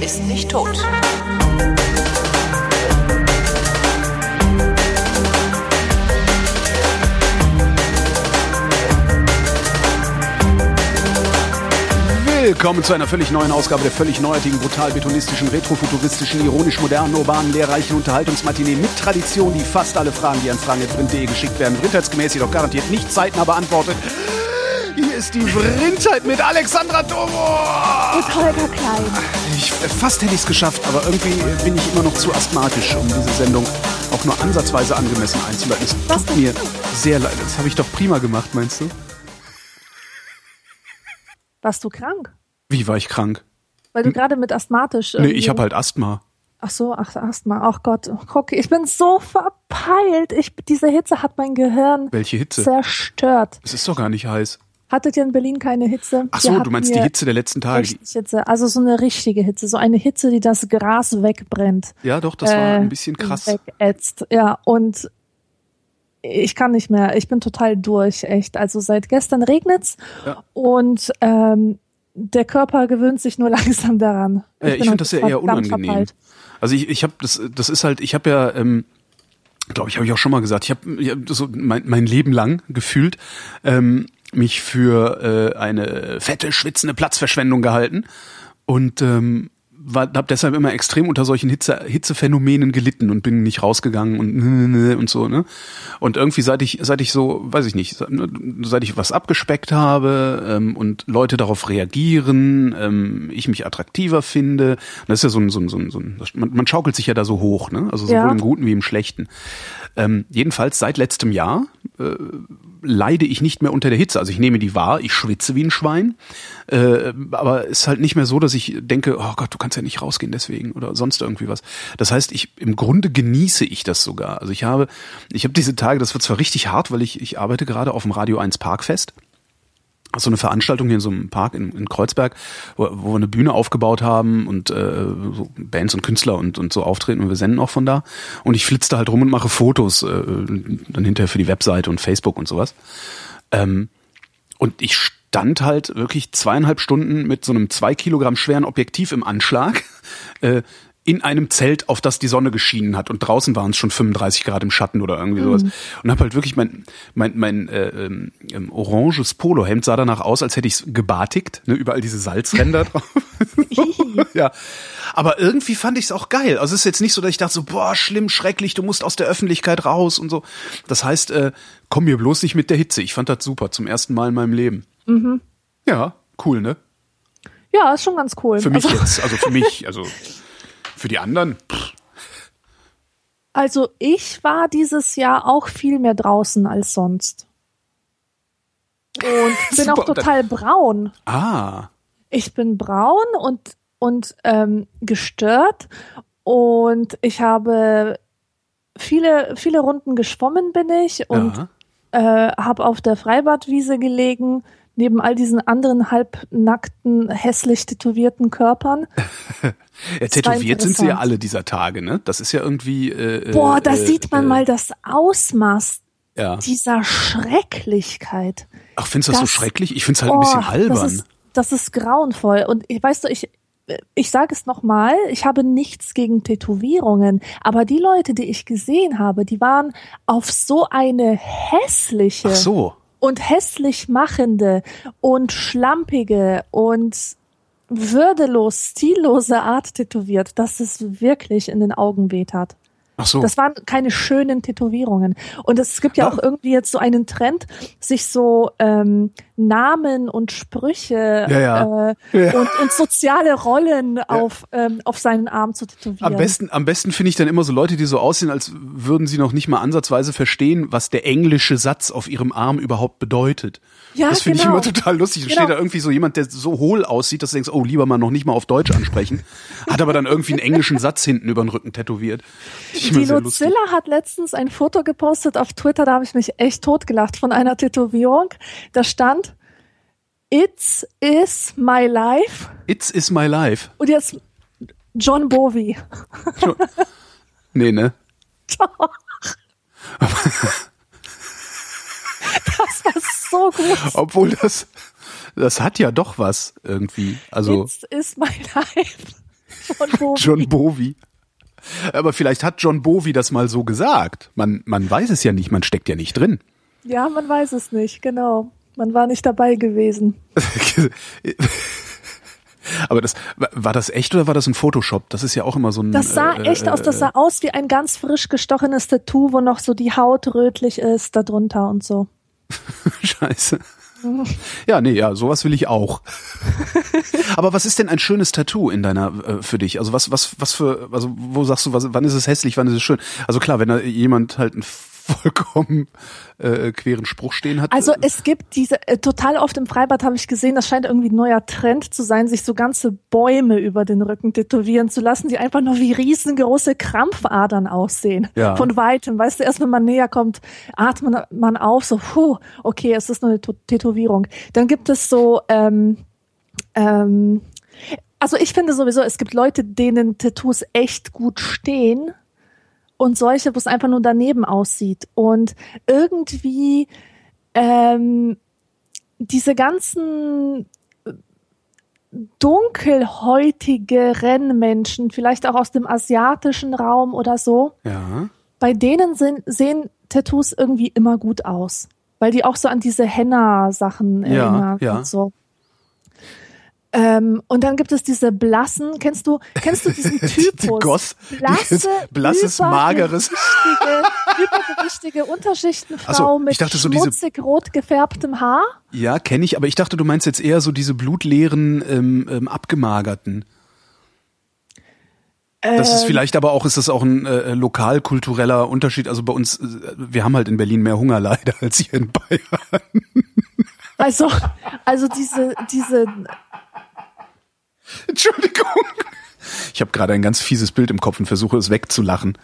ist nicht tot. Willkommen zu einer völlig neuen Ausgabe der völlig neuartigen, brutal betonistischen, retrofuturistischen, ironisch modernen, urbanen, lehrreichen Unterhaltungsmatinee mit Tradition, die fast alle Fragen, die an fragen.de geschickt werden, vrindheitsgemäß jedoch garantiert nicht zeitnah beantwortet. Hier ist die Vrindheit mit Alexandra Tomo. Und Holger Klein. Ich, fast hätte ich es geschafft, aber irgendwie bin ich immer noch zu asthmatisch, um diese Sendung auch nur ansatzweise angemessen einzuleiten. Es Was tut mir sehr leid. Das habe ich doch prima gemacht, meinst du? Warst du krank? Wie war ich krank? Weil du gerade mit asthmatisch. Nee, ich habe halt Asthma. Ach so, ach, Asthma. Ach Gott. Guck, ich bin so verpeilt. Ich, diese Hitze hat mein Gehirn Welche Hitze? zerstört. Es ist doch gar nicht heiß. Hattet ihr in Berlin keine Hitze? Ach so, du meinst die Hitze der letzten Tage. Hitze. Also so eine richtige Hitze. So eine Hitze, die das Gras wegbrennt. Ja, doch, das war äh, ein bisschen krass. Wegätzt. Ja, und ich kann nicht mehr. Ich bin total durch, echt. Also seit gestern regnet's Ja. und ähm, der Körper gewöhnt sich nur langsam daran. Äh, ich bin finde das ja eher unangenehm. verpeilt. Also ich, ich habe das, das ist halt, ich habe ja, ähm, glaube ich, habe ich auch schon mal gesagt, ich habe ich hab so mein, mein Leben lang gefühlt ähm, mich für äh, eine fette, schwitzende Platzverschwendung gehalten und ähm, habe deshalb immer extrem unter solchen Hitze, Hitzephänomenen gelitten und bin nicht rausgegangen und und so ne? Und irgendwie seit ich seit ich so weiß ich nicht seit ich was abgespeckt habe ähm, und Leute darauf reagieren ähm, ich mich attraktiver finde das ist ja so ein so ein so ein, so ein man, man schaukelt sich ja da so hoch ne? Also sowohl Ja. im Guten wie im Schlechten ähm, jedenfalls seit letztem Jahr äh, leide ich nicht mehr unter der Hitze. Also ich nehme die wahr, ich schwitze wie ein Schwein, äh, aber ist halt nicht mehr so, dass ich denke, oh Gott, du kannst ja nicht rausgehen deswegen oder sonst irgendwie was. Das heißt, ich im Grunde genieße ich das sogar. Also ich habe, ich habe diese Tage, das wird zwar richtig hart, weil ich ich arbeite gerade auf dem Radio 1 Parkfest so eine Veranstaltung hier in so einem Park in, in Kreuzberg, wo, wo wir eine Bühne aufgebaut haben und äh, so Bands und Künstler und, und so auftreten und wir senden auch von da. Und ich flitze da halt rum und mache Fotos, äh, dann hinterher für die Webseite und Facebook und sowas. Ähm, und ich stand halt wirklich zweieinhalb Stunden mit so einem zwei Kilogramm schweren Objektiv im Anschlag äh, in einem Zelt, auf das die Sonne geschienen hat. Und draußen waren es schon 35 Grad im Schatten oder irgendwie sowas. Und habe halt wirklich mein, mein, mein äh, ähm, ähm, oranges Polohemd sah danach aus, als hätte ich es gebartigt. Ne? Überall diese Salzränder drauf. ja. Aber irgendwie fand ich es auch geil. Also es ist jetzt nicht so, dass ich dachte so, boah, schlimm, schrecklich, du musst aus der Öffentlichkeit raus und so. Das heißt, äh, komm mir bloß nicht mit der Hitze. Ich fand das super, zum ersten Mal in meinem Leben. Ja, cool, ne? Ja, ist schon ganz cool. Für mich also, jetzt, also für mich, also für die anderen. also ich war dieses Jahr auch viel mehr draußen als sonst. Und bin Super, auch total braun. Ah, Ich bin braun und, und ähm, gestört und ich habe viele, viele Runden geschwommen bin ich und ja. äh, habe auf der Freibadwiese gelegen, neben all diesen anderen halbnackten, hässlich tätowierten Körpern. ja tätowiert sind sie ja alle dieser Tage, ne? Das ist ja irgendwie. Äh, Boah, da äh, sieht man äh, mal das Ausmaß Ja. dieser Schrecklichkeit. Ach, findest du das, so das- schrecklich? Ich find's halt ein bisschen Oh, albern. Das ist, das ist grauenvoll. Und ich, weißt du, ich, ich sage es nochmal, ich habe nichts gegen Tätowierungen, aber die Leute, die ich gesehen habe, die waren auf so eine hässliche Ach so. Und hässlich machende und schlampige und würdelos, stillose Art tätowiert, dass es wirklich in den Augen weht hat. Ach so. Das waren keine schönen Tätowierungen. Und es gibt ja auch irgendwie jetzt so einen Trend, sich so ähm, Namen und Sprüche Ja, ja. Äh, Ja. Und, und soziale Rollen auf, ähm, auf seinen Arm zu tätowieren. Am besten, am besten finde ich dann immer so Leute, die so aussehen, als würden sie noch nicht mal ansatzweise verstehen, was der englische Satz auf ihrem Arm überhaupt bedeutet. Ja, das finde genau. ich immer total lustig. Dann Genau. steht da irgendwie so jemand, der so hohl aussieht, dass du denkst, oh, lieber mal noch nicht mal auf Deutsch ansprechen. Hat aber dann irgendwie einen englischen Satz hinten über den Rücken tätowiert. Die Lucilla hat letztens ein Foto gepostet auf Twitter, da habe ich mich echt totgelacht von einer Tätowierung. Da stand It's is my life It's is my life. und jetzt John Bowie. Nee, ne? Doch. Das war so gut. Obwohl das, das hat ja doch was irgendwie. Also, It's is my life. Bovi. John Bovi. Aber vielleicht hat John Bovi das mal so gesagt. Man, man weiß es ja nicht, man steckt ja nicht drin. Ja, man weiß es nicht, genau. Man war nicht dabei gewesen. Aber das war das echt oder war das ein Photoshop? Das ist ja auch immer so ein. Das sah äh, echt aus. Das sah aus wie ein ganz frisch gestochenes Tattoo, wo noch so die Haut rötlich ist darunter und so. Scheiße. Ja, nee, ja, sowas will ich auch. Aber was ist denn ein schönes Tattoo in deiner äh, für dich? Also was was was für also wo sagst du, was, wann ist es hässlich, wann ist es schön? Also klar, wenn da jemand halt ein vollkommen äh, queren Spruch stehen hat. Also es gibt diese, äh, total oft im Freibad habe ich gesehen, das scheint irgendwie ein neuer Trend zu sein, sich so ganze Bäume über den Rücken tätowieren zu lassen, die einfach nur wie riesengroße Krampfadern aussehen. Ja. Von weitem. Weißt du, erst wenn man näher kommt, atmet man auf, so, puh, okay, es ist nur eine Tätowierung. Dann gibt es so, ähm, ähm, also ich finde sowieso, es gibt Leute, denen Tattoos echt gut stehen und solche, wo es einfach nur daneben aussieht. Und irgendwie ähm, diese ganzen dunkelhäutige Rennmenschen, vielleicht auch aus dem asiatischen Raum oder so, ja. bei denen sind, sehen Tattoos irgendwie immer gut aus. Weil die auch so an diese Henna-Sachen erinnern ja. und so. Ähm, und dann gibt es diese blassen, kennst du, kennst du diesen Typus? Goss, Blasse, blasses, mageres. übergewichtige, Unterschichtenfrau so, ich mit dachte so diese- schmutzig rot gefärbtem Haar. Ja, kenne ich, aber ich dachte, du meinst jetzt eher so diese blutleeren, ähm, ähm, abgemagerten. Das ist Ähm, vielleicht aber auch, ist das auch ein äh, lokalkultureller Unterschied. Also bei uns, äh, wir haben halt in Berlin mehr Hunger leider als hier in Bayern. Also, also diese, diese, Entschuldigung. Ich habe gerade ein ganz fieses Bild im Kopf und versuche es wegzulachen.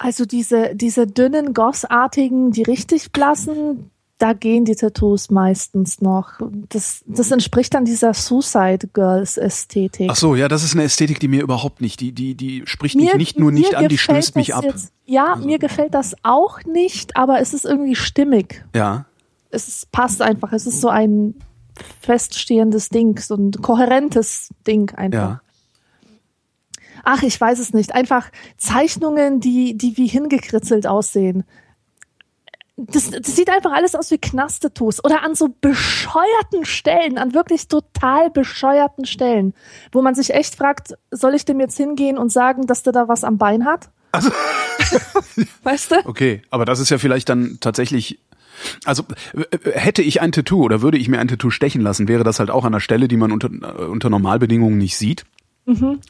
also diese, diese dünnen, gossartigen, die richtig blassen, da gehen die Tattoos meistens noch. Das, das entspricht dann dieser Suicide Girls Ästhetik. Ach so, ja, das ist eine Ästhetik, die mir überhaupt nicht, die, die, die spricht mich nicht nur mir nicht an, die stößt mich ab. Jetzt, ja, mir gefällt das auch nicht, aber es ist irgendwie stimmig. Ja. Es ist, passt einfach. Es ist so ein feststehendes Ding, so ein kohärentes Ding einfach. Ja. Ach, ich weiß es nicht. Einfach Zeichnungen, die, die wie hingekritzelt aussehen. Das, das sieht einfach alles aus wie Knastettos oder an so bescheuerten Stellen, an wirklich total bescheuerten Stellen, wo man sich echt fragt, soll ich dem jetzt hingehen und sagen, dass der da was am Bein hat? weißt du? Okay, aber das ist ja vielleicht dann tatsächlich. Also äh, hätte ich ein Tattoo oder würde ich mir ein Tattoo stechen lassen, wäre das halt auch an einer Stelle, die man unter, äh, unter Normalbedingungen nicht sieht.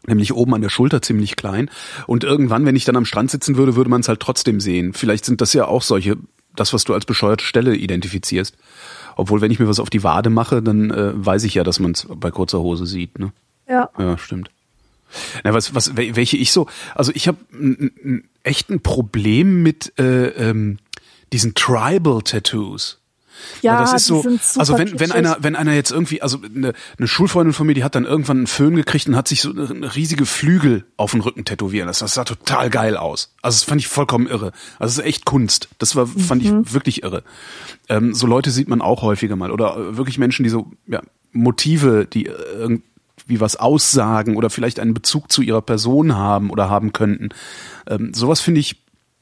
Nämlich oben an der Schulter ziemlich klein. Und irgendwann, wenn ich dann am Strand sitzen würde, würde man es halt trotzdem sehen. Vielleicht sind das ja auch solche, das, was du als bescheuerte Stelle identifizierst. Obwohl, wenn ich mir was auf die Wade mache, dann äh, weiß ich ja, dass man es bei kurzer Hose sieht. Ne? Ja. Ja, stimmt. Na, was, was, wel- welche ich so, also ich habe echt ein Problem mit äh, ähm, diesen Tribal-Tattoos. Ja, das ist so, also wenn, wenn einer, wenn einer jetzt irgendwie, also eine, eine Schulfreundin von mir, die hat dann irgendwann einen Föhn gekriegt und hat sich so eine riesige Flügel auf den Rücken tätowieren lassen. Das sah total geil aus. Also das fand ich vollkommen irre. Also das ist echt Kunst. Das war, fand Mhm. ich wirklich irre. Ähm, so Leute sieht man auch häufiger mal. Oder äh, wirklich Menschen, die so, ja, Motive, die äh, irgendwie was aussagen oder vielleicht einen Bezug zu ihrer Person haben oder haben könnten. Ähm, sowas finde ich,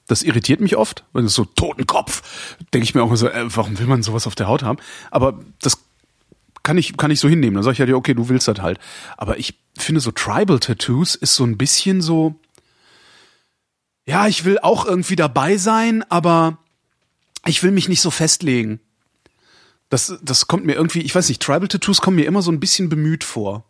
das irritiert mich oft, weil das so Totenkopf. Denke ich mir auch immer so, äh, warum will man sowas auf der Haut haben? Aber das kann ich, kann ich so hinnehmen. Dann sage ich halt, ja, okay, du willst das halt. Aber ich finde so Tribal Tattoos ist so ein bisschen so, ja, ich will auch irgendwie dabei sein, aber ich will mich nicht so festlegen. Das, das kommt mir irgendwie, ich weiß nicht, Tribal Tattoos kommen mir immer so ein bisschen bemüht vor.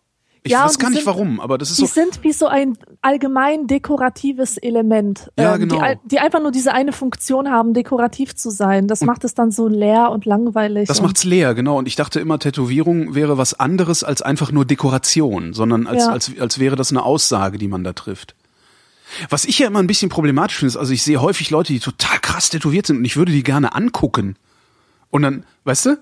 Ich Ja, weiß und gar die nicht sind- warum, aber das ist Die so. sind wie so ein allgemein dekoratives Element, Ja, ähm, genau. die, die einfach nur diese eine Funktion haben, dekorativ zu sein. Das macht es dann so leer und langweilig. Das und, macht's leer, genau. Und ich dachte immer, Tätowierung wäre was anderes als einfach nur Dekoration, sondern als, Ja. als, als wäre das eine Aussage, die man da trifft. Was ich ja immer ein bisschen problematisch finde, ist, also ich sehe häufig Leute, die total krass tätowiert sind und ich würde die gerne angucken. Und dann, weißt du?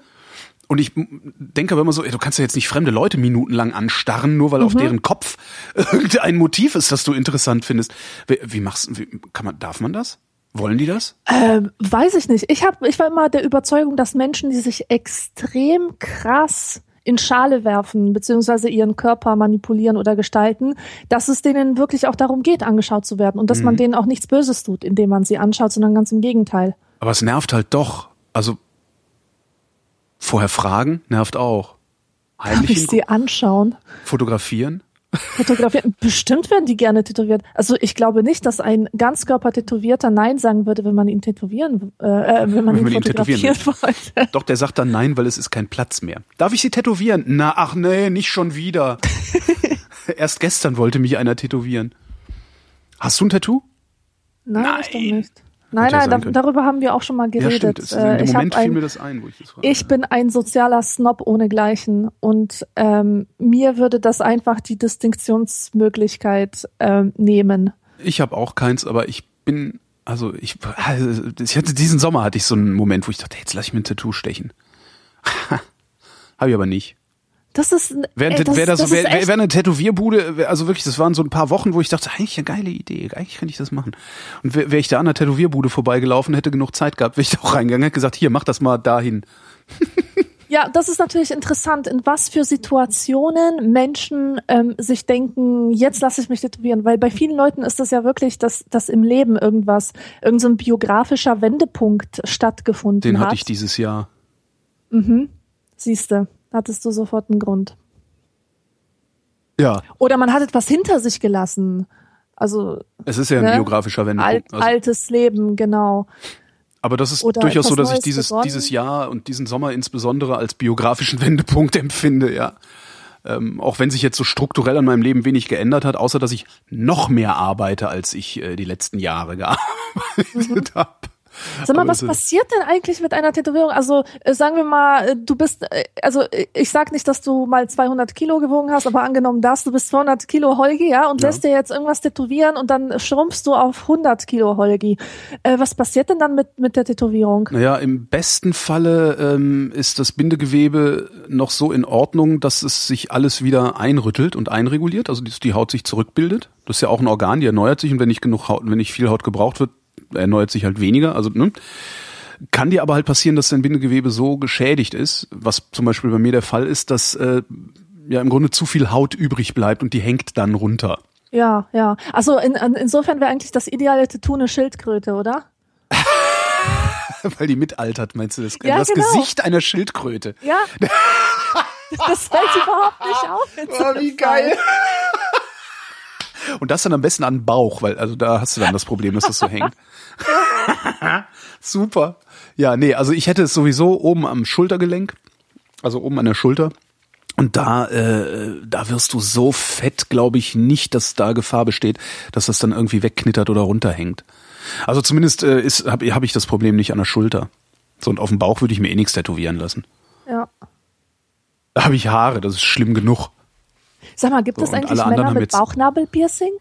Und ich denke aber immer so, ey, du kannst ja jetzt nicht fremde Leute minutenlang anstarren, nur weil auf deren Kopf irgendein Motiv ist, das du interessant findest. Wie, wie machst wie, kann man, darf man das? Wollen die das? Ähm, weiß ich nicht. Ich hab, ich war immer der Überzeugung, dass Menschen, die sich extrem krass in Schale werfen, beziehungsweise ihren Körper manipulieren oder gestalten, dass es denen wirklich auch darum geht, angeschaut zu werden und dass Mhm. man denen auch nichts Böses tut, indem man sie anschaut, sondern ganz im Gegenteil. Aber es nervt halt doch. Also vorher fragen nervt auch. Darf Heimlich ich sie anschauen? fotografieren. Fotografieren. Bestimmt werden die gerne tätowiert. Also ich glaube nicht, dass ein Ganzkörper-Tätowierter Nein sagen würde, wenn man ihn tätowieren, äh, äh, wenn man Wenn ihn man ihn tätowieren fotografieren wollte. Doch, der sagt dann nein, weil es ist kein Platz mehr. Darf ich sie tätowieren? Na, ach nee, nicht schon wieder. Erst gestern wollte mich einer tätowieren. Hast du ein Tattoo? Nein, ich doch Nein. Nein, nein, da, darüber haben wir auch schon mal Ja, geredet. stimmt. Äh, ich, hab Moment fiel ein, mir das ein, wo ich das frage. ich bin ein sozialer Snob ohnegleichen und ähm, mir würde das einfach die Distinktionsmöglichkeit ähm, nehmen. Ich habe auch keins, aber ich bin, also ich, ich hatte diesen Sommer hatte ich so einen Moment, wo ich dachte, jetzt lass ich mir ein Tattoo stechen. habe ich aber nicht. Das ist, Wäre ey, das, wär das, das wär, wär eine Tätowierbude, also wirklich, das waren so ein paar Wochen, wo ich dachte, eigentlich eine geile Idee, eigentlich könnte ich das machen. Und wäre wär ich da an der Tätowierbude vorbeigelaufen, hätte genug Zeit gehabt, wäre ich da auch reingegangen, hätte gesagt, hier, mach das mal dahin. Ja, das ist natürlich interessant, in was für Situationen Menschen ähm, sich denken, jetzt lasse ich mich tätowieren, weil bei vielen Leuten ist das ja wirklich, dass, dass im Leben irgendwas, irgendein so ein biografischer Wendepunkt stattgefunden Den hat. hatte ich dieses Jahr. Siehste, hattest du sofort einen Grund. Ja, Oder man hat etwas hinter sich gelassen. Also es ist ja ein Ne? biografischer alt, Wendepunkt. Also, altes Leben, genau. aber das ist oder durchaus so, dass ich Neues dieses, begonnen. dieses Jahr und diesen Sommer insbesondere als biografischen Wendepunkt empfinde, ja. Ähm, auch wenn sich jetzt so strukturell an meinem Leben wenig geändert hat, außer dass ich noch mehr arbeite, als ich äh, die letzten Jahre gearbeitet habe. Sag mal, Aber was passiert denn eigentlich mit einer Tätowierung? Also äh, sagen wir mal, äh, du bist, äh, also ich sag nicht, dass du mal 200 Kilo gewogen hast, aber angenommen das, du bist 200 Kilo Holgi, ja, und Ja. lässt dir jetzt irgendwas tätowieren und dann schrumpfst du auf 100 Kilo Holgi. Was passiert denn dann mit mit der Tätowierung? Naja, im besten Falle ähm, ist das Bindegewebe noch so in Ordnung, dass es sich alles wieder einrüttelt und einreguliert, also die Haut sich zurückbildet. Das ist ja auch ein Organ, die erneuert sich und wenn nicht genug Haut, wenn nicht viel Haut gebraucht wird, erneuert sich halt weniger. Also ne? kann dir aber halt passieren, dass dein Bindegewebe so geschädigt ist, was zum Beispiel bei mir der Fall ist, dass äh, ja im Grunde zu viel Haut übrig bleibt und die hängt dann runter. Ja, ja. Also in, in, insofern wäre eigentlich das ideale Tattoo eine Schildkröte, oder? Weil die mitaltert, meinst du das? Ja, das genau. Gesicht einer Schildkröte. Ja. das fällt überhaupt nicht auf. Oh, wie geil. Und das dann am besten an den Bauch, weil also da hast du dann das Problem, dass das so hängt. Super. Ja, nee, also ich hätte es sowieso oben am Schultergelenk, also oben an der Schulter. Und da, äh, da wirst du so fett, glaube ich, nicht, dass da Gefahr besteht, dass das dann irgendwie wegknittert oder runterhängt. Also zumindest äh, ist habe hab ich das Problem nicht an der Schulter. So und auf dem Bauch würde ich mir eh nichts tätowieren lassen. Ja. Da habe ich Haare, das ist schlimm genug. Sag mal, gibt So, es eigentlich Männer mit Bauchnabelpiercing?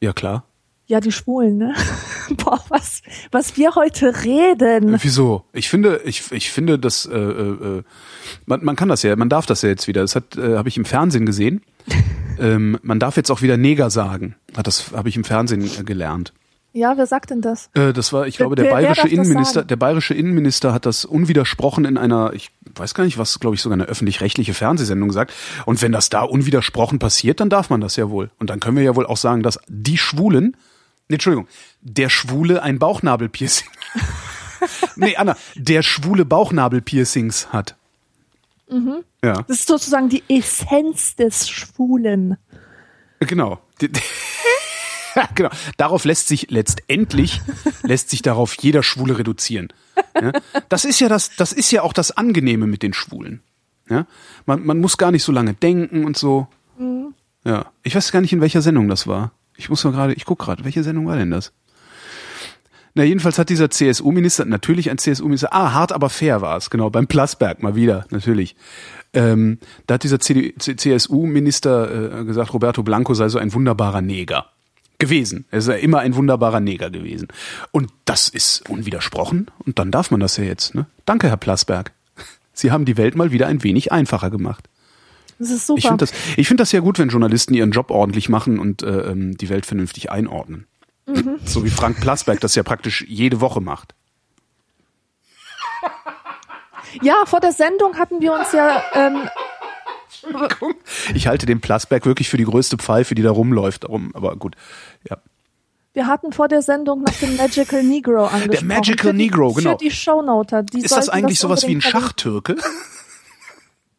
Ja klar. Ja, die Schwulen, ne? Boah, was, was wir heute reden. Wieso? Ich finde, ich, ich finde, dass äh, äh, man, man kann das ja, man darf das ja jetzt wieder. Das hat äh, habe ich im Fernsehen gesehen. ähm, man darf jetzt auch wieder Neger sagen. Hat das habe ich im Fernsehen äh, gelernt. Ja, wer sagt denn das? Äh, das war, ich glaube, der Wer- bayerische Innenminister, der bayerische Innenminister hat das unwidersprochen in einer, ich weiß gar nicht, was, glaube ich, sogar eine öffentlich-rechtliche Fernsehsendung sagt. Und wenn das da unwidersprochen passiert, dann darf man das ja wohl. Und dann können wir ja wohl auch sagen, dass die Schwulen, nee, Entschuldigung, der Schwule ein Bauchnabelpiercing. nee, Anna, der Schwule Bauchnabelpiercings hat. Mhm. Ja, Das ist sozusagen die Essenz des Schwulen. genau. Genau. Darauf lässt sich letztendlich lässt sich darauf jeder Schwule reduzieren. Ja? Das ist ja das, das ist ja auch das Angenehme mit den Schwulen. Ja? Man, man muss gar nicht so lange denken und so. Ja, ich weiß gar nicht, in welcher Sendung das war. Ich muss mal gerade, ich guck gerade, welche Sendung war denn das? Na, jedenfalls hat dieser CSU-Minister, natürlich ein CSU-Minister, ah, hart aber fair war es, genau, beim Plasberg mal wieder, natürlich. Ähm, da hat dieser CSU-Minister äh, gesagt, Roberto Blanco sei so ein wunderbarer Neger gewesen. Er sei immer ein wunderbarer Neger gewesen. Und das ist unwidersprochen und dann darf man das ja jetzt. Ne? Danke, Herr Plasberg. Sie haben die Welt mal wieder ein wenig einfacher gemacht. Das ist super. Ich finde das, ich finde das ja gut, wenn Journalisten ihren Job ordentlich machen und äh, ähm, die Welt vernünftig einordnen. So wie Frank Plasberg das ja praktisch jede Woche macht. Ja, vor der Sendung hatten wir uns ja, ähm, Entschuldigung. Ich halte den Plasberg wirklich für die größte Pfeife, die da rumläuft. Darum, aber gut. Ja. Wir hatten vor der Sendung noch den Magical Negro angesprochen. Der Magical für Negro, die, genau. Für die Shownoter. Die Ist das eigentlich sowas wie ein. Schachtürke?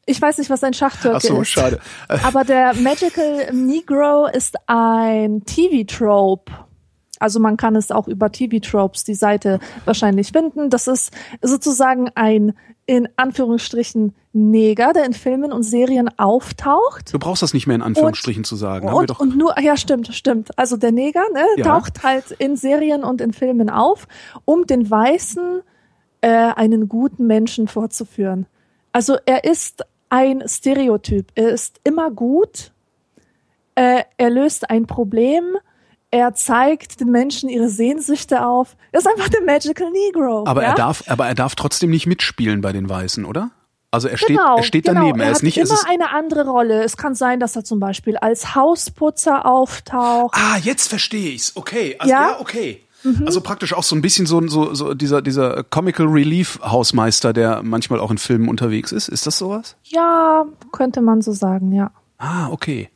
Ich weiß nicht, was ein Schachtürke Ach so, ist. schade. Aber der Magical Negro ist ein TV-Trope. Also man kann es auch über TV-Tropes die Seite wahrscheinlich finden. Das ist sozusagen ein in Anführungsstrichen Neger, der in Filmen und Serien auftaucht. Du brauchst das nicht mehr in Anführungsstrichen zu sagen. Haben wir Und, doch. und nur, ja, stimmt, stimmt. Also der Neger ne, Ja. taucht halt in Serien und in Filmen auf, um den Weißen äh, einen guten Menschen vorzuführen. Also er ist ein Stereotyp. Er ist immer gut. Äh, er löst ein Problem. Er zeigt den Menschen ihre Sehnsüchte auf. Er ist einfach der Magical Negro. aber ja? er darf, aber er darf trotzdem nicht mitspielen bei den Weißen, oder? Also er steht, Genau, er steht genau. daneben. Er Er hat ist nicht, immer es eine andere Rolle. Es kann sein, dass er zum Beispiel als Hausputzer auftaucht. Ah, jetzt verstehe ich's. Okay, also, Ja? Ja, okay. Also praktisch auch so ein bisschen so, so, so dieser, dieser Comical Relief Hausmeister, der manchmal auch in Filmen unterwegs ist. Ist das sowas? Ja, könnte man so sagen, ja. Ah, okay.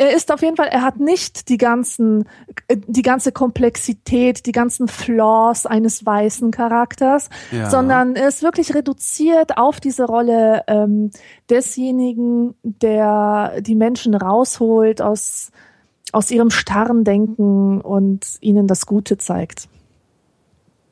Er ist auf jeden Fall, er hat nicht die ganzen, äh, die ganze Komplexität, die ganzen Flaws eines weißen Charakters, Ja. sondern er ist wirklich reduziert auf diese Rolle ähm, desjenigen, der die Menschen rausholt aus, aus ihrem starren Denken und ihnen das Gute zeigt.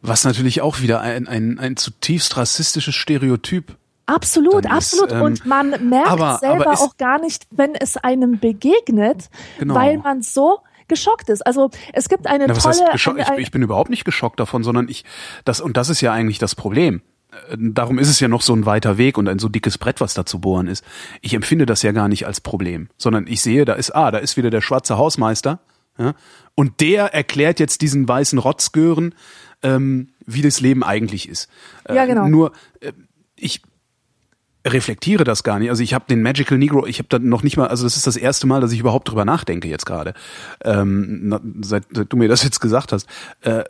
Was natürlich auch wieder ein, ein, ein zutiefst rassistisches Stereotyp. Absolut, ist, absolut. ähm, und man merkt aber- selber aber ist- auch gar nicht, wenn es einem begegnet, Genau. weil man so geschockt ist. Also es gibt eine Na, tolle. eine, Ich, ich bin überhaupt nicht geschockt davon, sondern ich, das, und das ist ja eigentlich das Problem. Äh, Darum ist es ja noch so ein weiter Weg und ein so dickes Brett, was da zu bohren ist. Ich empfinde das ja gar nicht als Problem, sondern ich sehe, da ist, ah, da ist wieder der schwarze Hausmeister, ja, und der erklärt jetzt diesen weißen Rotzgören, ähm, wie das Leben eigentlich ist. Äh, Ja, genau. Nur, äh, ich reflektiere das gar nicht. Also ich habe den Magical Negro, ich habe da noch nicht mal, also das ist das erste Mal, dass ich überhaupt drüber nachdenke jetzt gerade, ähm, seit, seit du mir das jetzt gesagt hast. Äh,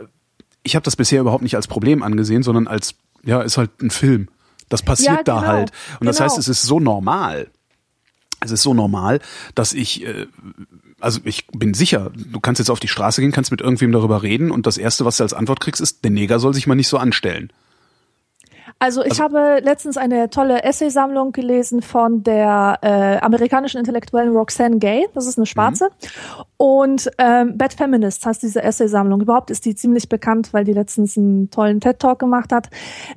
ich habe das bisher überhaupt nicht als Problem angesehen, sondern als, ja, ist halt ein Film. Das passiert Ja, da genau, halt. Und das genau. heißt, es ist so normal. Es ist so normal, dass ich, äh, also ich bin sicher, du kannst jetzt auf die Straße gehen, kannst mit irgendwem darüber reden und das Erste, was du als Antwort kriegst, ist, der Neger soll sich mal nicht so anstellen. Also ich habe letztens eine tolle Essaysammlung gelesen von der äh, amerikanischen Intellektuellen Roxane Gay. Das ist eine Schwarze. Und ähm, Bad Feminist heißt diese Essaysammlung. Überhaupt ist die ziemlich bekannt, weil die letztens einen tollen TED-Talk gemacht hat.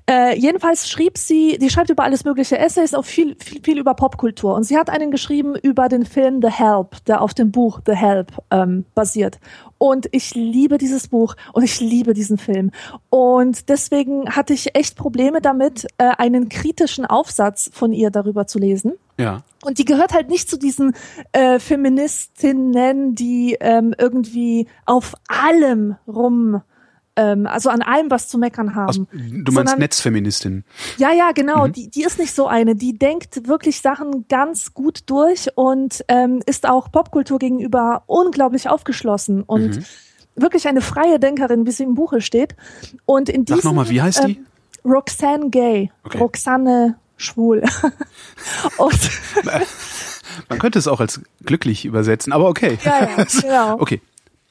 Äh, jedenfalls schrieb sie, die schreibt über alles mögliche Essays, auch viel, viel, viel über Popkultur. Und sie hat einen geschrieben über den Film The Help, der auf dem Buch The Help ähm, basiert. Und ich liebe dieses Buch und ich liebe diesen Film. Und deswegen hatte ich echt Probleme damit, äh, einen kritischen Aufsatz von ihr darüber zu lesen. Ja. Und die gehört halt nicht zu diesen äh, Feministinnen, die ähm, irgendwie auf allem rum, ähm, also an allem was zu meckern haben. Also, du meinst Sondern- Netzfeministin. Ja, ja, genau. Die, die ist nicht so eine. Die denkt wirklich Sachen ganz gut durch und ähm, ist auch Popkultur gegenüber unglaublich aufgeschlossen und Mhm. wirklich eine freie Denkerin, wie sie im Buche steht. Und in Sag diesem, noch mal, wie heißt die? ähm, Roxanne Gay. Okay. Roxanne Schwul. und Man könnte es auch als glücklich übersetzen, aber okay. Ja, ja, genau. Okay.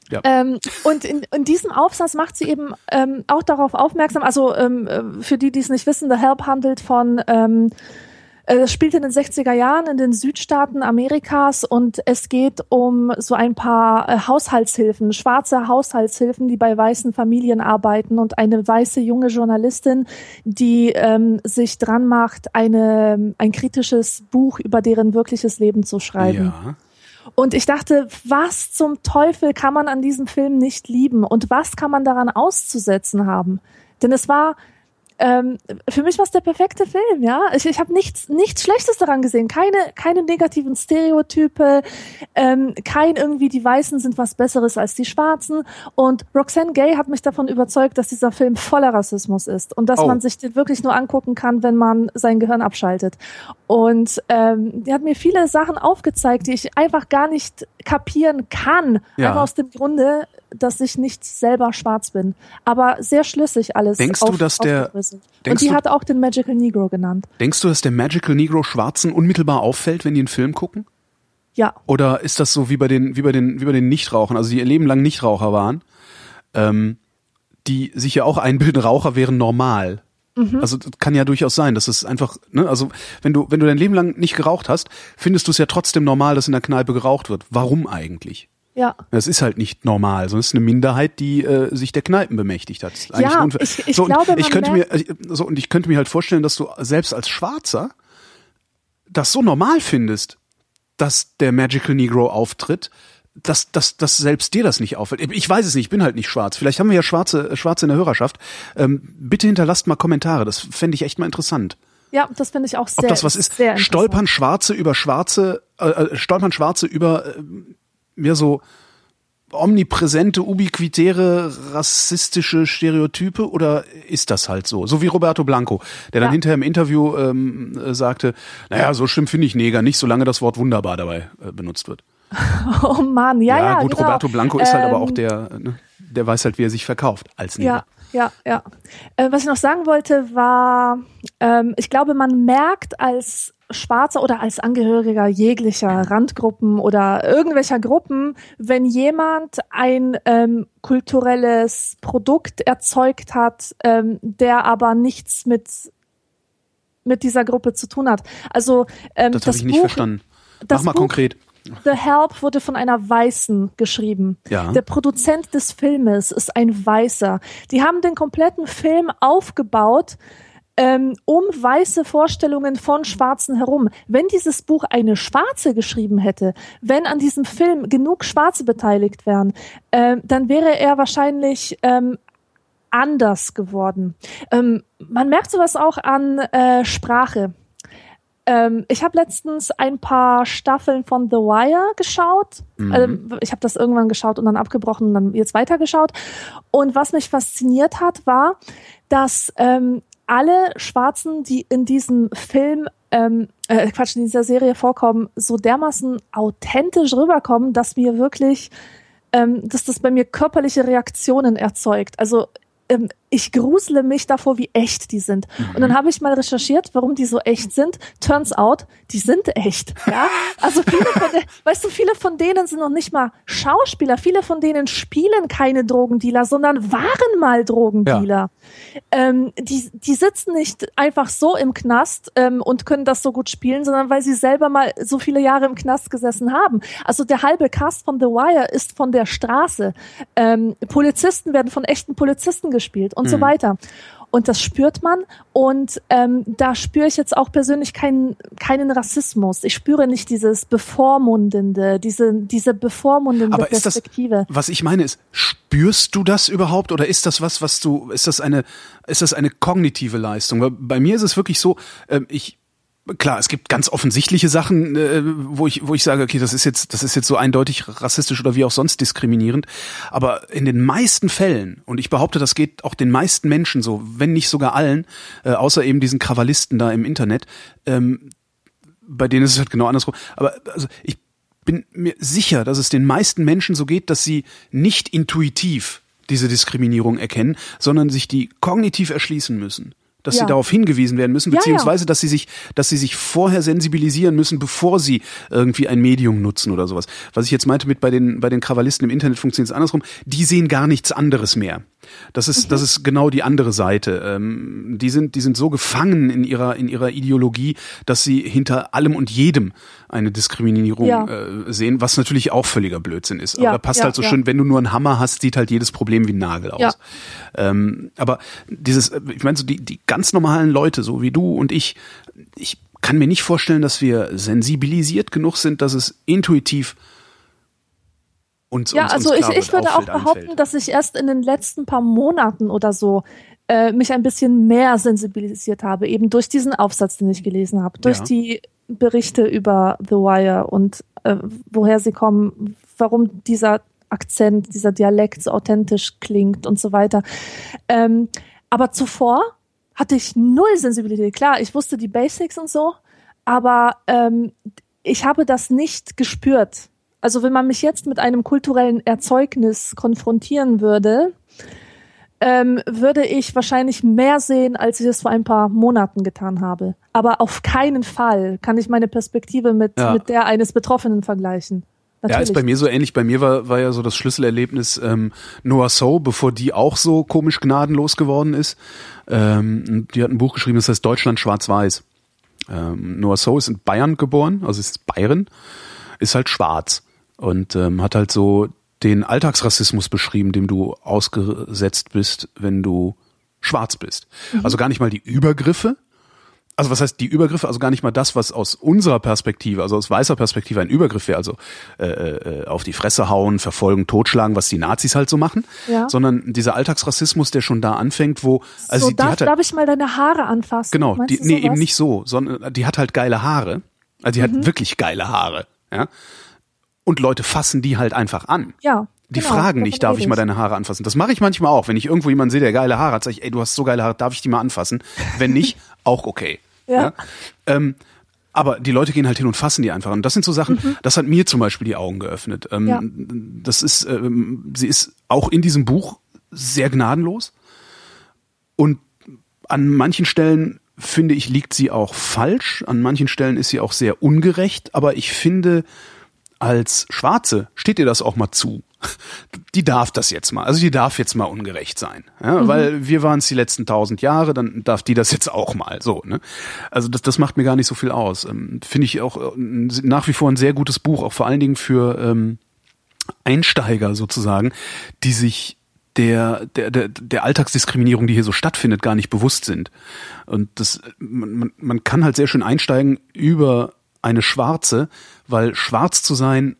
Ja. Ähm, und in, in diesem Aufsatz macht sie eben ähm, auch darauf aufmerksam, also ähm, äh, für die, die es nicht wissen, The Help handelt von, ähm, äh, es spielt in den 60er Jahren in den Südstaaten Amerikas und es geht um so ein paar äh, Haushaltshilfen, schwarze Haushaltshilfen, die bei weißen Familien arbeiten und eine weiße junge Journalistin, die ähm, sich dran macht, eine, ein kritisches Buch über deren wirkliches Leben zu schreiben. Ja. Und ich dachte, was zum Teufel kann man an diesem Film nicht lieben und was kann man daran auszusetzen haben? Denn es war ähm, für mich war es der perfekte Film, ja. Ich, ich habe nichts, nichts Schlechtes daran gesehen. Keine, keine negativen Stereotype, ähm, kein irgendwie die Weißen sind was Besseres als die Schwarzen. Und Roxanne Gay hat mich davon überzeugt, dass dieser Film voller Rassismus ist und dass Oh. man sich den wirklich nur angucken kann, wenn man sein Gehirn abschaltet. Und ähm, die hat mir viele Sachen aufgezeigt, die ich einfach gar nicht kapieren kann. Ja. Einfach aus dem Grunde, dass ich nicht selber schwarz bin. Aber sehr schlüssig alles. Denkst du, dass der- Und die du- hat auch den Magical Negro genannt. Denkst du, dass der Magical Negro Schwarzen unmittelbar auffällt, wenn die einen Film gucken? Ja. Oder ist das so wie bei den, wie bei den, wie bei den Nichtrauchern, also die ihr Leben lang Nichtraucher waren, ähm, die sich ja auch einbilden, Raucher wären normal. Also das kann ja durchaus sein, dass es einfach, ne, also wenn du, wenn du dein Leben lang nicht geraucht hast, findest du es ja trotzdem normal, dass in der Kneipe geraucht wird. Warum eigentlich? Ja. Das ist halt nicht normal, sondern es ist eine Minderheit, die äh, sich der Kneipen bemächtigt hat. Ja, ich- ich so, glaube, ich könnte mir, äh, so und ich könnte mir halt vorstellen, dass du selbst als Schwarzer das so normal findest, dass der Magical Negro auftritt, dass, dass, dass selbst dir das nicht auffällt. Ich weiß es nicht, ich bin halt nicht schwarz. Vielleicht haben wir ja Schwarze, Schwarze in der Hörerschaft. Ähm, bitte hinterlasst mal Kommentare, das fände ich echt mal interessant. Ja, das finde ich auch sehr Ob das was ist? Stolpern Schwarze über Schwarze, äh, äh, stolpern Schwarze über mehr so omnipräsente, ubiquitäre, rassistische Stereotype oder ist das halt so? So wie Roberto Blanco, der dann Ja. hinterher im Interview ähm, äh, sagte, naja, so schlimm finde ich Neger nicht, solange das Wort wunderbar dabei äh, benutzt wird. Oh Mann, ja, ja, gut, genau. Roberto Blanco ist halt aber auch Ähm, der, ne, der weiß halt, wie er sich verkauft als Neger. Ja, ja, ja. Äh, was ich noch sagen wollte, war, ähm, ich glaube, man merkt als Schwarzer oder als Angehöriger jeglicher Randgruppen oder irgendwelcher Gruppen, wenn jemand ein ähm, kulturelles Produkt erzeugt hat, ähm, der aber nichts mit mit dieser Gruppe zu tun hat. Also ähm, Das habe ich nicht Buch, verstanden. das Mach mal Buch konkret. The Help wurde von einer Weißen geschrieben. Ja. Der Produzent des Filmes ist ein Weißer. Die haben den kompletten Film aufgebaut ähm, um weiße Vorstellungen von Schwarzen herum. Wenn dieses Buch eine Schwarze geschrieben hätte, wenn an diesem Film genug Schwarze beteiligt wären, ähm, dann wäre er wahrscheinlich ähm, anders geworden. Ähm, man merkt sowas auch an äh, Sprache. Ähm, ich habe letztens ein paar Staffeln von The Wire geschaut. Ähm, ich habe das irgendwann geschaut und dann abgebrochen und dann jetzt weitergeschaut. Und was mich fasziniert hat, war, dass ähm, alle Schwarzen, die in diesem Film ähm, äh, Quatsch, in dieser Serie vorkommen, so dermaßen authentisch rüberkommen, dass mir wirklich, ähm, dass das bei mir körperliche Reaktionen erzeugt. Also ähm, ich grusele mich davor, wie echt die sind. Und dann habe ich mal recherchiert, warum die so echt sind. Turns out, die sind echt. Ja? Also viele von de- weißt du, viele von denen sind noch nicht mal Schauspieler. Viele von denen spielen keine Drogendealer, sondern waren mal Drogendealer. Ähm, die, die sitzen nicht einfach so im Knast ähm, und können das so gut spielen, sondern weil sie selber mal so viele Jahre im Knast gesessen haben. Also der halbe Cast von The Wire ist von der Straße. Ähm, Polizisten werden von echten Polizisten gespielt und so weiter. Und das spürt man. Und ähm, da spüre ich jetzt auch persönlich keinen, keinen Rassismus. Ich spüre nicht dieses bevormundende, diese, diese bevormundende Aber ist das, Perspektive. was ich meine ist, spürst du das überhaupt oder ist das was, was du, ist das eine, ist das eine kognitive Leistung? Weil bei mir ist es wirklich so, ähm, ich, klar, es gibt ganz offensichtliche Sachen, äh, wo ich, wo ich sage, okay, das ist jetzt, das ist jetzt so eindeutig rassistisch oder wie auch sonst diskriminierend. Aber in den meisten Fällen, und ich behaupte, das geht auch den meisten Menschen so, wenn nicht sogar allen, äh, außer eben diesen Krawallisten da im Internet, ähm, bei denen ist es halt genau andersrum. Aber also ich bin mir sicher, dass es den meisten Menschen so geht, dass sie nicht intuitiv diese Diskriminierung erkennen, sondern sich die kognitiv erschließen müssen. Dass Ja. sie darauf hingewiesen werden müssen, Ja, ja. beziehungsweise dass sie sich, dass sie sich vorher sensibilisieren müssen, bevor sie irgendwie ein Medium nutzen oder sowas. Was ich jetzt meinte mit bei den, bei den Krawallisten im Internet funktioniert es andersrum. Die sehen gar nichts anderes mehr. Das ist, Mhm. das ist genau die andere Seite. Ähm, die sind, die sind so gefangen in ihrer, in ihrer Ideologie, dass sie hinter allem und jedem eine Diskriminierung Ja. äh, sehen, was natürlich auch völliger Blödsinn ist. Ja, aber passt ja, halt so schön, wenn du nur einen Hammer hast, sieht halt jedes Problem wie ein Nagel aus. Ähm, aber dieses, äh, ich meine, so die, die ganz normalen Leute, so wie du und ich, ich kann mir nicht vorstellen, dass wir sensibilisiert genug sind, dass es intuitiv uns, Ja, uns, also uns ich, ich würde auch behaupten, einfällt. dass ich erst in den letzten paar Monaten oder so äh, mich ein bisschen mehr sensibilisiert habe, eben durch diesen Aufsatz, den ich gelesen habe, durch Ja. die Berichte über The Wire und äh, woher sie kommen, warum dieser Akzent, dieser Dialekt so authentisch klingt und so weiter. Ähm, aber zuvor hatte ich null Sensibilität. Klar, ich wusste die Basics und so, aber ähm, ich habe das nicht gespürt. Also wenn man mich jetzt mit einem kulturellen Erzeugnis konfrontieren würde, ähm, würde ich wahrscheinlich mehr sehen, als ich es vor ein paar Monaten getan habe. Aber auf keinen Fall kann ich meine Perspektive mit, Ja. mit der eines Betroffenen vergleichen. Ja, Natürlich. ist bei mir so ähnlich. Bei mir war, war ja so das Schlüsselerlebnis ähm, Noah So, bevor die auch so komisch gnadenlos geworden ist. Ähm, die hat ein Buch geschrieben, das heißt Deutschland schwarz-weiß. Ähm, Noah So ist in Bayern geboren, also ist Bayern, ist halt schwarz und ähm, hat halt so den Alltagsrassismus beschrieben, dem du ausgesetzt bist, wenn du schwarz bist. Also gar nicht mal die Übergriffe, also was heißt die Übergriffe? Also gar nicht mal das, was aus unserer Perspektive, also aus weißer Perspektive ein Übergriff wäre, also äh, äh, auf die Fresse hauen, verfolgen, totschlagen, was die Nazis halt so machen, Ja. sondern dieser Alltagsrassismus, der schon da anfängt, wo also so, die, die darf, hat halt, darf ich mal deine Haare anfassen? genau, Meinst die, nee eben nicht so, sondern die hat halt geile Haare, also die Mhm. hat wirklich geile Haare, ja, und Leute fassen die halt einfach an. Ja. Die genau, fragen nicht, darf ich mal deine Haare anfassen? Das mache ich manchmal auch. Wenn ich irgendwo jemanden sehe, der geile Haare hat, sage ich, ey, du hast so geile Haare, darf ich die mal anfassen? Wenn nicht, auch okay. Ja. Ähm, aber die Leute gehen halt hin und fassen die einfach. Und das sind so Sachen, das hat mir zum Beispiel die Augen geöffnet. Ähm, Mhm. Ja. Das ist, ähm, sie ist auch in diesem Buch sehr gnadenlos. Und an manchen Stellen finde ich, liegt sie auch falsch. An manchen Stellen ist sie auch sehr ungerecht. Aber ich finde, als Schwarze steht ihr das auch mal zu. Die darf das jetzt mal. Also die darf jetzt mal ungerecht sein. Ja, Weil wir waren es die letzten tausend Jahre, dann darf die das jetzt auch mal. So, ne? Also das, das macht mir gar nicht so viel aus. Ähm, Finde ich auch äh, nach wie vor ein sehr gutes Buch, auch vor allen Dingen für ähm, Einsteiger sozusagen, die sich der, der, der, der Alltagsdiskriminierung, die hier so stattfindet, gar nicht bewusst sind. Und das, man, man- man kann halt sehr schön einsteigen über eine Schwarze, weil schwarz zu sein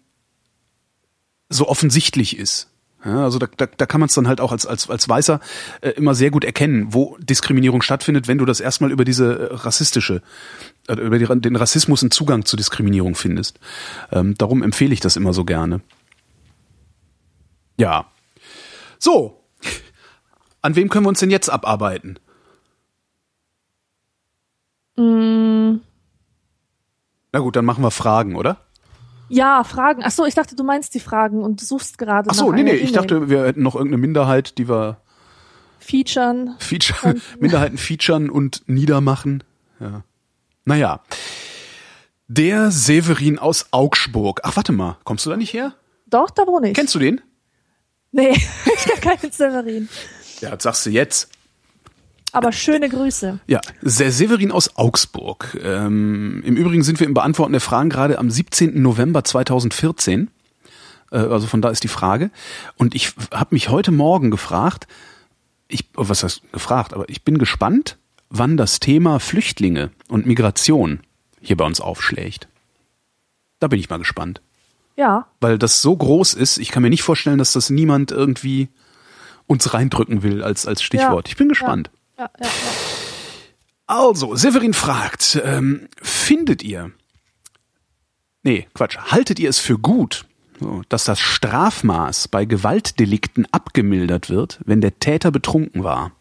so offensichtlich ist. Ja, also da, da, da kann man es dann halt auch als, als, als Weißer äh, immer sehr gut erkennen, wo Diskriminierung stattfindet, wenn du das erstmal über diese äh, rassistische, äh, über die, den Rassismus einen Zugang zu Diskriminierung findest. Ähm, darum empfehle ich das immer so gerne. Ja. So. An wem können wir uns denn jetzt abarbeiten? Mm, Na gut, dann machen wir Fragen, oder? ja, Fragen. Ach so, ich dachte, du meinst die Fragen und du suchst gerade Ach so, nee, nee, einer ich dachte, wir hätten noch irgendeine Minderheit, die wir Featuren. Feature, Minderheiten featuren und niedermachen. Ja. Naja. Der Severin aus Augsburg. Ach, warte mal, kommst du da nicht her? Doch, da wohne ich. Kennst du den? Nee, ich kenne keinen Severin. Ja, das sagst du jetzt. Aber schöne Grüße. Ja, Severin aus Augsburg. Ähm, Im Übrigen sind wir im Beantworten der Fragen gerade am 17. November 2014. Äh, also von da ist die Frage. Und ich habe mich heute Morgen gefragt, ich, oh, was heißt gefragt, aber ich bin gespannt, wann das Thema Flüchtlinge und Migration hier bei uns aufschlägt. Da bin ich mal gespannt. Ja, Weil das so groß ist, ich kann mir nicht vorstellen, dass das niemand irgendwie uns reindrücken will als, als Stichwort. Ja. Ich bin gespannt. ja, ja, ja. Also, Severin fragt, ähm, findet ihr, nee, Quatsch, haltet ihr es für gut, dass das Strafmaß bei Gewaltdelikten abgemildert wird, wenn der Täter betrunken war?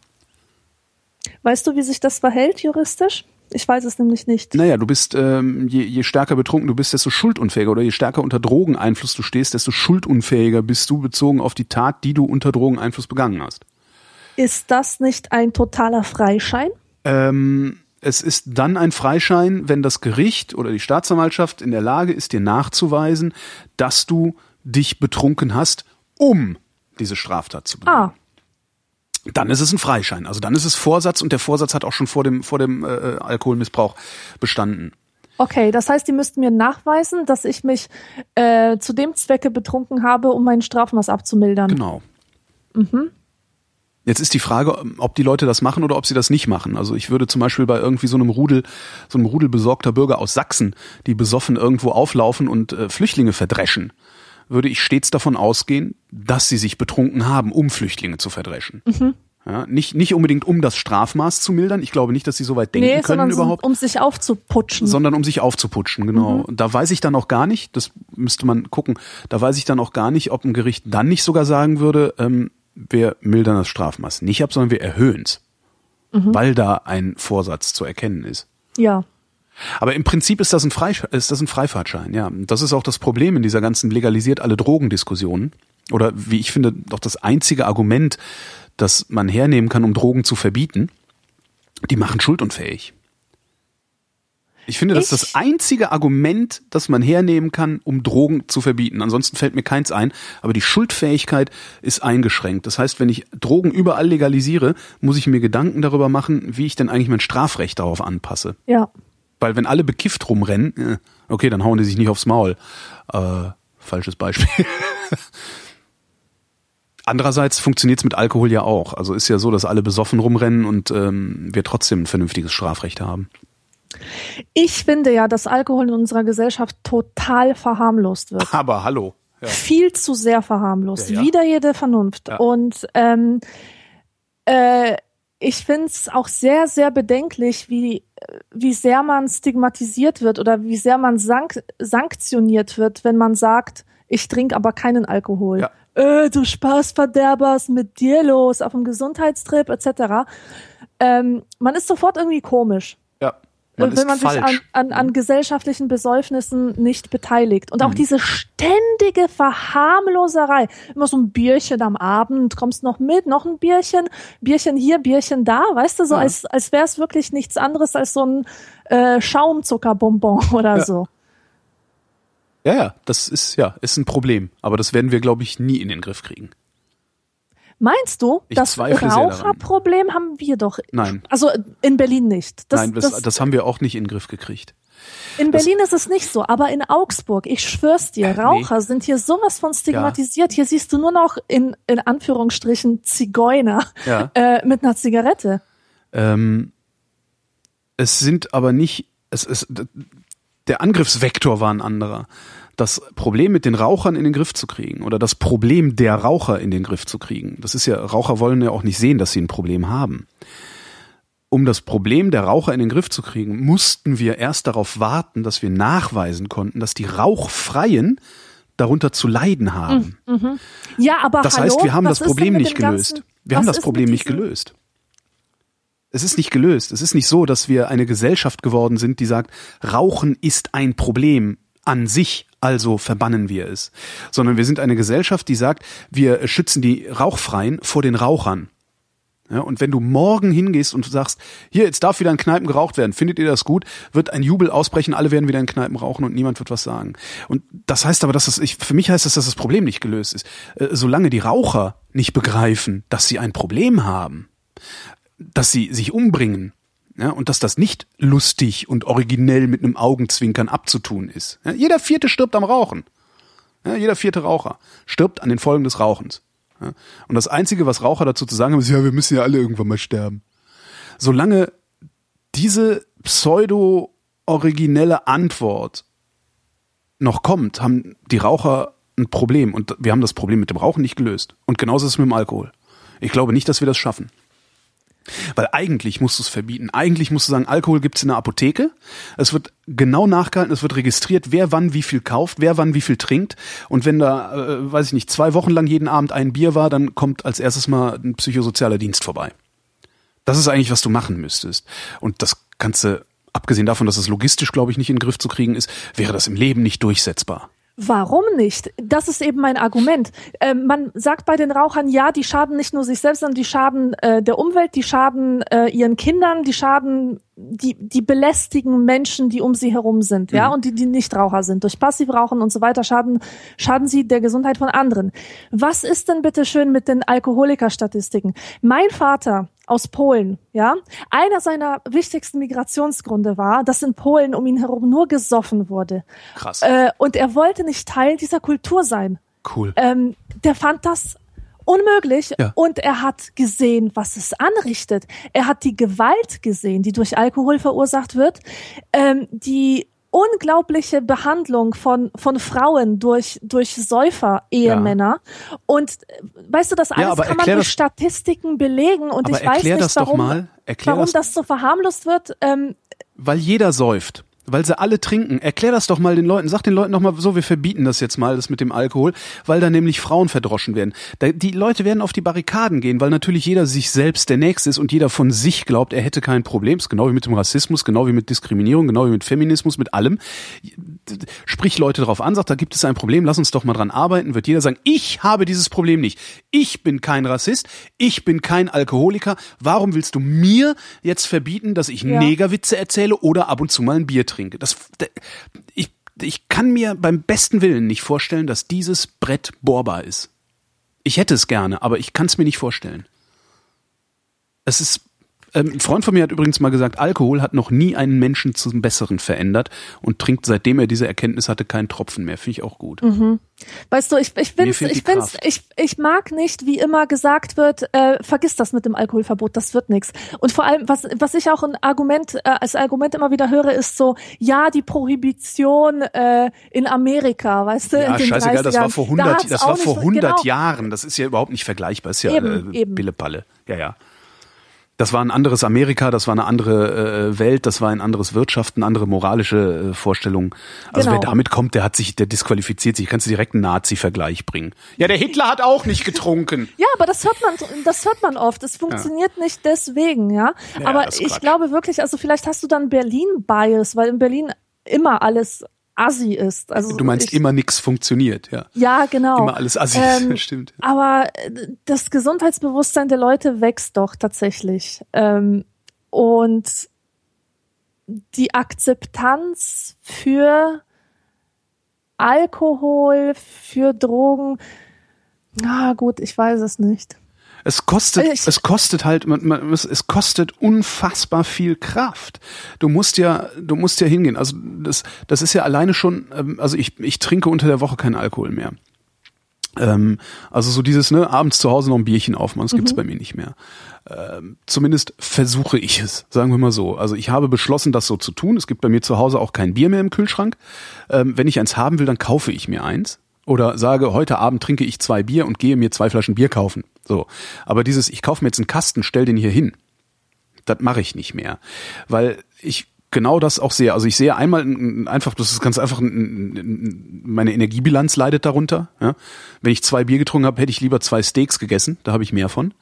Weißt du, wie sich das verhält juristisch? Ich weiß es nämlich nicht. Naja, du bist, ähm, je, je stärker betrunken du bist, desto schuldunfähiger oder je stärker unter Drogeneinfluss du stehst, desto schuldunfähiger bist du bezogen auf die Tat, die du unter Drogeneinfluss begangen hast. Ist das nicht ein totaler Freischein? Ähm, es ist dann ein Freischein, wenn das Gericht oder die Staatsanwaltschaft in der Lage ist, dir nachzuweisen, dass du dich betrunken hast, um diese Straftat zu begehen. Ah, Dann ist es ein Freischein. Also dann ist es Vorsatz und der Vorsatz hat auch schon vor dem, vor dem äh, Alkoholmissbrauch bestanden. okay. Das heißt, die müssten mir nachweisen, dass ich mich äh, zu dem Zwecke betrunken habe, um mein Strafmaß abzumildern. Genau. Jetzt ist die Frage, ob die Leute das machen oder ob sie das nicht machen. Also ich würde zum Beispiel bei irgendwie so einem Rudel, so einem Rudel besorgter Bürger aus Sachsen, die besoffen irgendwo auflaufen und äh, Flüchtlinge verdreschen, würde ich stets davon ausgehen, dass sie sich betrunken haben, um Flüchtlinge zu verdreschen. Ja, nicht, nicht unbedingt um das Strafmaß zu mildern. Ich glaube nicht, dass sie so weit denken Nee, können überhaupt um sich aufzuputschen. sondern um sich aufzuputschen, genau. Und da weiß ich dann auch gar nicht, das müsste man gucken, da weiß ich dann auch gar nicht, ob ein Gericht dann nicht sogar sagen würde, ähm, wir mildern das Strafmaß nicht ab, sondern wir erhöhen es, weil da ein Vorsatz zu erkennen ist. ja. Aber im Prinzip ist das ein, Freis ist das ein Freifahrtschein, ja. Das ist auch das Problem in dieser ganzen legalisiert alle Drogendiskussion. Oder wie ich finde, doch das einzige Argument, das man hernehmen kann, um Drogen zu verbieten, die machen schuldunfähig. Ich finde, das ist das einzige Argument, das man hernehmen kann, um Drogen zu verbieten. Ansonsten fällt mir keins ein. Aber die Schuldfähigkeit ist eingeschränkt. Das heißt, wenn ich Drogen überall legalisiere, muss ich mir Gedanken darüber machen, wie ich denn eigentlich mein Strafrecht darauf anpasse. Ja. Weil wenn alle bekifft rumrennen, äh, okay, dann hauen die sich nicht aufs Maul. Äh, falsches Beispiel. Andererseits funktioniert es mit Alkohol ja auch. Also ist ja so, dass alle besoffen rumrennen und ähm, wir trotzdem ein vernünftiges Strafrecht haben. Ich finde ja, dass Alkohol in unserer Gesellschaft total verharmlost wird. Aber hallo. Ja. Viel zu sehr verharmlost. Ja, ja. Wider jede Vernunft. Und ähm, äh, ich finde es auch sehr, sehr bedenklich, wie, wie sehr man stigmatisiert wird oder wie sehr man sank sanktioniert wird, wenn man sagt, ich trinke aber keinen Alkohol. Ja. Äh, du Spaßverderber, was mit dir los auf dem Gesundheitstrip etc. Ähm, man ist sofort irgendwie komisch. Man wenn man sich falsch. an, an, an gesellschaftlichen Besäufnissen nicht beteiligt. Und auch Mhm. diese ständige Verharmloserei. Immer so ein Bierchen am Abend, kommst noch mit, noch ein Bierchen, Bierchen hier, Bierchen da, weißt du, so Ja. als, als wäre es wirklich nichts anderes als so ein äh, Schaumzuckerbonbon oder Ja. so. Ja, ja, das ist ja ist ein Problem. Aber das werden wir, glaube ich, nie in den Griff kriegen. Meinst du, Ich das. Raucherproblem haben wir doch? Nein. Also in Berlin nicht. Das, Nein, das, das, haben wir auch nicht in den Griff gekriegt. In Berlin ist es nicht so, aber in Augsburg, ich schwör's dir, Äh, nee. Raucher sind hier sowas von stigmatisiert. Hier siehst du nur noch in, in Anführungsstrichen Zigeuner Ja. äh, mit einer Zigarette. Ähm, es sind aber nicht, es ist, der Angriffsvektor war ein anderer. Das Problem mit den Rauchern in den Griff zu kriegen oder das Problem der Raucher in den Griff zu kriegen, das ist ja, Raucher wollen ja auch nicht sehen, dass sie ein Problem haben. Um das Problem der Raucher in den Griff zu kriegen, mussten wir erst darauf warten, dass wir nachweisen konnten, dass die Rauchfreien darunter zu leiden haben. Ja, aber Das hallo, heißt, wir haben das Problem nicht gelöst. ganzen- Wir haben das Problem nicht gelöst. Es ist nicht gelöst. Es ist nicht so, dass wir eine Gesellschaft geworden sind, die sagt, Rauchen ist ein Problem an sich, also verbannen wir es. Sondern wir sind eine Gesellschaft, die sagt, wir schützen die Rauchfreien vor den Rauchern. Ja, und wenn du morgen hingehst und sagst, hier, jetzt darf wieder in Kneipen geraucht werden, findet ihr das gut, wird ein Jubel ausbrechen, alle werden wieder in Kneipen rauchen und niemand wird was sagen. Und das heißt aber, dass das, ich, für mich heißt das, dass das Problem nicht gelöst ist. Äh, solange die Raucher nicht begreifen, dass sie ein Problem haben, dass sie sich umbringen, ja, und dass das nicht lustig und originell mit einem Augenzwinkern abzutun ist. Ja, jeder vierte stirbt am Rauchen. Ja, jeder vierte Raucher stirbt an den Folgen des Rauchens. Und das Einzige, was Raucher dazu zu sagen haben, ist, ja, wir müssen ja alle irgendwann mal sterben. Solange diese pseudo-originelle Antwort noch kommt, haben die Raucher ein Problem. Und wir haben das Problem mit dem Rauchen nicht gelöst. Und genauso ist es mit dem Alkohol. Ich glaube nicht, dass wir das schaffen. Weil eigentlich musst du es verbieten. Eigentlich musst du sagen, Alkohol gibt's in der Apotheke. Es wird genau nachgehalten, es wird registriert, wer wann wie viel kauft, wer wann wie viel trinkt. Und wenn da, äh, weiß ich nicht, zwei Wochen lang jeden Abend ein Bier war, dann kommt als erstes mal ein psychosozialer Dienst vorbei. Das ist eigentlich, was du machen müsstest. Und das kannst du, abgesehen davon, dass es logistisch, glaube ich, nicht in den Griff zu kriegen ist, wäre das im Leben nicht durchsetzbar. Warum nicht? Das ist eben mein Argument. Ähm, man sagt bei den Rauchern, ja, die schaden nicht nur sich selbst, sondern die schaden äh, der Umwelt, die schaden äh, ihren Kindern, die schaden, die, die belästigen Menschen, die um sie herum sind, ja, und die, die nicht Raucher sind. Durch Passivrauchen und so weiter schaden, schaden sie der Gesundheit von anderen. Was ist denn bitte schön mit den Alkoholikerstatistiken? Mein Vater aus Polen, ja. Einer seiner wichtigsten Migrationsgründe war, dass in Polen um ihn herum nur gesoffen wurde. Krass. Äh, und er wollte nicht Teil dieser Kultur sein. Cool. Ähm, der fand das unmöglich Ja. und er hat gesehen, was es anrichtet. Er hat die Gewalt gesehen, die durch Alkohol verursacht wird, ähm, die unglaubliche Behandlung von von Frauen durch durch Säufer Ehemänner. Und weißt du das alles aber kann man durch Statistiken belegen und ich weiß nicht warum warum das- das so verharmlost wird ähm, Weil jeder säuft. Weil sie alle trinken. Erklär das doch mal den Leuten. Sag den Leuten doch mal so, wir verbieten das jetzt mal, das mit dem Alkohol, weil da nämlich Frauen verdroschen werden. Da, die Leute werden auf die Barrikaden gehen, weil natürlich jeder sich selbst der Nächste ist und jeder von sich glaubt, er hätte kein Problem. Ist genau wie mit dem Rassismus, genau wie mit Diskriminierung, genau wie mit Feminismus, mit allem. Sprich Leute darauf an, sagt, da gibt es ein Problem, lass uns doch mal dran arbeiten, wird jeder sagen, ich habe dieses Problem nicht. Ich bin kein Rassist, ich bin kein Alkoholiker. Warum willst du mir jetzt verbieten, dass ich ja. Negerwitze erzähle oder ab und zu mal ein Bier trinke? Das, ich, ich kann mir beim besten Willen nicht vorstellen, dass dieses Brett bohrbar ist. Ich hätte es gerne, aber ich kann es mir nicht vorstellen. Es ist ähm, ein Freund von mir hat übrigens mal gesagt, Alkohol hat noch nie einen Menschen zum Besseren verändert und trinkt, seitdem er diese Erkenntnis hatte, keinen Tropfen mehr. Finde ich auch gut. Mhm. Weißt du, ich, ich find's, ich find's, ich, ich mag nicht, wie immer gesagt wird, äh, vergiss das mit dem Alkoholverbot, das wird nichts. Und vor allem, was, was ich auch ein Argument, äh, als Argument immer wieder höre, ist so, ja, die Prohibition äh, in Amerika, weißt du, ja, in den scheißegal, 30ern, das war vor 100, da das war vor 100 genau, Jahren. Das ist ja überhaupt nicht vergleichbar. Das ist ja Eben, äh, eben. Pillepalle. Ja, ja. Das war ein anderes Amerika, das war eine andere äh, Welt, das war ein anderes Wirtschaft, eine andere moralische äh, Vorstellung. Also Genau. wer damit kommt, der hat sich, der disqualifiziert sich. Kannst du direkt einen Nazi-Vergleich bringen. Ja, der Hitler hat auch nicht getrunken. Ja, aber das hört man, das hört man oft. Es funktioniert nicht deswegen, ja. Ja, aber ich glaube wirklich, also vielleicht hast du dann Berlin-Bias, weil in Berlin immer alles assi ist. Also Du meinst ich, immer nix funktioniert, ja. Ja, genau. Immer alles assi, Ähm, stimmt. Aber äh, das Gesundheitsbewusstsein der Leute wächst doch tatsächlich. Ähm, und die Akzeptanz für Alkohol, für Drogen, na gut, ich weiß es nicht. Es kostet, Ich- es kostet halt, man, man, es, kostet unfassbar viel Kraft. Du musst ja, du musst ja hingehen. Also das, das ist ja alleine schon, ähm, also ich, ich trinke unter der Woche keinen Alkohol mehr. Ähm, also so dieses, ne, abends zu Hause noch ein Bierchen aufmachen, das gibt's bei mir nicht mehr. Ähm, zumindest versuche ich es, sagen wir mal so. Also ich habe beschlossen, das so zu tun. Es gibt bei mir zu Hause auch kein Bier mehr im Kühlschrank. Ähm, wenn ich eins haben will, dann kaufe ich mir eins. Oder sage, heute Abend trinke ich zwei Bier und gehe mir zwei Flaschen Bier kaufen. So. Aber dieses, ich kaufe mir jetzt einen Kasten, stell den hier hin. Das mache ich nicht mehr. Weil ich genau das auch sehe. Also ich sehe einmal einfach, das ist ganz einfach, meine Energiebilanz leidet darunter. Ja? Wenn ich zwei Bier getrunken habe, hätte ich lieber zwei Steaks gegessen. Da habe ich mehr von.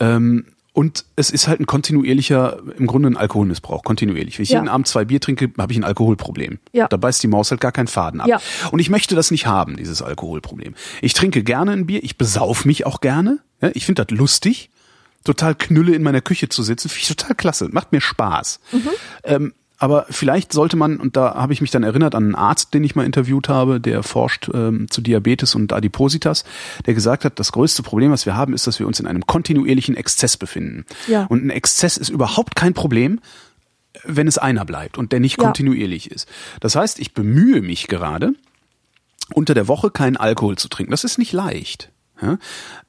Ähm, und es ist halt ein kontinuierlicher, im Grunde ein Alkoholmissbrauch, kontinuierlich. Wenn ich Ja. jeden Abend zwei Bier trinke, habe ich ein Alkoholproblem. Ja. Da beißt die Maus halt gar keinen Faden ab. Ja. Und ich möchte das nicht haben, dieses Alkoholproblem. Ich trinke gerne ein Bier, ich besauf mich auch gerne. Ja, ich finde das lustig, total knülle in meiner Küche zu sitzen, finde ich total klasse, macht mir Spaß. Ähm, aber vielleicht sollte man, und da habe ich mich dann erinnert an einen Arzt, den ich mal interviewt habe, der forscht ähm, zu Diabetes und Adipositas, der gesagt hat, das größte Problem, was wir haben, ist, dass wir uns in einem kontinuierlichen Exzess befinden. Ja. Und ein Exzess ist überhaupt kein Problem, wenn es einer bleibt und der nicht Ja. kontinuierlich ist. Das heißt, ich bemühe mich gerade, unter der Woche keinen Alkohol zu trinken. Das ist nicht leicht. Ja?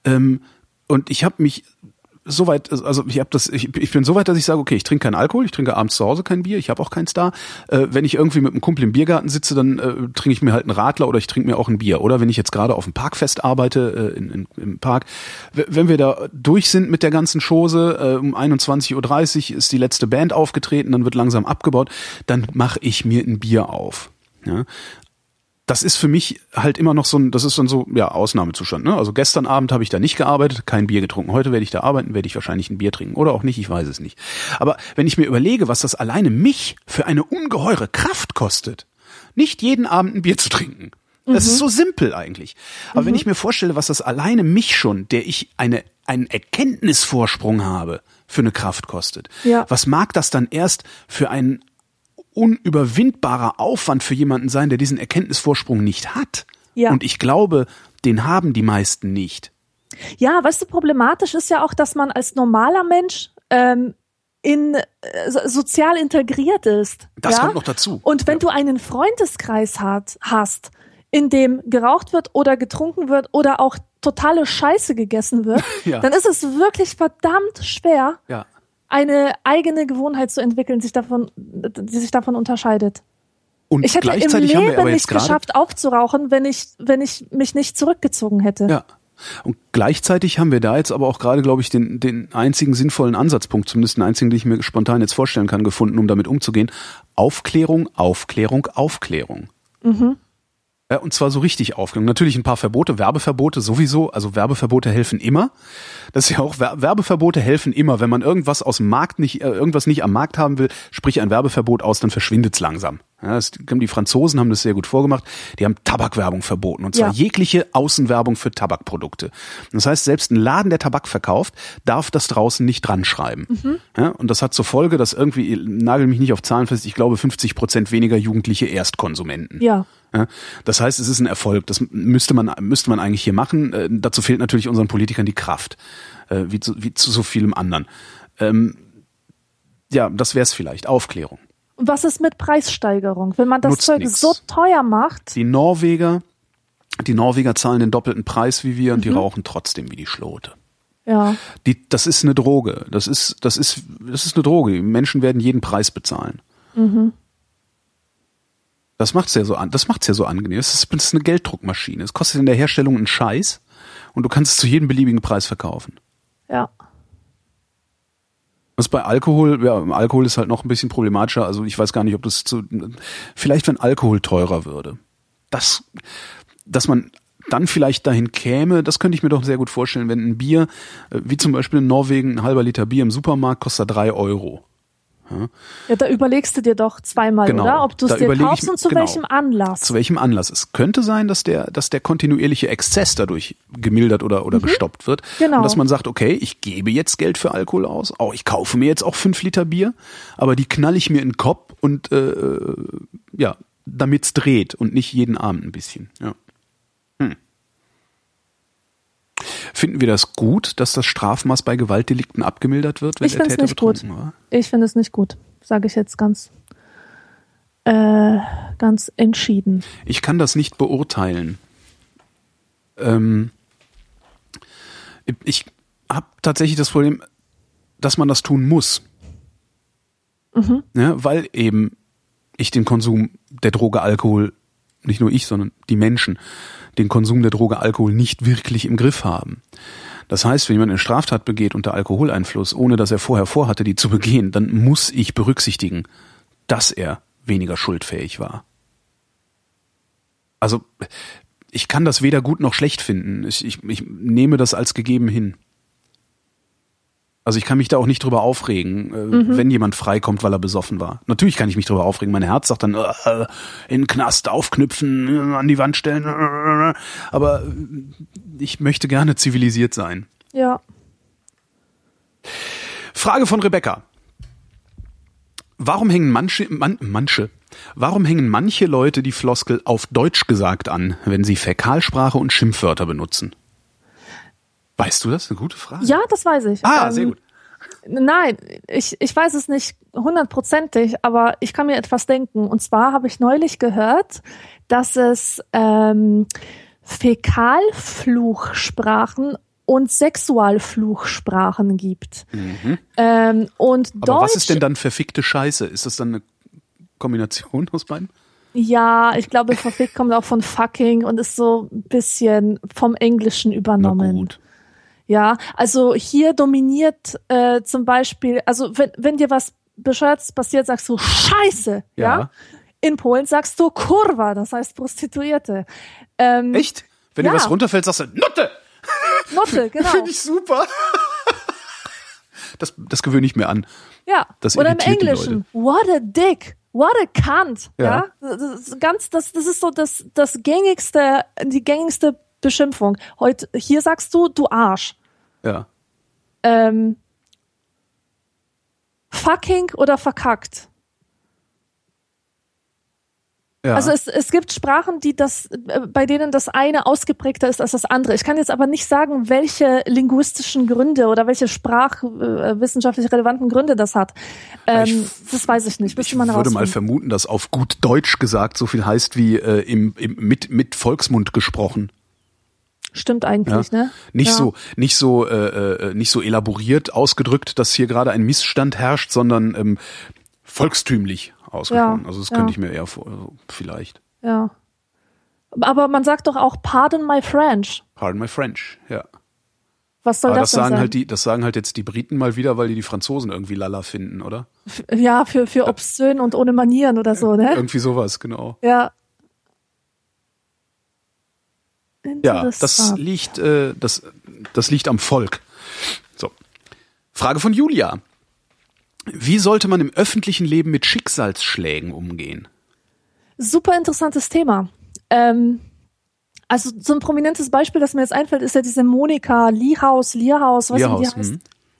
Ähm, und ich habe mich soweit, also ich habe das, ich, ich bin so weit, dass ich sage, okay, ich trinke keinen Alkohol, ich trinke abends zu Hause kein Bier, ich habe auch keins da. Äh, wenn ich irgendwie mit einem Kumpel im Biergarten sitze, dann äh, trinke ich mir halt einen Radler oder ich trinke mir auch ein Bier. Oder wenn ich jetzt gerade auf dem Parkfest arbeite, äh, in, in, im Park, wenn wir da durch sind mit der ganzen Chose, äh, um 21.30 Uhr ist die letzte Band aufgetreten, dann wird langsam abgebaut, dann mache ich mir ein Bier auf. Ja? Das ist für mich halt immer noch so ein, das ist dann so, ja, Ausnahmezustand. Ne? Also gestern Abend habe ich da nicht gearbeitet, kein Bier getrunken. Heute werde ich da arbeiten, werde ich wahrscheinlich ein Bier trinken. Oder auch nicht, ich weiß es nicht. Aber wenn ich mir überlege, was das alleine mich für eine ungeheure Kraft kostet, nicht jeden Abend ein Bier zu trinken. Das ist so simpel eigentlich. Aber wenn ich mir vorstelle, was das alleine mich schon, der ich eine, einen Erkenntnisvorsprung habe, für eine Kraft kostet, Ja. was mag das dann erst für einen unüberwindbarer Aufwand für jemanden sein, der diesen Erkenntnisvorsprung nicht hat. Ja. Und ich glaube, den haben die meisten nicht. Ja, weißt du, problematisch ist ja auch, dass man als normaler Mensch ähm, in äh, so- sozial integriert ist. Das ja? kommt noch dazu. Und wenn Ja. du einen Freundeskreis hat, hast, in dem geraucht wird oder getrunken wird oder auch totale Scheiße gegessen wird, Ja. dann ist es wirklich verdammt schwer, Ja. Eine eigene Gewohnheit zu entwickeln, sich davon, die sich davon unterscheidet. Und Ich hätte im gleichzeitig haben wir Leben aber jetzt nicht geschafft, aufzurauchen, wenn ich, wenn ich mich nicht zurückgezogen hätte. Ja. Und gleichzeitig haben wir da jetzt aber auch gerade, glaube ich, den, den einzigen sinnvollen Ansatzpunkt, zumindest den einzigen, den ich mir spontan jetzt vorstellen kann, gefunden, um damit umzugehen. Aufklärung, Aufklärung, Aufklärung. Mhm. Ja, und zwar so richtig Aufklärung. Natürlich ein paar Verbote, Werbeverbote sowieso. Also Werbeverbote helfen immer. Das ist ja auch Werbeverbote helfen immer, wenn man irgendwas aus dem Markt nicht, äh, irgendwas nicht am Markt haben will, sprich ein Werbeverbot aus, dann verschwindet's langsam. Ja, das, die Franzosen haben das sehr gut vorgemacht. Die haben Tabakwerbung verboten und zwar ja. jegliche Außenwerbung für Tabakprodukte. Das heißt, selbst ein Laden, der Tabak verkauft, darf das draußen nicht dran schreiben. Mhm. Ja, und das hat zur Folge, dass irgendwie nagel mich nicht auf Zahlen fest. Ich glaube 50 Prozent weniger Jugendliche Erstkonsumenten. Ja. Ja, das heißt, es ist ein Erfolg. Das müsste man müsste man eigentlich hier machen. Äh, dazu fehlt natürlich unseren Politikern die Kraft, äh, wie, zu, wie zu so vielem anderen. Ähm, ja, das wäre es vielleicht. Aufklärung. Was ist mit Preissteigerung? Wenn man das Nutzt Zeug nix. so teuer macht. Die Norweger, die Norweger zahlen den doppelten Preis wie wir und mhm. die rauchen trotzdem wie die Schlote. Ja. Die, das ist eine Droge. Das ist, das ist, das ist eine Droge. Die Menschen werden jeden Preis bezahlen. Mhm. Das macht's ja so an, das macht's ja so angenehm. Das ist, das ist eine Gelddruckmaschine. Es kostet in der Herstellung einen Scheiß und du kannst es zu jedem beliebigen Preis verkaufen. Ja. Was bei Alkohol, ja, Alkohol ist halt noch ein bisschen problematischer. Also ich weiß gar nicht, ob das zu, vielleicht wenn Alkohol teurer würde. Das, dass man dann vielleicht dahin käme, das könnte ich mir doch sehr gut vorstellen, wenn ein Bier, äh, wie zum Beispiel in Norwegen, ein halber Liter Bier im Supermarkt kostet drei Euro. Ja, da überlegst du dir doch zweimal, genau, oder? Ob du es dir kaufst und zu genau, welchem Anlass. Zu welchem Anlass. Es könnte sein, dass der, dass der kontinuierliche Exzess dadurch gemildert oder, oder mhm. gestoppt wird. Genau. Und dass man sagt, okay, ich gebe jetzt Geld für Alkohol aus. Auch ich kaufe mir jetzt auch fünf Liter Bier, aber die knall ich mir in den Kopf und äh, ja, damit's dreht und nicht jeden Abend ein bisschen. Ja. Hm. Finden wir das gut, dass das Strafmaß bei Gewaltdelikten abgemildert wird, wenn ich der Täter nicht betrunken gut. war? Ich finde es nicht gut, sage ich jetzt ganz äh, ganz entschieden. Ich kann das nicht beurteilen. Ähm, ich habe tatsächlich das Problem, dass man das tun muss. Mhm. Ja, weil eben ich den Konsum der Droge Alkohol, nicht nur ich, sondern die Menschen, den Konsum der Droge Alkohol nicht wirklich im Griff haben. Das heißt, wenn jemand eine Straftat begeht unter Alkoholeinfluss, ohne dass er vorher vorhatte, die zu begehen, dann muss ich berücksichtigen, dass er weniger schuldfähig war. Also ich kann das weder gut noch schlecht finden. Ich, ich, ich nehme das als gegeben hin. Also ich kann mich da auch nicht drüber aufregen, äh, mhm. wenn jemand freikommt, weil er besoffen war. Natürlich kann ich mich drüber aufregen. Mein Herz sagt dann, äh, in den Knast aufknüpfen, äh, an die Wand stellen. Aber ich möchte gerne zivilisiert sein. Ja. Frage von Rebecca. Warum hängen manche, man, manche, warum hängen manche Leute die Floskel auf Deutsch gesagt an, wenn sie Fäkalsprache und Schimpfwörter benutzen? Weißt du das? Eine gute Frage. Ja, das weiß ich. Ah, ähm, sehr gut. Nein, ich, ich weiß es nicht hundertprozentig, aber ich kann mir etwas denken. Und zwar habe ich neulich gehört, dass es ähm, Fäkalfluchsprachen und Sexualfluchsprachen gibt. Mhm. Ähm, und aber Deutsch, was ist denn dann verfickte Scheiße? Ist das dann eine Kombination aus beiden? Ja, ich glaube, verfickt kommt auch von fucking und ist so ein bisschen vom Englischen übernommen. Na gut. Ja, also hier dominiert äh, zum Beispiel, also wenn, wenn dir was Bescheuertes passiert, sagst du Scheiße, ja. ja? In Polen sagst du Kurva, das heißt Prostituierte. Ähm, Echt? Wenn ja. dir was runterfällt, sagst du Nutte. Nutte, genau. Finde ich super. Das, das gewöhne ich mir an. Ja. Das Oder im Englischen, what a dick. What a cunt. Ja. ja? Das ist ganz, das, das ist so das, das gängigste, die gängigste Beschimpfung. Heute, hier sagst du, du Arsch. Ja. Ähm, fucking oder verkackt. Ja. Also es, es gibt Sprachen, die das, äh, bei denen das eine ausgeprägter ist als das andere. Ich kann jetzt aber nicht sagen, welche linguistischen Gründe oder welche sprachwissenschaftlich relevanten Gründe das hat. Ähm, ich, das weiß ich nicht. ich würde mal vermuten, dass auf gut Deutsch gesagt so viel heißt wie äh, im, im, mit, mit Volksmund gesprochen. Stimmt eigentlich, ja? ne? Nicht ja. so, nicht so, äh, äh, nicht so elaboriert ausgedrückt, dass hier gerade ein Missstand herrscht, sondern ähm, volkstümlich ausgesprochen. Ja. Also das könnte ich mir eher vor, also vielleicht. Ja. Aber man sagt doch auch Pardon my French. Pardon my French, ja. Was soll Aber das, das denn sagen sein? halt die, das sagen halt jetzt die Briten mal wieder, weil die die Franzosen irgendwie lala finden, oder? F- ja, für, für obszön und ohne Manieren oder so, ne? Irgendwie sowas, genau. Ja. Ja, das liegt, äh, das, das liegt am Volk. So. Frage von Julia. Wie sollte man im öffentlichen Leben mit Schicksalsschlägen umgehen? Super interessantes Thema. Ähm, also so ein prominentes Beispiel, das mir jetzt einfällt, ist ja diese Monika Liehaus, Lierhaus, was Lierhaus, die heißt?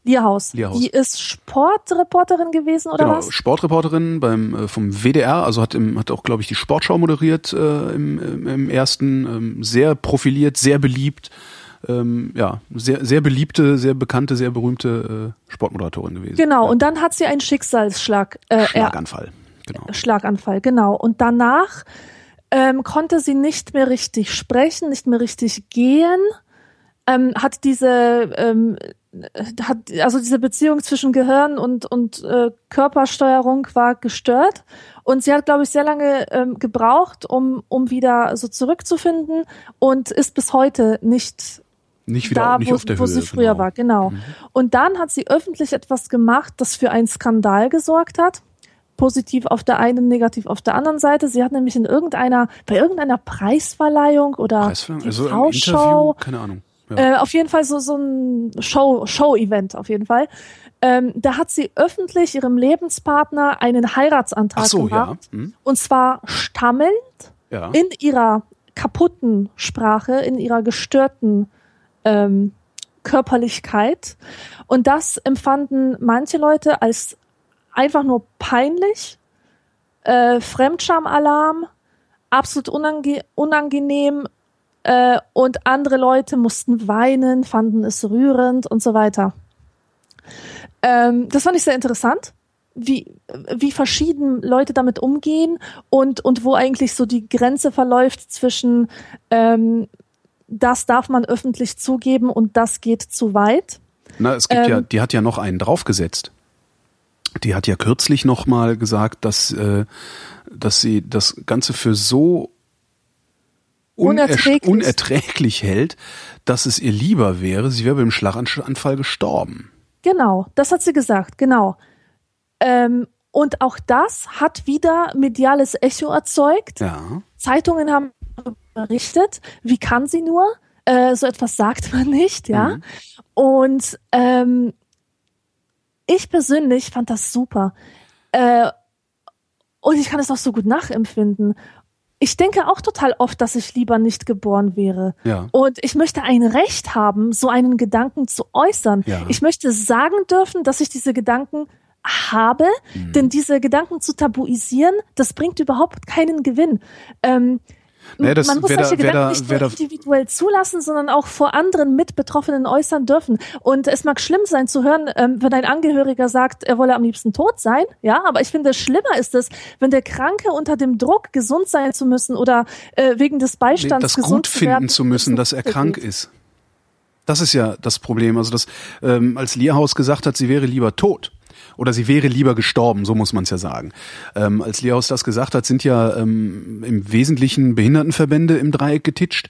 Lierhaus. Lierhaus. Die ist Sportreporterin gewesen oder Genau, was? Sportreporterin beim äh, vom WDR, also hat im, hat auch glaube ich die Sportschau moderiert äh, im, im, ersten, ähm, sehr profiliert, sehr beliebt, ähm, ja, sehr sehr beliebte, sehr bekannte, sehr berühmte äh, Sportmoderatorin gewesen. Genau, ja. und dann hat sie einen Schicksalsschlag, äh, Schlaganfall. Genau. Schlaganfall, genau. Und danach ähm, konnte sie nicht mehr richtig sprechen, nicht mehr richtig gehen, ähm, hat diese ähm, hat also diese Beziehung zwischen Gehirn und und äh, Körpersteuerung war gestört und sie hat glaube ich sehr lange ähm, gebraucht, um um wieder so zurückzufinden und ist bis heute nicht Nicht wieder da, nicht wo, auf der wo Höhe. sie früher genau. war, genau. Und dann hat sie öffentlich etwas gemacht, das für einen Skandal gesorgt hat. Positiv auf der einen, negativ auf der anderen Seite. Sie hat nämlich in irgendeiner, bei irgendeiner Preisverleihung oder Preisverleihung, also Interview, keine Ahnung. Ja. äh, auf jeden Fall so, so ein Show, Show-Event auf jeden Fall. Ähm, da hat sie öffentlich ihrem Lebenspartner einen Heiratsantrag so, ja. gemacht. Hm, Und zwar stammelnd ja. in ihrer kaputten Sprache, in ihrer gestörten ähm, Körperlichkeit. Und das empfanden manche Leute als einfach nur peinlich, äh, Fremdschamalarm, absolut unange unangenehm äh, und andere Leute mussten weinen, fanden es rührend und so weiter. Ähm, das fand ich sehr interessant, wie, wie verschieden Leute damit umgehen und, und wo eigentlich so die Grenze verläuft zwischen ähm, das darf man öffentlich zugeben und das geht zu weit. Na, es gibt ähm, ja, die hat ja noch einen draufgesetzt. Die hat ja kürzlich noch mal gesagt, dass, äh, dass sie das Ganze für so Unerträglich. unerträglich hält, dass es ihr lieber wäre, sie wäre beim Schlaganfall gestorben. Genau, das hat sie gesagt, genau. Ähm, und auch das hat wieder mediales Echo erzeugt. Ja. Zeitungen haben berichtet, wie kann sie nur? Äh, so etwas sagt man nicht, ja. Mhm. Und ähm, ich persönlich fand das super. Äh, und ich kann es auch so gut nachempfinden. Ich denke auch total oft, dass ich lieber nicht geboren wäre. Ja. Und ich möchte ein Recht haben, so einen Gedanken zu äußern. Ja. Ich möchte sagen dürfen, dass ich diese Gedanken habe, Mhm. denn diese Gedanken zu tabuisieren, das bringt überhaupt keinen Gewinn. Ähm, Nee, das man muss da- solche wär Gedanken da- nicht nur da- individuell zulassen, sondern auch vor anderen Mitbetroffenen äußern dürfen. Und es mag schlimm sein zu hören, ähm, wenn ein Angehöriger sagt, er wolle am liebsten tot sein, ja, aber ich finde, schlimmer ist es, wenn der Kranke unter dem Druck, gesund sein zu müssen oder äh, wegen des Nee, Beistands das gesund gut zu finden werden, zu müssen, dass er krank ist. Das ist ja das Problem. Also das, ähm, als Lierhaus gesagt hat, sie wäre lieber tot. Oder sie wäre lieber gestorben, so muss man es ja sagen. Ähm, als Lierhaus das gesagt hat, sind ja ähm, im Wesentlichen Behindertenverbände im Dreieck getitscht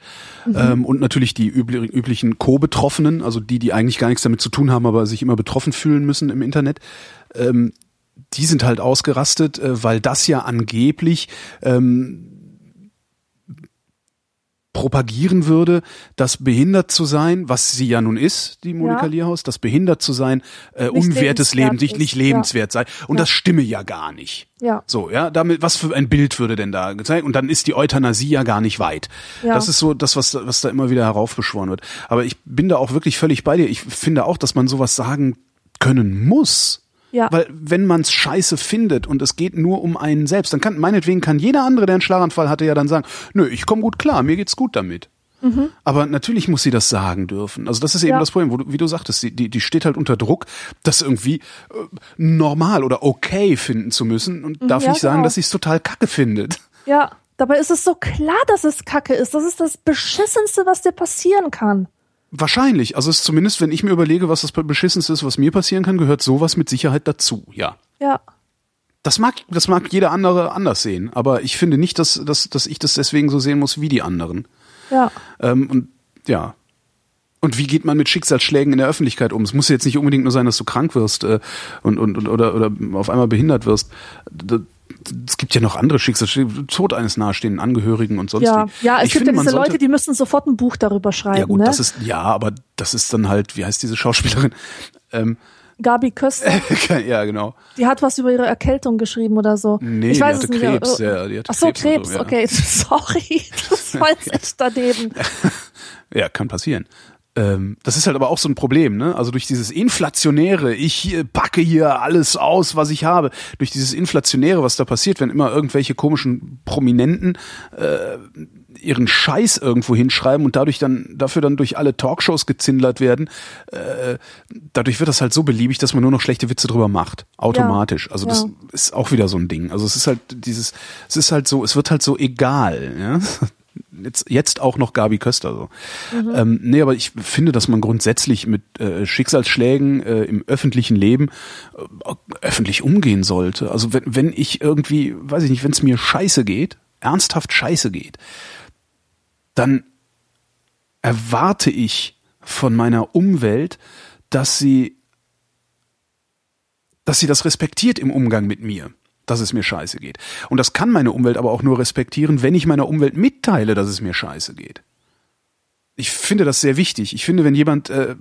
ähm, und natürlich die übli üblichen Co-Betroffenen, also die, die eigentlich gar nichts damit zu tun haben, aber sich immer betroffen fühlen müssen im Internet. Ähm, die sind halt ausgerastet, äh, weil das ja angeblich ähm, propagieren würde, dass behindert zu sein, was sie ja nun ist, die Monika Ja. Lierhaus, dass behindert zu sein äh, Nicht unwertes Leben, nicht, nicht lebenswert sei. Und Ja. das stimme ja gar nicht. Ja. So, ja, damit, was für ein Bild würde denn da gezeigt? Und dann ist die Euthanasie ja gar nicht weit. Ja. Das ist so das, was, da- was da immer wieder heraufbeschworen wird. Aber ich bin da auch wirklich völlig bei dir. Ich finde auch, dass man sowas sagen können muss. Ja. Weil wenn man es scheiße findet und es geht nur um einen selbst, dann kann meinetwegen kann jeder andere, der einen Schlaganfall hatte, ja dann sagen, nö, ich komme gut klar, mir geht's gut damit. Aber natürlich muss sie das sagen dürfen. Also das ist eben Ja. das Problem, wo du, wie du sagtest, die, die, die steht halt unter Druck, das irgendwie äh, normal oder okay finden zu müssen und darf ja, nicht sagen, genau. dass sie es total kacke findet. Ja, dabei ist es so klar, dass es Kacke ist. Das ist das Beschissenste, was dir passieren kann. Wahrscheinlich. Also es ist zumindest, wenn ich mir überlege, was das Beschissenste ist, was mir passieren kann, gehört sowas mit Sicherheit dazu, ja. Ja. Das mag, das mag jeder andere anders sehen, aber ich finde nicht, dass, dass, dass ich das deswegen so sehen muss wie die anderen. Ja. Ähm, und ja. Und wie geht man mit Schicksalsschlägen in der Öffentlichkeit um? Es muss jetzt nicht unbedingt nur sein, dass du krank wirst äh, und, und, und oder, oder auf einmal behindert wirst. Es gibt ja noch andere Schicksalsschläge, Tod eines nahestehenden Angehörigen und sonst Ja, wie. ja es Ich gibt finde, ja diese Leute, die müssen sofort ein Buch darüber schreiben. Ja gut, ne? das ist ja, aber das ist dann halt, wie heißt diese Schauspielerin? Ähm, Gabi Köster, ja, genau. die hat was über ihre Erkältung geschrieben oder so. Nee, ich die weiß hatte es. Krebs, ja, die hatte Ach so, Krebs Krebs, so, ja. okay, sorry, das war jetzt echt daneben. Ja, kann passieren. Ähm, das ist halt aber auch so ein Problem, ne? Also durch dieses inflationäre, ich packe hier alles aus, was ich habe, durch dieses inflationäre, was da passiert, wenn immer irgendwelche komischen Prominenten äh, ihren Scheiß irgendwo hinschreiben und dadurch dann dafür dann durch alle Talkshows gezindlert werden, äh, dadurch wird das halt so beliebig, dass man nur noch schlechte Witze drüber macht, automatisch. Also das ja. ist auch wieder so ein Ding. Also es ist halt dieses, es ist halt so, es wird halt so egal, ja. Jetzt, jetzt auch noch Gabi Köster so. Ähm, nee, aber ich finde, dass man grundsätzlich mit äh, Schicksalsschlägen äh, im öffentlichen Leben äh, öffentlich umgehen sollte. Also wenn, wenn ich irgendwie, weiß ich nicht, wenn es mir scheiße geht, ernsthaft scheiße geht, dann erwarte ich von meiner Umwelt, dass sie, dass sie das respektiert im Umgang mit mir, dass es mir scheiße geht. Und das kann meine Umwelt aber auch nur respektieren, wenn ich meiner Umwelt mitteile, dass es mir scheiße geht. Ich finde das sehr wichtig. Ich finde, wenn jemand, äh,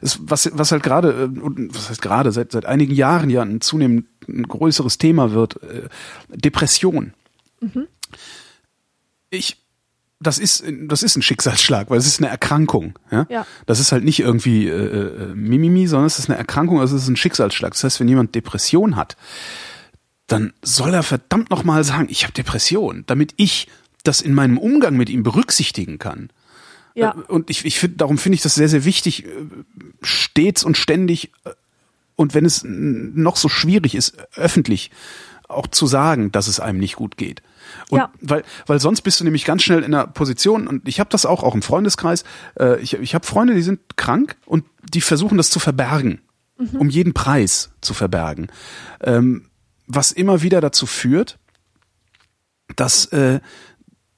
was, was halt gerade, äh, was heißt gerade, seit, seit einigen Jahren ja ein zunehmend ein größeres Thema wird, äh, Depression. Ich, das ist, das ist ein Schicksalsschlag, weil es ist eine Erkrankung. Ja? Ja. Das ist halt nicht irgendwie äh, äh, Mimimi, sondern es ist eine Erkrankung, also es ist ein Schicksalsschlag. Das heißt, wenn jemand Depression hat, dann soll er verdammt nochmal sagen, ich habe Depression, damit ich das in meinem Umgang mit ihm berücksichtigen kann. Ja. Äh, Und ich, ich finde, darum finde ich das sehr, sehr wichtig, äh, stets und ständig äh, und wenn es noch so schwierig ist, öffentlich auch zu sagen, dass es einem nicht gut geht. Und Ja. weil, weil sonst bist du nämlich ganz schnell in einer Position, und ich habe das auch, auch im Freundeskreis, äh, ich, ich habe Freunde, die sind krank und die versuchen das zu verbergen, um jeden Preis zu verbergen. Ähm, was immer wieder dazu führt, dass, äh,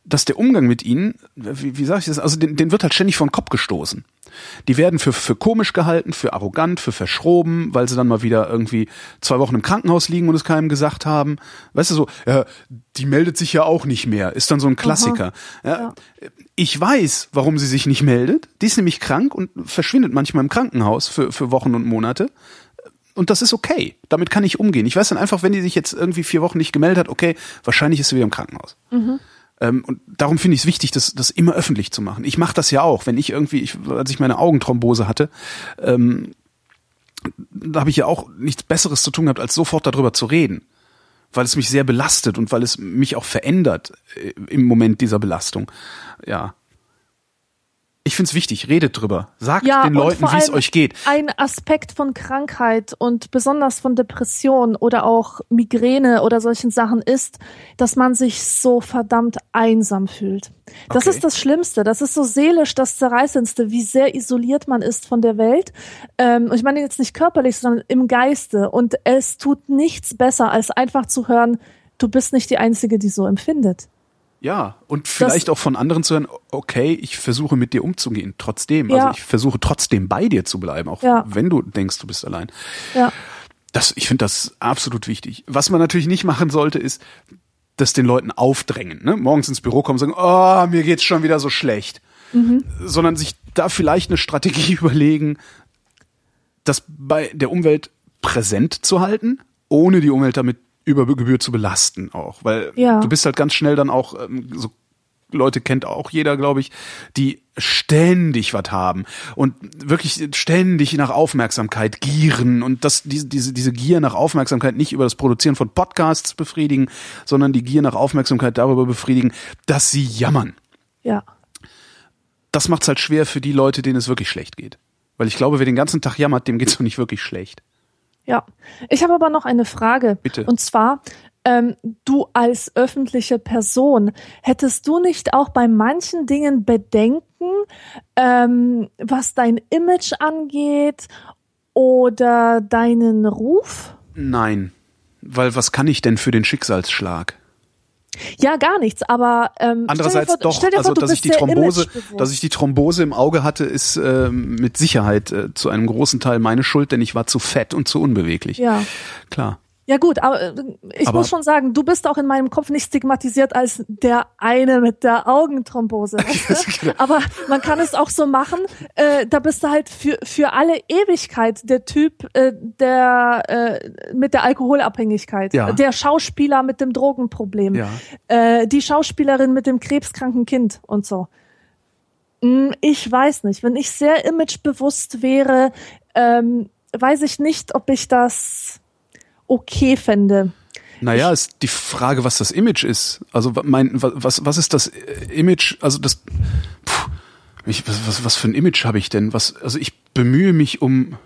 dass der Umgang mit ihnen, wie, wie sage ich das, also den, den wird halt ständig vor den Kopf gestoßen. Die werden für, für komisch gehalten, für arrogant, für verschroben, weil sie dann mal wieder irgendwie zwei Wochen im Krankenhaus liegen und es keinem gesagt haben. Weißt du so, ja, die meldet sich ja auch nicht mehr, ist dann so ein Klassiker. Ja, Ich weiß, warum sie sich nicht meldet. Die ist nämlich krank und verschwindet manchmal im Krankenhaus für, für Wochen und Monate. Und das ist okay. Damit kann ich umgehen. Ich weiß dann einfach, wenn die sich jetzt irgendwie vier Wochen nicht gemeldet hat, okay, wahrscheinlich ist sie wieder im Krankenhaus. Ähm, und darum finde ich es wichtig, das, das immer öffentlich zu machen. Ich mache das ja auch, wenn ich irgendwie, ich, als ich meine Augenthrombose hatte, ähm, da habe ich ja auch nichts Besseres zu tun gehabt, als sofort darüber zu reden. Weil es mich sehr belastet und weil es mich auch verändert äh, im Moment dieser Belastung. Ja. Ich finde es wichtig, redet drüber. Sagt ja, den Leuten, wie es euch geht. Ein Aspekt von Krankheit und besonders von Depression oder auch Migräne oder solchen Sachen ist, dass man sich so verdammt einsam fühlt. Das Okay. ist das Schlimmste. Das ist so seelisch das Zerreißendste, wie sehr isoliert man ist von der Welt. Ähm, und ich meine jetzt nicht körperlich, sondern im Geiste. Und es tut nichts besser, als einfach zu hören, du bist nicht die Einzige, die so empfindet. Ja, und vielleicht auch von anderen zu hören, okay, ich versuche mit dir umzugehen, trotzdem. Ja. Also ich versuche trotzdem bei dir zu bleiben, auch Ja. wenn du denkst, du bist allein. Ja. Das, ich finde das absolut wichtig. Was man natürlich nicht machen sollte, ist, das den Leuten aufdrängen. Ne? Morgens ins Büro kommen und sagen, oh, mir geht's schon wieder so schlecht. Sondern sich da vielleicht eine Strategie überlegen, das bei der Umwelt präsent zu halten, ohne die Umwelt damit über Gebühr zu belasten auch. Weil Ja. du bist halt ganz schnell dann auch, ähm, so Leute kennt auch jeder, glaube ich, die ständig was haben und wirklich ständig nach Aufmerksamkeit gieren und das, diese, diese, diese Gier nach Aufmerksamkeit nicht über das Produzieren von Podcasts befriedigen, sondern die Gier nach Aufmerksamkeit darüber befriedigen, dass sie jammern. Ja. Das macht es halt schwer für die Leute, denen es wirklich schlecht geht. Weil ich glaube, wer den ganzen Tag jammert, dem geht's doch nicht wirklich schlecht. Ja, ich habe aber noch eine Frage. Bitte. Und zwar, ähm, du als öffentliche Person, hättest du nicht auch bei manchen Dingen Bedenken, ähm, was dein Image angeht oder deinen Ruf? Nein. Weil was kann ich denn für den Schicksalsschlag? Ja, gar nichts, aber ähm, andererseits vor, doch, also vor, du dass ich die Thrombose, dass ich die Thrombose im Auge hatte, ist ähm, mit Sicherheit äh, zu einem großen Teil meine Schuld, denn ich war zu fett und zu unbeweglich. ja. Klar. Ja gut, aber äh, ich Aber- muss schon sagen, du bist auch in meinem Kopf nicht stigmatisiert als der eine mit der Augenthrombose. Weißt du? aber man kann es auch so machen, äh, da bist du halt für, für alle Ewigkeit der Typ äh, der äh, mit der Alkoholabhängigkeit, Ja. der Schauspieler mit dem Drogenproblem, Ja. äh, die Schauspielerin mit dem krebskranken Kind und so. Hm, Ich weiß nicht, wenn ich sehr imagebewusst wäre, ähm, weiß ich nicht, ob ich das okay fände. Naja, ist die Frage, was das Image ist. Also mein, wa- was, was ist das äh, Image? Also das, puh, ich, was, was, was für ein Image habe ich denn? Was, also ich bemühe mich um.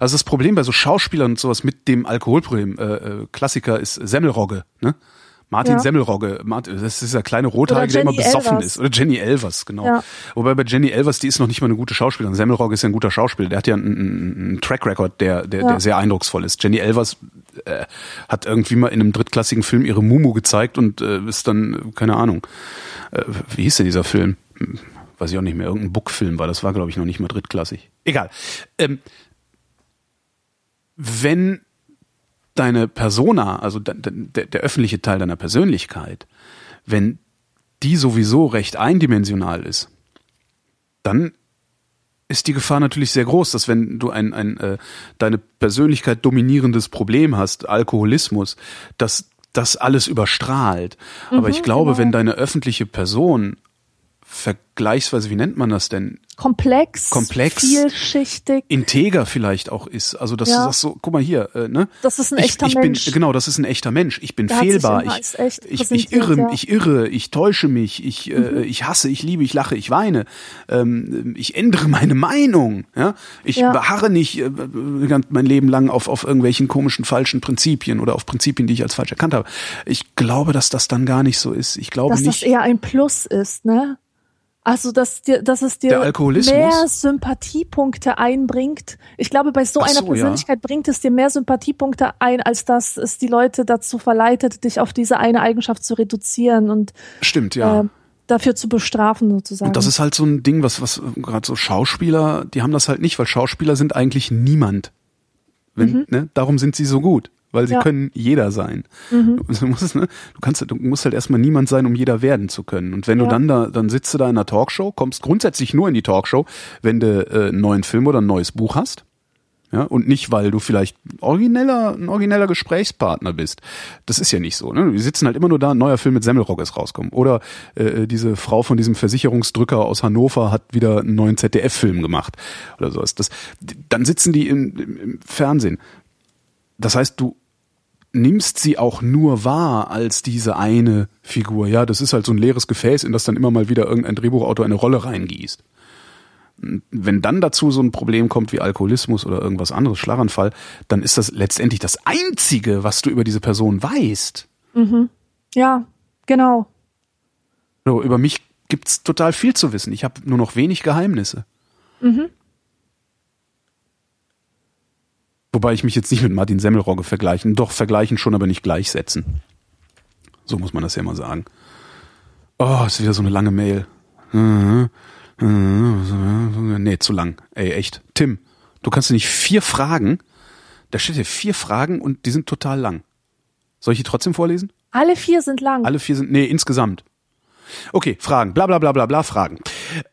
Also das Problem bei so Schauspielern und sowas mit dem Alkoholproblem, äh, äh, Klassiker ist Semmelrogge, ne? Martin Ja. Semmelrogge, Martin, das ist dieser kleine Rothaarige, der immer besoffen Elvers. ist. Oder Jenny Elvers, genau. Ja. Wobei bei Jenny Elvers, die ist noch nicht mal eine gute Schauspielerin. Semmelrogge ist ja ein guter Schauspieler. Der hat ja einen, einen, einen Track Record, der, der, Ja. der sehr eindrucksvoll ist. Jenny Elvers äh, hat irgendwie mal in einem drittklassigen Film ihre Mumu gezeigt und äh, ist dann, keine Ahnung, äh, wie hieß denn dieser Film? Weiß ich auch nicht mehr, irgendein Book-Film war, das war, glaube ich, noch nicht mal drittklassig. Egal. Ähm, wenn deine Persona, also de, de, der, öffentliche Teil deiner Persönlichkeit, wenn die sowieso recht eindimensional ist, dann ist die Gefahr natürlich sehr groß, dass wenn du ein, ein äh, deine Persönlichkeit dominierendes Problem hast, Alkoholismus, dass das alles überstrahlt. Aber ich glaube, genau. wenn deine öffentliche Person vergleichsweise, wie nennt man das denn? Komplex, Komplex. vielschichtig. integer vielleicht auch ist. Also dass Ja. du sagst so, guck mal hier, äh, ne? Das ist ein ich, echter ich Mensch. Bin, genau, das ist ein echter Mensch. Ich bin Der fehlbar. Ich, ich, ich irre, ja. Mhm. ich irre, ich täusche mich, ich, äh, ich hasse, ich liebe, ich lache, ich weine. Ähm, ich ändere meine Meinung. Ja? Ich Ja. beharre nicht äh, mein Leben lang auf, auf irgendwelchen komischen falschen Prinzipien oder auf Prinzipien, die ich als falsch erkannt habe. Ich glaube, dass das dann gar nicht so ist. Ich glaube dass nicht. das eher ein Plus ist, ne? Also, dass dir, dass es dir mehr Sympathiepunkte einbringt. Ich glaube, bei so Ach einer so, ja. Persönlichkeit bringt es dir mehr Sympathiepunkte ein, als dass es die Leute dazu verleitet, dich auf diese eine Eigenschaft zu reduzieren und Stimmt, ja. äh, dafür zu bestrafen, sozusagen. Und das ist halt so ein Ding, was, was gerade so Schauspieler, die haben das halt nicht, weil Schauspieler sind eigentlich niemand. Wenn, ne, darum sind sie so gut, weil sie Mhm. Ja. Mhm. können jeder sein. Du, musst, ne, du kannst, du musst halt erstmal niemand sein, um jeder werden zu können. Und wenn du Ja. dann da, dann sitzt du da in einer Talkshow, kommst grundsätzlich nur in die Talkshow, wenn du äh, einen neuen Film oder ein neues Buch hast. Ja, und nicht, weil du vielleicht origineller, ein origineller Gesprächspartner bist. Das ist ja nicht so. Ne? Wir sitzen halt immer nur da, ein neuer Film mit Semmelrock ist rauskommen. Oder äh, diese Frau von diesem Versicherungsdrücker aus Hannover hat wieder einen neuen ZDF-Film gemacht. Oder sowas. Das, dann sitzen die im, im Fernsehen. Das heißt, du nimmst sie auch nur wahr als diese eine Figur. Ja, das ist halt so ein leeres Gefäß, in das dann immer mal wieder irgendein Drehbuchautor eine Rolle reingießt wenn dann dazu so ein Problem kommt wie Alkoholismus oder irgendwas anderes, Schlaganfall, dann ist das letztendlich das Einzige, was du über diese Person weißt. ja, genau. So, Über mich gibt's total viel zu wissen. Ich habe nur noch wenig Geheimnisse. Wobei ich mich jetzt nicht mit Martin Semmelrogge vergleichen, doch vergleichen schon, aber nicht gleichsetzen. So muss man das ja mal sagen. Oh, ist wieder so eine lange Mail. Nee, zu lang. Ey, echt. Tim, du kannst dir nicht vier Fragen, da steht hier vier Fragen und die sind total lang. Soll ich die trotzdem vorlesen? Alle vier sind lang. Alle vier sind, nee, insgesamt. Okay, Fragen, bla bla bla bla bla, Fragen.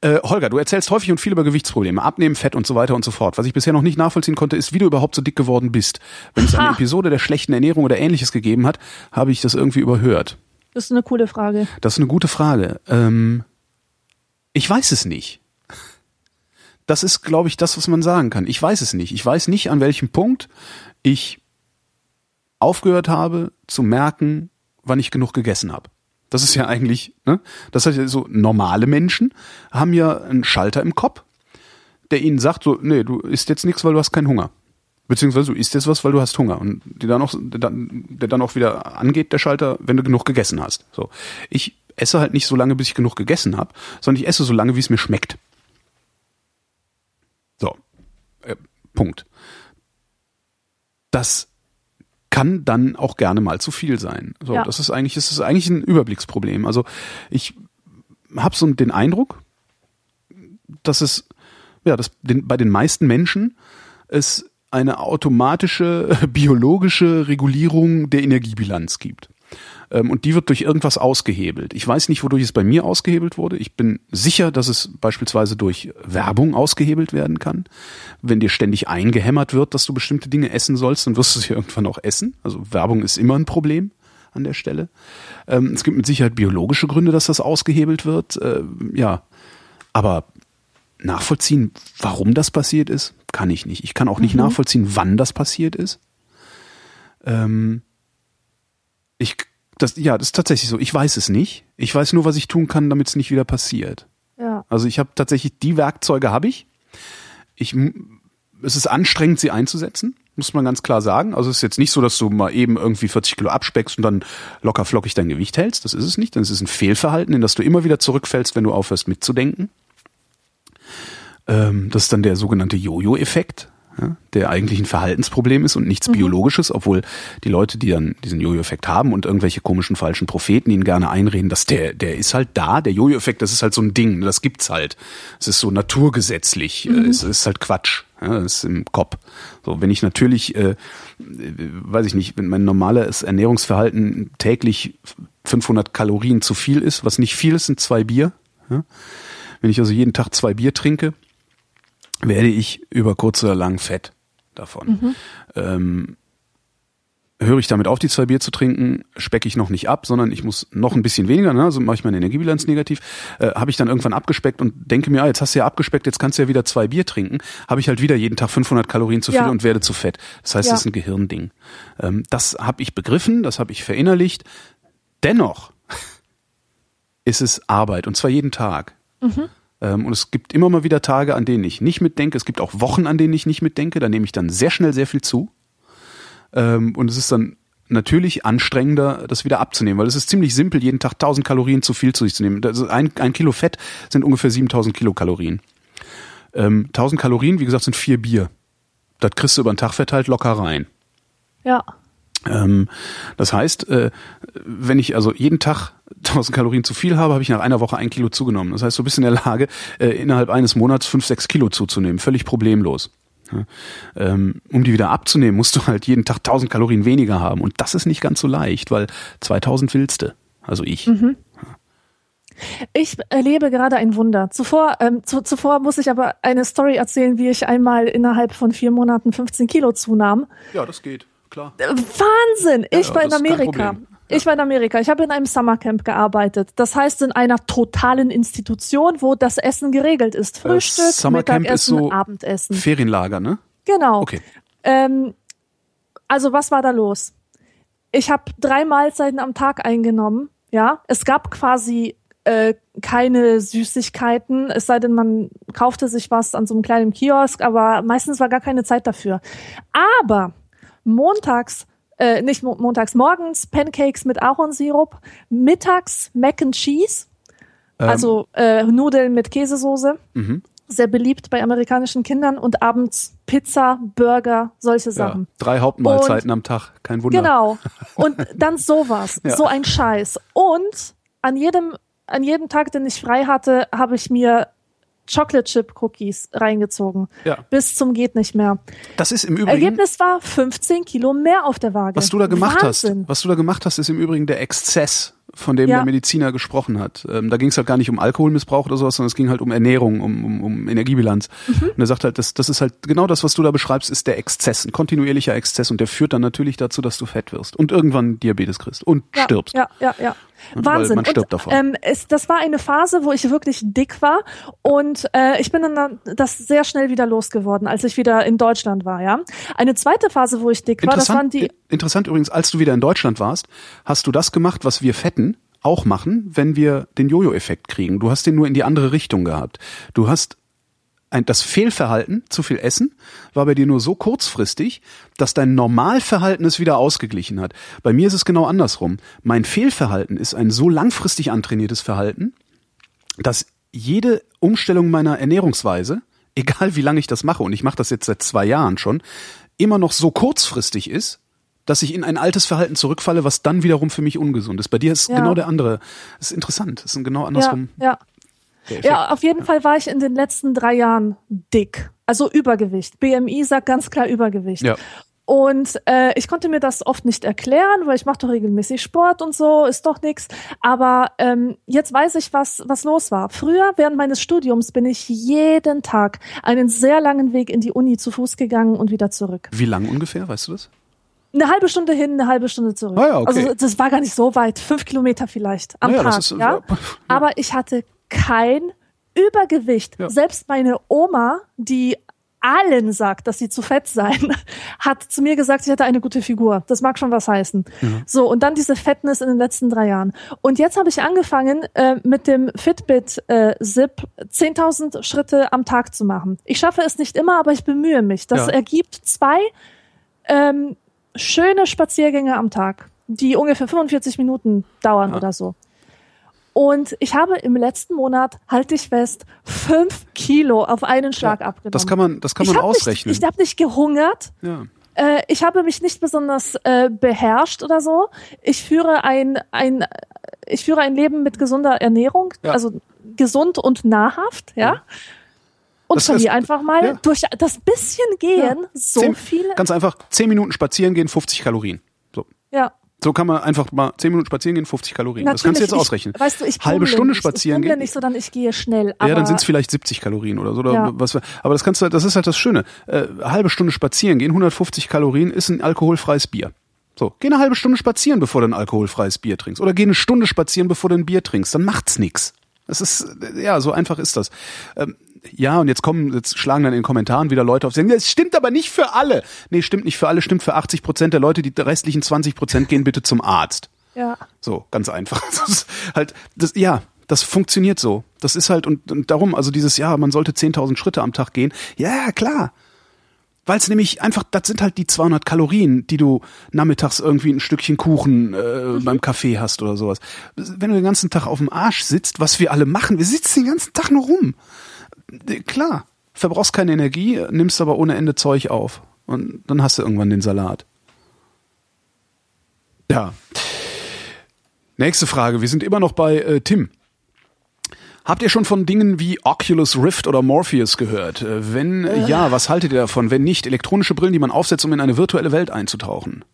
Äh, Holger, du erzählst häufig und viel über Gewichtsprobleme, Abnehmen, Fett und so weiter und so fort. Was ich bisher noch nicht nachvollziehen konnte, ist, wie du überhaupt so dick geworden bist. Wenn es eine. Episode der schlechten Ernährung oder ähnliches gegeben hat, habe ich das irgendwie überhört. Das ist eine coole Frage. Das ist eine gute Frage. Ähm, ich weiß es nicht. Das ist, glaube ich, das, was man sagen kann. Ich weiß es nicht. Ich weiß nicht, an welchem Punkt ich aufgehört habe zu merken, wann ich genug gegessen habe. Das ist ja eigentlich, ne? Das heißt, so normale Menschen haben ja einen Schalter im Kopf, der ihnen sagt so, nee, du isst jetzt nichts, weil du hast keinen Hunger. Beziehungsweise du isst jetzt was, weil du hast Hunger. Und die dann auch, der dann, auch wieder angeht, der Schalter, wenn du genug gegessen hast. So. Ich esse halt nicht so lange, bis ich genug gegessen habe, sondern ich esse so lange, wie es mir schmeckt. So. Äh, Punkt. Das kann dann auch gerne mal zu viel sein. So, Ja. das ist eigentlich, das ist eigentlich ein Überblicksproblem. Also ich habe so den Eindruck, dass es, ja, dass den, bei den meisten Menschen es eine automatische biologische Regulierung der Energiebilanz gibt. Ähm, Und die wird durch irgendwas ausgehebelt. Ich weiß nicht, wodurch es bei mir ausgehebelt wurde. Ich bin sicher, dass es beispielsweise durch Werbung ausgehebelt werden kann. Wenn dir ständig eingehämmert wird, dass du bestimmte Dinge essen sollst, dann wirst du sie irgendwann auch essen. Also Werbung ist immer ein Problem an der Stelle. Ähm, Es gibt mit Sicherheit biologische Gründe, dass das ausgehebelt wird. Äh, Ja, aber nachvollziehen, warum das passiert ist, kann ich nicht. Ich kann auch nicht nachvollziehen, wann das passiert ist. Ähm, ich, das, ja, das ist tatsächlich so. Ich weiß es nicht. Ich weiß nur, was ich tun kann, damit es nicht wieder passiert. Ja. Also ich habe tatsächlich die Werkzeuge habe ich. Ich es ist anstrengend, sie einzusetzen, muss man ganz klar sagen. Also es ist jetzt nicht so, dass du mal eben irgendwie 40 Kilo abspeckst und dann locker flockig dein Gewicht hältst. Das ist es nicht. Das ist ein Fehlverhalten, in das du immer wieder zurückfällst, wenn du aufhörst mitzudenken. Ähm, das ist dann der sogenannte Jojo-Effekt, ja, der eigentlich ein Verhaltensproblem ist und nichts Biologisches, obwohl die Leute, die dann diesen Jojo-Effekt haben und irgendwelche komischen falschen Propheten ihnen gerne einreden, dass der, der ist halt da, der Jojo-Effekt, das ist halt so ein Ding, das gibt's halt. Es ist so naturgesetzlich, äh, es ist halt Quatsch, ja, das ist im Kopf. So, wenn ich natürlich, äh, äh, weiß ich nicht, wenn mein normales Ernährungsverhalten täglich 500 Kalorien zu viel ist, was nicht viel ist, sind zwei Bier. Ja? Wenn ich also jeden Tag zwei Bier trinke, werde ich über kurz oder lang fett davon. Ähm, höre ich damit auf, die zwei Bier zu trinken, specke ich noch nicht ab, sondern ich muss noch ein bisschen weniger, ne? also mache ich meine Energiebilanz negativ, äh, habe ich dann irgendwann abgespeckt und denke mir, ah, jetzt hast du ja abgespeckt, jetzt kannst du ja wieder zwei Bier trinken, habe ich halt wieder jeden Tag 500 Kalorien zu viel Ja. und werde zu fett. Das heißt, Ja. das ist ein Gehirnding. Ähm, das habe ich begriffen, das habe ich verinnerlicht. Dennoch ist es Arbeit und zwar jeden Tag. Ähm, und es gibt immer mal wieder Tage, an denen ich nicht mitdenke. Es gibt auch Wochen, an denen ich nicht mitdenke. Da nehme ich dann sehr schnell sehr viel zu. Ähm, und es ist dann natürlich anstrengender, das wieder abzunehmen, weil es ist ziemlich simpel, jeden Tag 1000 Kalorien zu viel zu sich zu nehmen. Ein, ein Kilo Fett sind ungefähr 7000 Kilokalorien. Ähm, 1000 Kalorien, wie gesagt, sind vier Bier. Das kriegst du über den Tag verteilt locker rein. Ja. Ähm, das heißt, äh, wenn ich also jeden Tag 1000 Kalorien zu viel habe, habe ich nach einer Woche ein Kilo zugenommen. Das heißt, du bist in der Lage, äh, innerhalb eines Monats fünf, sechs Kilo zuzunehmen. Völlig problemlos. Ähm, um die wieder abzunehmen, musst du halt jeden Tag 1000 Kalorien weniger haben. Und das ist nicht ganz so leicht, weil 2000 willst du. Also ich. Ich erlebe gerade ein Wunder. Zuvor, ähm, zu, zuvor muss ich aber eine Story erzählen, wie ich einmal innerhalb von vier Monaten 15 Kilo zunahm. Ja, das geht. Klar. Äh, Wahnsinn! Ich Ja, war in Amerika. Ich war in Amerika. Ich habe in einem Summercamp gearbeitet. Das heißt in einer totalen Institution, wo das Essen geregelt ist. Frühstück, Äh, Summercamp ist Mittagessen, so Abendessen. Ferienlager, ne? Genau. Okay. Ähm, also was war da los? Ich habe drei Mahlzeiten am Tag eingenommen. Ja, es gab quasi äh, keine Süßigkeiten, es sei denn, man kaufte sich was an so einem kleinen Kiosk, aber meistens war gar keine Zeit dafür. Aber montags, äh, nicht mo montags, morgens Pancakes mit Ahornsirup, mittags Mac and Cheese, also äh, Nudeln mit Käsesoße Mhm. sehr beliebt bei amerikanischen Kindern und abends Pizza, Burger, solche Ja, Sachen. drei Hauptmahlzeiten am Tag. Kein Wunder. Genau. Und dann sowas, Ja. so ein Scheiß. Und an jedem, an jedem Tag, den ich frei hatte, habe ich mir Chocolate Chip Cookies reingezogen. Ja. Bis zum geht nicht mehr. Das ist im Übrigen. Ergebnis war 15 Kilo mehr auf der Waage. Was du da gemacht Wahnsinn. hast, was du da gemacht hast, ist im Übrigen der Exzess, von dem Ja. der Mediziner gesprochen hat. Ähm, da ging es halt gar nicht um Alkoholmissbrauch oder sowas, sondern es ging halt um Ernährung, um, um, um Energiebilanz. Mhm. Und er sagt halt, das, das ist halt genau das, was du da beschreibst, ist der Exzess, ein kontinuierlicher Exzess und der führt dann natürlich dazu, dass du fett wirst und irgendwann Diabetes kriegst und ja, stirbst. Ja, ja, ja. Weil Wahnsinn. man stirbt und, davon. Ähm, es, das war eine Phase, wo ich wirklich dick war und äh, ich bin dann das sehr schnell wieder losgeworden, als ich wieder in Deutschland war. Ja, eine zweite Phase, wo ich dick war, das waren die. i- interessant übrigens, als du wieder in Deutschland warst, hast du das gemacht, was wir Fetten auch machen, wenn wir den Jojo-Effekt kriegen. Du hast den nur in die andere Richtung gehabt. Du hast ein, das Fehlverhalten, zu viel Essen, war bei dir nur so kurzfristig, dass dein Normalverhalten es wieder ausgeglichen hat. Bei mir ist es genau andersrum. Mein Fehlverhalten ist ein so langfristig antrainiertes Verhalten, dass jede Umstellung meiner Ernährungsweise, egal wie lange ich das mache, und ich mache das jetzt seit zwei Jahren schon, immer noch so kurzfristig ist, dass ich in ein altes Verhalten zurückfalle, was dann wiederum für mich ungesund ist. Bei dir ist Ja. genau der andere. Das ist interessant. Das ist genau Ja, andersrum. ja. Effekt. Ja, auf jeden Fall war ich in den letzten drei Jahren dick. Also Übergewicht. BMI sagt ganz klar Übergewicht. Ja. Und äh, ich konnte mir das oft nicht erklären, weil ich mache doch regelmäßig Sport und so, ist doch nix. Aber ähm, jetzt weiß ich, was, was los war. Früher, während meines Studiums, bin ich jeden Tag einen sehr langen Weg in die Uni zu Fuß gegangen und wieder zurück. Wie lang ungefähr, weißt du das? Eine halbe Stunde hin, eine halbe Stunde zurück. Ah ja, okay. Also das war gar nicht so weit, fünf Kilometer vielleicht am Naja, das Tag. ist, äh, ja? ja. Aber ich hatte kein Übergewicht. Ja. Selbst meine Oma, die allen sagt, dass sie zu fett seien, hat zu mir gesagt, sie hätte eine gute Figur. Das mag schon was heißen. So, und dann diese Fettness in den letzten drei Jahren. Und jetzt habe ich angefangen, äh, mit dem Fitbit äh, Zip 10.000 Schritte am Tag zu machen. Ich schaffe es nicht immer, aber ich bemühe mich. Das Ja. ergibt zwei ähm, schöne Spaziergänge am Tag, die ungefähr 45 Minuten dauern oder so. Und ich habe im letzten Monat, halte ich fest, fünf Kilo auf einen Schlag abgenommen. Das kann man, das kann man ich ausrechnen. Nicht, ich habe nicht gehungert. ja. Äh, ich habe mich nicht besonders äh, beherrscht oder so. Ich führe ein, ein, ich führe ein Leben mit gesunder Ernährung, Ja. also gesund und nahrhaft, ja. Und Das verliere heißt, einfach mal ja. durch das bisschen Gehen so Zehn- viel. Ganz einfach, zehn Minuten spazieren gehen, 50 Kalorien. So. Ja. So kann man einfach mal zehn Minuten spazieren gehen, 50 Kalorien. das kannst du jetzt ich, ausrechnen. Weißt du, ich Halbe Stunde nicht. spazieren ich gehen. nicht, sondern ich gehe schnell. Ja, dann sind es vielleicht 70 Kalorien oder so. Oder Ja. was, aber das kannst du, das ist halt das Schöne. Äh, halbe Stunde spazieren gehen, 150 Kalorien ist ein alkoholfreies Bier. So, geh eine halbe Stunde spazieren, bevor du ein alkoholfreies Bier trinkst. Oder geh eine Stunde spazieren, bevor du ein Bier trinkst. Dann macht's nix. Das ist, äh, ja, so einfach ist das. Ähm, ja, und jetzt kommen, jetzt schlagen dann in den Kommentaren wieder Leute auf, sagen, das stimmt aber nicht für alle. Nee, stimmt nicht für alle, stimmt für 80 Prozent der Leute, die restlichen 20 Prozent gehen bitte zum Arzt. ja. So, ganz einfach. Das ist halt, das, ja, das funktioniert so. Das ist halt, und, und darum, also dieses, ja, man sollte 10.000 Schritte am Tag gehen. Ja, klar. Weil es nämlich einfach, das sind halt die 200 Kalorien, die du nachmittags irgendwie ein Stückchen Kuchen äh, beim Kaffee hast oder sowas. Wenn du den ganzen Tag auf dem Arsch sitzt, was wir alle machen, wir sitzen den ganzen Tag nur rum. Äh, Klar, verbrauchst keine Energie, nimmst aber ohne Ende Zeug auf. Und dann hast du irgendwann den Salat. Ja. Nächste Frage. Wir sind immer noch bei äh, Tim. Habt ihr schon von Dingen wie Oculus Rift oder Morpheus gehört? Äh, Wenn äh, ja, was haltet ihr davon? Wenn nicht, elektronische Brillen, die man aufsetzt, um in eine virtuelle Welt einzutauchen.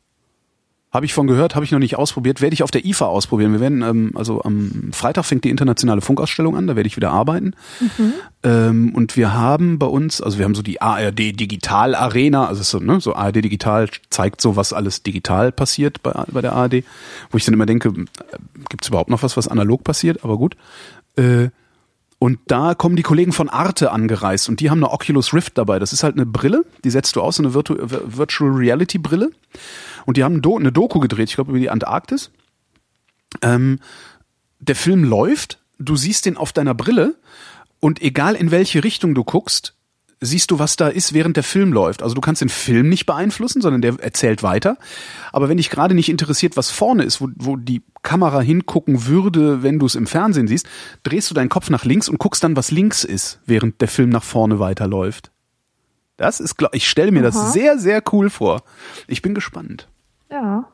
Habe ich von gehört, habe ich noch nicht ausprobiert. Werde ich auf der IFA ausprobieren. Wir werden, ähm, also am Freitag fängt die internationale Funkausstellung an, da werde ich wieder arbeiten. Ähm, und wir haben bei uns, also wir haben so die ARD Digital Arena, also so, ne, so ARD Digital zeigt so, was alles digital passiert bei, bei der ARD, wo ich dann immer denke, gibt es überhaupt noch was, was analog passiert? Aber gut. Äh, und da kommen die Kollegen von Arte angereist und die haben eine Oculus Rift dabei. Das ist halt eine Brille, die setzt du aus, so eine Virtu Virtual Reality Brille. Und die haben eine Doku gedreht, ich glaube über die Antarktis. Ähm, der Film läuft, du siehst den auf deiner Brille und egal in welche Richtung du guckst, siehst du, was da ist, während der Film läuft. Also du kannst den Film nicht beeinflussen, sondern der erzählt weiter. Aber wenn dich gerade nicht interessiert, was vorne ist, wo, wo die Kamera hingucken würde, wenn du es im Fernsehen siehst, drehst du deinen Kopf nach links und guckst dann, was links ist, während der Film nach vorne weiterläuft. Das ist, ich stelle mir Aha. das sehr, sehr cool vor. Ich bin gespannt. Ja.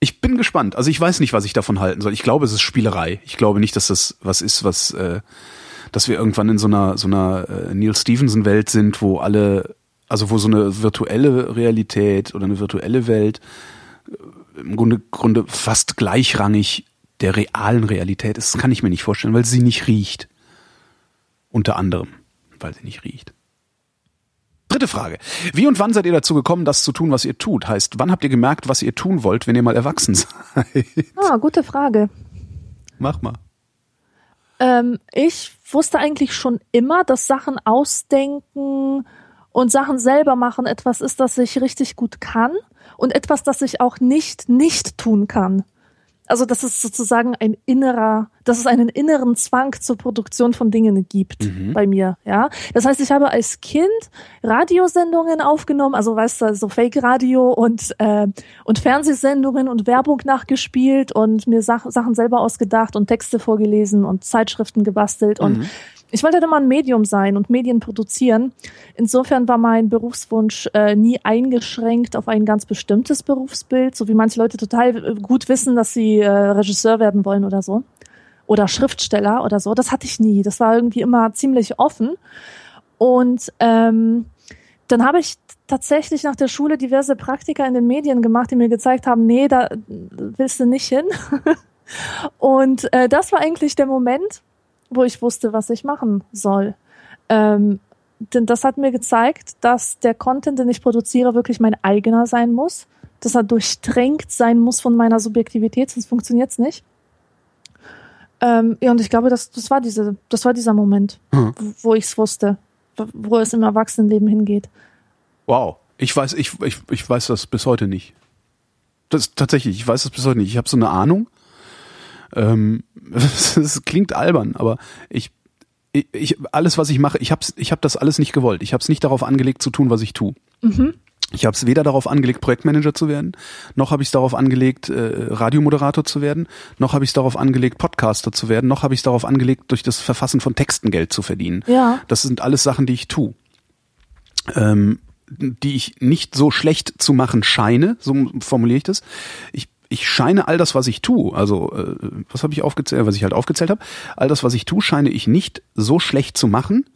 Ich bin gespannt. Also ich weiß nicht, was ich davon halten soll. Ich glaube, es ist Spielerei. Ich glaube nicht, dass das was ist, was, äh, dass wir irgendwann in so einer so einer äh, Neil Stevenson Welt sind, wo alle, also wo so eine virtuelle Realität oder eine virtuelle Welt äh, im Grunde, Grunde fast gleichrangig der realen Realität ist. Das kann ich mir nicht vorstellen, weil sie nicht riecht. Unter anderem, weil sie nicht riecht. Dritte Frage. Wie und wann seid ihr dazu gekommen, das zu tun, was ihr tut? Heißt, wann habt ihr gemerkt, was ihr tun wollt, wenn ihr mal erwachsen seid? Ah, gute Frage. Mach mal. Ähm, ich wusste eigentlich schon immer, dass Sachen ausdenken und Sachen selber machen etwas ist, das ich richtig gut kann und etwas, das ich auch nicht nicht tun kann. Also das ist sozusagen ein innerer dass es einen inneren Zwang zur Produktion von Dingen gibt Mhm. bei mir, ja. Das heißt, ich habe als Kind Radiosendungen aufgenommen, also weißt du, so Fake-Radio und, äh, und Fernsehsendungen und Werbung nachgespielt und mir Sach Sachen selber ausgedacht und Texte vorgelesen und Zeitschriften gebastelt und Mhm. Ich wollte immer ein Medium sein und Medien produzieren. Insofern war mein Berufswunsch äh, nie eingeschränkt auf ein ganz bestimmtes Berufsbild, so wie manche Leute total äh, gut wissen, dass sie äh, Regisseur werden wollen oder so. Oder Schriftsteller oder so. Das hatte ich nie. Das war irgendwie immer ziemlich offen. Und ähm, dann habe ich tatsächlich nach der Schule diverse Praktika in den Medien gemacht, die mir gezeigt haben, nee, da willst du nicht hin. Und äh, das war eigentlich der Moment, wo ich wusste, was ich machen soll. Ähm, denn das hat mir gezeigt, dass der Content, den ich produziere, wirklich mein eigener sein muss, dass er durchdrängt sein muss von meiner Subjektivität, sonst funktioniert's nicht. Ähm, ja, und ich glaube, das, das war diese, das war dieser Moment, Hm. wo ich's wusste, wo es im Erwachsenenleben hingeht. Wow. Ich weiß, ich, ich, ich weiß das bis heute nicht. Das tatsächlich, ich weiß das bis heute nicht. Ich habe so eine Ahnung. Ähm, es klingt albern, aber ich, ich, ich alles, was ich mache, ich hab's, ich habe das alles nicht gewollt. Ich habe es nicht darauf angelegt zu tun, was ich tue. Ich habe es weder darauf angelegt, Projektmanager zu werden, noch habe ich es darauf angelegt, äh, Radiomoderator zu werden, noch habe ich es darauf angelegt, Podcaster zu werden, noch habe ich es darauf angelegt, durch das Verfassen von Texten Geld zu verdienen. Ja. Das sind alles Sachen, die ich tue. Ähm, die ich nicht so schlecht zu machen scheine, so formuliere ich das. Ich, ich scheine all das, was ich tue, also äh, was habe ich aufgezählt, was ich halt aufgezählt habe, all das, was ich tue, scheine ich nicht so schlecht zu machen,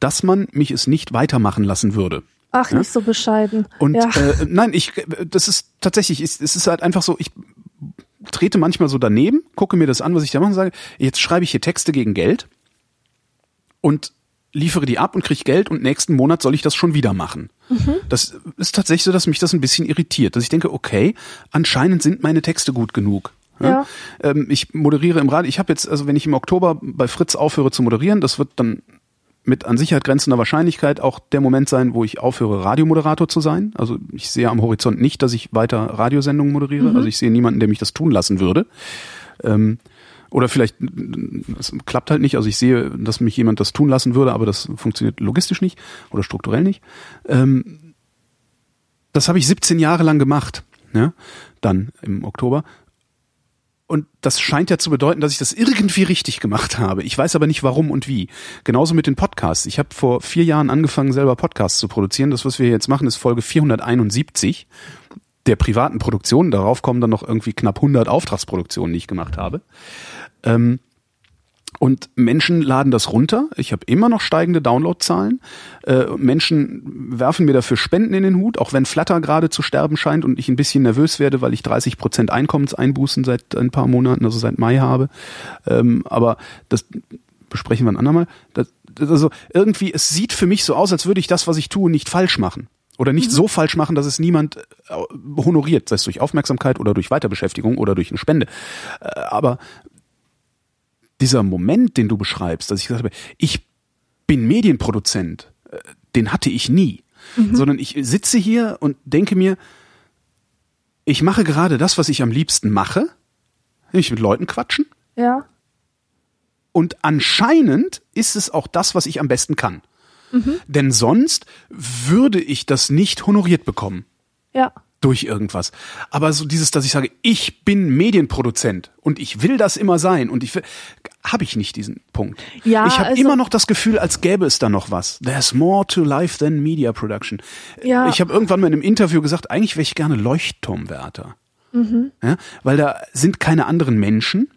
dass man mich es nicht weitermachen lassen würde. Ach, nicht so bescheiden. Und ja. äh, nein, ich, das ist tatsächlich, es, es ist halt einfach so, ich trete manchmal so daneben, gucke mir das an, was ich da mache und sage, jetzt schreibe ich hier Texte gegen Geld und liefere die ab und kriege Geld und nächsten Monat soll ich das schon wieder machen. Mhm. Das ist tatsächlich so, dass mich das ein bisschen irritiert, dass ich denke, okay, anscheinend sind meine Texte gut genug. Ja. Ähm, ich moderiere im Radio. Ich habe jetzt, also wenn ich im Oktober bei Fritz aufhöre zu moderieren, das wird dann mit an Sicherheit grenzender Wahrscheinlichkeit auch der Moment sein, wo ich aufhöre, Radiomoderator zu sein. Also ich sehe am Horizont nicht, dass ich weiter Radiosendungen moderiere. Also ich sehe niemanden, der mich das tun lassen würde. Ähm, oder vielleicht, das klappt halt nicht. Also ich sehe, dass mich jemand das tun lassen würde, aber das funktioniert logistisch nicht oder strukturell nicht. Ähm, das habe ich 17 Jahre lang gemacht. Ja? Dann im Oktober. Und das scheint ja zu bedeuten, dass ich das irgendwie richtig gemacht habe. Ich weiß aber nicht warum und wie. Genauso mit den Podcasts. Ich habe vor vier Jahren angefangen, selber Podcasts zu produzieren. Das, was wir jetzt machen, ist Folge 471 der privaten Produktion. Darauf kommen dann noch irgendwie knapp 100 Auftragsproduktionen, die ich gemacht habe. Ähm, und Menschen laden das runter. Ich habe immer noch steigende Downloadzahlen. Äh, Menschen werfen mir dafür Spenden in den Hut, auch wenn Flutter gerade zu sterben scheint und ich ein bisschen nervös werde, weil ich 30 Prozent Einkommenseinbußen seit ein paar Monaten, also seit Mai habe. Ähm, aber das besprechen wir ein andermal. Das, das also irgendwie, es sieht für mich so aus, als würde ich das, was ich tue, nicht falsch machen. Oder nicht so falsch machen, dass es niemand äh, honoriert, sei es durch Aufmerksamkeit oder durch Weiterbeschäftigung oder durch eine Spende. Äh, aber dieser Moment, den du beschreibst, dass ich gesagt habe, ich bin Medienproduzent, äh, den hatte ich nie. Sondern ich sitze hier und denke mir, ich mache gerade das, was ich am liebsten mache, nämlich mit Leuten quatschen. ja. Und anscheinend ist es auch das, was ich am besten kann. Denn sonst würde ich das nicht honoriert bekommen Ja. Durch irgendwas. Aber so dieses, dass ich sage, ich bin Medienproduzent und ich will das immer sein und ich will, habe ich nicht diesen Punkt. Ja, ich habe also- immer noch das Gefühl, als gäbe es da noch was. There's more to life than media production. Ja. Ich habe irgendwann mal in einem Interview gesagt, eigentlich wäre ich gerne Leuchtturmwärter. Mhm. Ja, weil da sind keine anderen Menschen.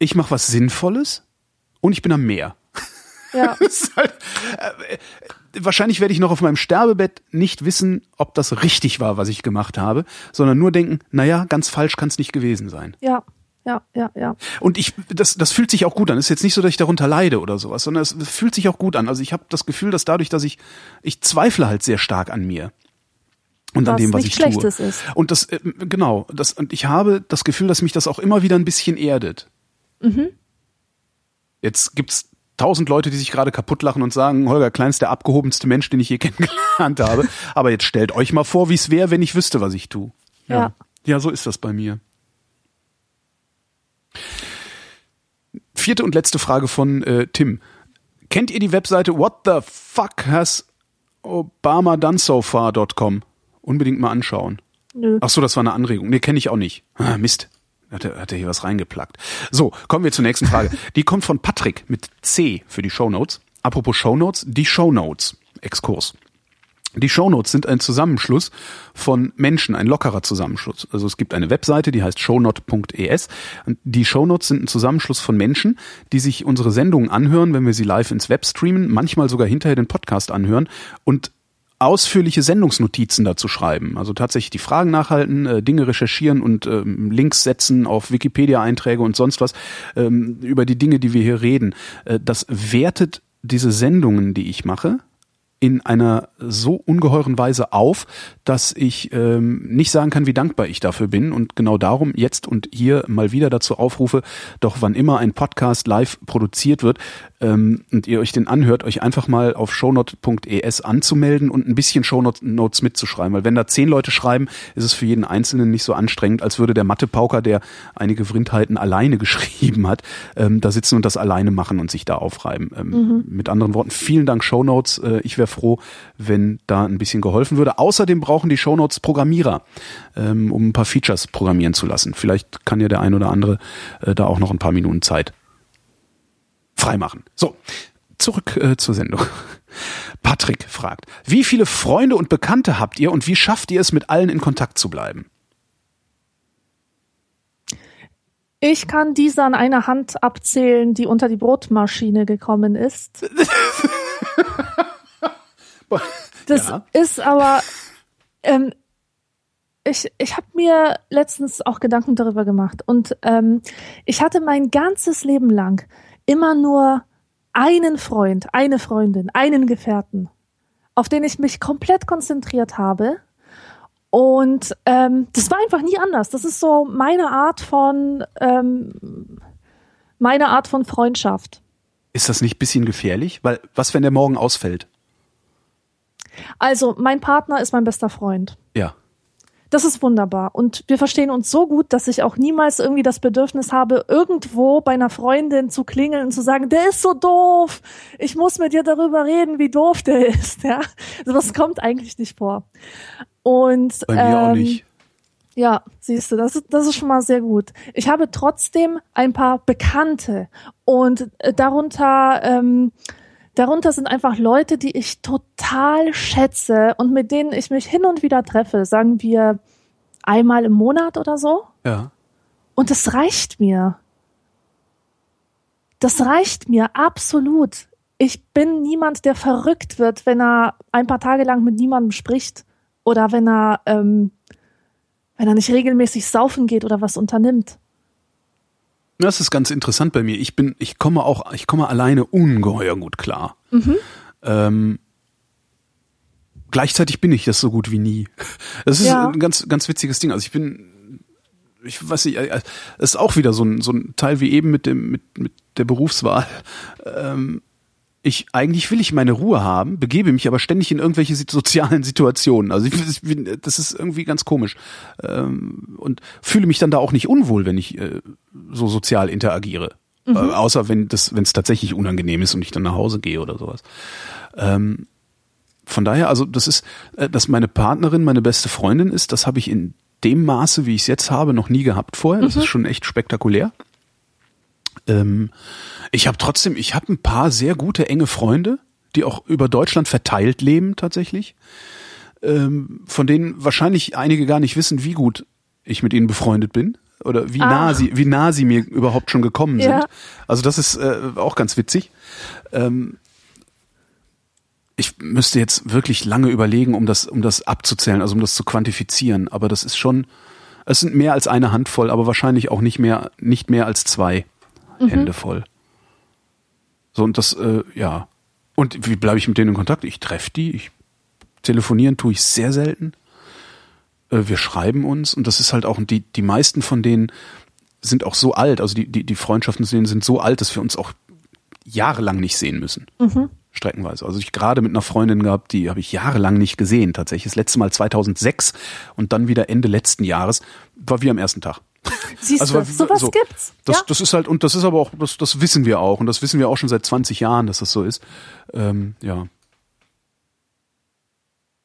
Ich mache was Sinnvolles und ich bin am Meer. Ja. Halt, äh, wahrscheinlich werde ich noch auf meinem Sterbebett nicht wissen, ob das richtig war, was ich gemacht habe, sondern nur denken, naja, ganz falsch kann es nicht gewesen sein. Ja. Ja. Ja. Ja. Und ich, das, das fühlt sich auch gut an. Es ist jetzt nicht so, dass ich darunter leide oder sowas, sondern es fühlt sich auch gut an. Also ich habe das Gefühl, dass dadurch, dass ich, ich zweifle halt sehr stark an mir. Und an Was dem, was nicht ich tue. Schlechtes ist. Und das, äh, genau, das, und ich habe das Gefühl, dass mich das auch immer wieder ein bisschen erdet. Mhm. Jetzt gibt's tausend Leute, die sich gerade kaputt lachen und sagen, Holger Klein ist der abgehobenste Mensch, den ich je kennengelernt habe. Aber jetzt stellt euch mal vor, wie es wäre, wenn ich wüsste, was ich tue. Ja. Ja, so ist das bei mir. vierte und letzte Frage von äh, Tim. Kennt ihr die Webseite what the fuck has Obama done so far.com? Unbedingt mal anschauen. Nö. Ach so, das war eine Anregung. Nee, kenne ich auch nicht. Ah, Mist. Hat er, hat er hier was reingeplackt. So, kommen wir zur nächsten Frage. Die kommt von Patrick mit C für die Shownotes. Apropos Shownotes, die Shownotes. Exkurs. Die Shownotes sind ein Zusammenschluss von Menschen, ein lockerer Zusammenschluss. Also es gibt eine Webseite, die heißt shownote.es. Die Shownotes sind ein Zusammenschluss von Menschen, die sich unsere Sendungen anhören, wenn wir sie live ins Web streamen, manchmal sogar hinterher den Podcast anhören und ausführliche Sendungsnotizen dazu schreiben. Also tatsächlich die Fragen nachhalten, äh, Dinge recherchieren und ähm, Links setzen auf Wikipedia-Einträge und sonst was ähm, über die Dinge, die wir hier reden. Äh, das wertet diese Sendungen, die ich mache, in einer so ungeheuren Weise auf, dass ich ähm, nicht sagen kann, wie dankbar ich dafür bin und genau darum jetzt und hier mal wieder dazu aufrufe, doch wann immer ein Podcast live produziert wird ähm, und ihr euch den anhört, euch einfach mal auf shownote.es anzumelden und ein bisschen Shownotes mitzuschreiben, weil wenn da zehn Leute schreiben, ist es für jeden Einzelnen nicht so anstrengend, als würde der Mathepauker, der einige Vrindheiten alleine geschrieben hat, ähm, da sitzen und das alleine machen und sich da aufreiben. Ähm, mhm. Mit anderen Worten, vielen Dank Shownotes. Äh, ich wäre froh, wenn da ein bisschen geholfen würde. Außerdem brauchen die Shownotes Programmierer, ähm, um ein paar Features programmieren zu lassen. Vielleicht kann ja der ein oder andere äh, da auch noch ein paar Minuten Zeit freimachen. So, zurück äh, zur Sendung. Patrick fragt, wie viele Freunde und Bekannte habt ihr und wie schafft ihr es, mit allen in Kontakt zu bleiben? Ich kann diese an einer Hand abzählen, die unter die Brotmaschine gekommen ist. Das ja. ist aber, ähm, ich, ich habe mir letztens auch Gedanken darüber gemacht und ähm, ich hatte mein ganzes Leben lang immer nur einen Freund, eine Freundin, einen Gefährten, auf den ich mich komplett konzentriert habe. Und ähm, das war einfach nie anders. Das ist so meine Art von ähm, meine Art von Freundschaft. Ist das nicht bisschen gefährlich? Weil was, wenn der morgen ausfällt? Also, mein Partner ist mein bester Freund. Das ist wunderbar. Und wir verstehen uns so gut, dass ich auch niemals irgendwie das Bedürfnis habe, irgendwo bei einer Freundin zu klingeln und zu sagen, der ist so doof. Ich muss mit dir darüber reden, wie doof der ist. Ja, also das kommt eigentlich nicht vor. Und bei mir ähm, auch nicht. Ja, siehst du, das ist, das ist schon mal sehr gut. Ich habe trotzdem ein paar Bekannte und äh, darunter ähm, Darunter sind einfach Leute, die ich total schätze und mit denen ich mich hin und wieder treffe, sagen wir einmal im Monat oder so. Ja. Und das reicht mir. Das reicht mir absolut. Ich bin niemand, der verrückt wird, wenn er ein paar Tage lang mit niemandem spricht oder wenn er, ähm, wenn er nicht regelmäßig saufen geht oder was unternimmt. Das ist ganz interessant bei mir. Ich bin, ich komme auch, ich komme alleine ungeheuer gut klar. Mhm. Ähm, gleichzeitig bin ich das so gut wie nie. Das ist ja. ein ganz, ganz witziges Ding. Also ich bin, ich weiß nicht, es ist auch wieder so ein, so ein Teil wie eben mit dem, mit, mit der Berufswahl. Ähm, ich eigentlich will ich meine Ruhe haben, begebe mich aber ständig in irgendwelche sozialen Situationen. Also ich, bin, das ist irgendwie ganz komisch ähm, und fühle mich dann da auch nicht unwohl, wenn ich äh, so sozial interagiere, mhm. äh, außer wenn das, wenn es tatsächlich unangenehm ist und ich dann nach Hause gehe oder sowas. Ähm, von daher, also das ist, äh, dass meine Partnerin meine beste Freundin ist, das habe ich in dem Maße, wie ich es jetzt habe, noch nie gehabt vorher. Das mhm. ist schon echt spektakulär. Ähm, ich habe trotzdem, ich habe ein paar sehr gute, enge Freunde, die auch über Deutschland verteilt leben tatsächlich, ähm, von denen wahrscheinlich einige gar nicht wissen, wie gut ich mit ihnen befreundet bin oder wie ah. nah sie, wie nah sie mir überhaupt schon gekommen ja. sind. Also das ist äh, auch ganz witzig. Ähm, ich müsste jetzt wirklich lange überlegen, um das, um das abzuzählen, also um das zu quantifizieren. Aber das ist schon, es sind mehr als eine Handvoll, aber wahrscheinlich auch nicht mehr, nicht mehr als zwei mhm. Hände voll. So, und das, äh, ja. Und wie bleibe ich mit denen in Kontakt? Ich treffe die, ich telefonieren tue ich sehr selten. Äh, wir schreiben uns und das ist halt auch, die, die meisten von denen sind auch so alt, also die, die, die Freundschaften zu denen sind so alt, dass wir uns auch jahrelang nicht sehen müssen. Mhm. Streckenweise. Also ich gerade mit einer Freundin gehabt, die habe ich jahrelang nicht gesehen. Tatsächlich das letzte Mal 2006 und dann wieder Ende letzten Jahres war wie am ersten Tag. Siehst Also, du, sowas so, gibt's. Das, ja. das ist halt, und das ist aber auch, das, das wissen wir auch, und das wissen wir auch schon seit 20 Jahren, dass das so ist. Ähm, ja.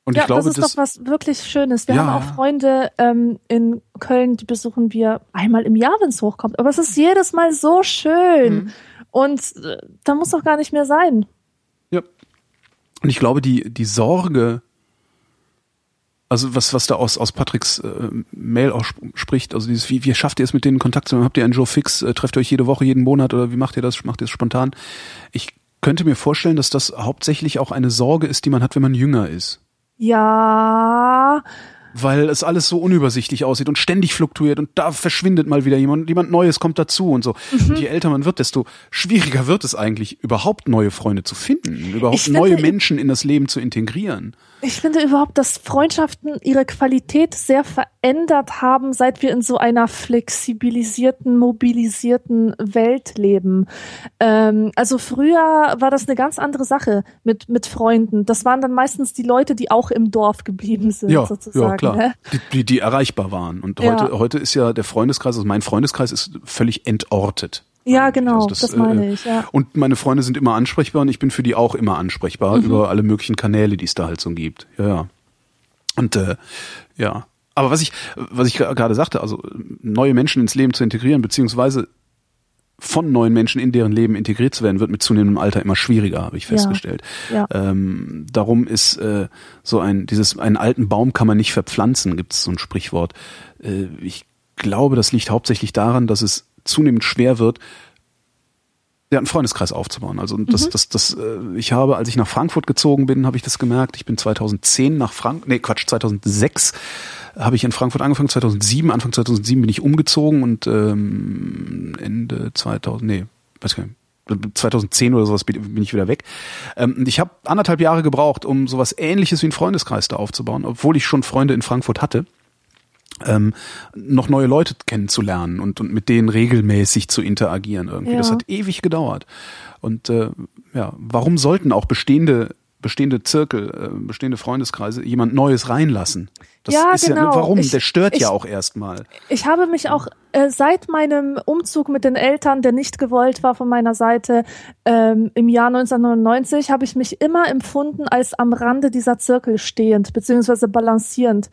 Und ja, ich glaube, das ist doch was wirklich Schönes. Wir Ja. haben auch Freunde ähm, in Köln, die besuchen wir einmal im Jahr, wenn es hochkommt. Aber es ist jedes Mal so schön. Mhm. Und äh, da muss doch gar nicht mehr sein. Ja. Und ich glaube, die, die Sorge, also was, was da aus, aus Patricks äh, Mail auch sp spricht, also dieses, wie, wie schafft ihr es mit denen Kontakt zu haben? Habt ihr einen Joe Fix? Äh, trefft ihr euch jede Woche, jeden Monat oder wie macht ihr das? Macht ihr es spontan? Ich könnte mir vorstellen, dass das hauptsächlich auch eine Sorge ist, die man hat, wenn man jünger ist. Ja, Weil es alles so unübersichtlich aussieht und ständig fluktuiert und da verschwindet mal wieder jemand, jemand Neues kommt dazu und so. Mhm. Und je älter man wird, desto schwieriger wird es eigentlich, überhaupt neue Freunde zu finden, überhaupt finde, neue Menschen in das Leben zu integrieren. Ich finde überhaupt, dass Freundschaften ihre Qualität sehr verändert haben, seit wir in so einer flexibilisierten, mobilisierten Welt leben. Ähm, also früher war das eine ganz andere Sache mit, mit Freunden. Das waren dann meistens die Leute, die auch im Dorf geblieben sind, Ja, sozusagen. ja, klar. ne? Die, die, die erreichbar waren. Und Ja. heute, heute ist ja der Freundeskreis, also mein Freundeskreis ist völlig entortet. Ja, genau, Also das, meine ich, ja. Und meine Freunde sind immer ansprechbar und ich bin für die auch immer ansprechbar Mhm. über alle möglichen Kanäle, die es da halt so gibt. Ja, ja. Und äh, ja. Aber was ich, was ich gerade sagte, also neue Menschen ins Leben zu integrieren, beziehungsweise von neuen Menschen in deren Leben integriert zu werden, wird mit zunehmendem Alter immer schwieriger, habe ich Ja. festgestellt. Ja. Ähm, darum ist äh, so ein, dieses, einen alten Baum kann man nicht verpflanzen, gibt es so ein Sprichwort. Äh, ich glaube, das liegt hauptsächlich daran, dass es zunehmend schwer wird, ja, einen Freundeskreis aufzubauen. Also das, Mhm. das, das, äh, ich habe, als ich nach Frankfurt gezogen bin, habe ich das gemerkt. Ich bin 2010 nach Frank, nee, Quatsch, 2006 habe ich in Frankfurt angefangen. 2007, Anfang 2007 bin ich umgezogen und ähm, Ende 2000, nee, weiß gar nicht. 2010 oder sowas bin ich wieder weg. Ähm, und ich habe anderthalb Jahre gebraucht, um sowas ähnliches wie einen Freundeskreis da aufzubauen, obwohl ich schon Freunde in Frankfurt hatte ähm, noch neue Leute kennenzulernen und, und mit denen regelmäßig zu interagieren irgendwie. Ja. Das hat ewig gedauert. Und äh, ja, warum sollten auch bestehende bestehende Zirkel, äh, bestehende Freundeskreise jemand Neues reinlassen? Das Ja, ist ja, genau. warum? Ich- Der stört ich- ja auch erstmal. Ich habe mich auch äh, seit meinem Umzug mit den Eltern, der nicht gewollt war von meiner Seite, ähm, im Jahr 1999, habe ich mich immer empfunden als am Rande dieser Zirkel stehend, beziehungsweise balancierend.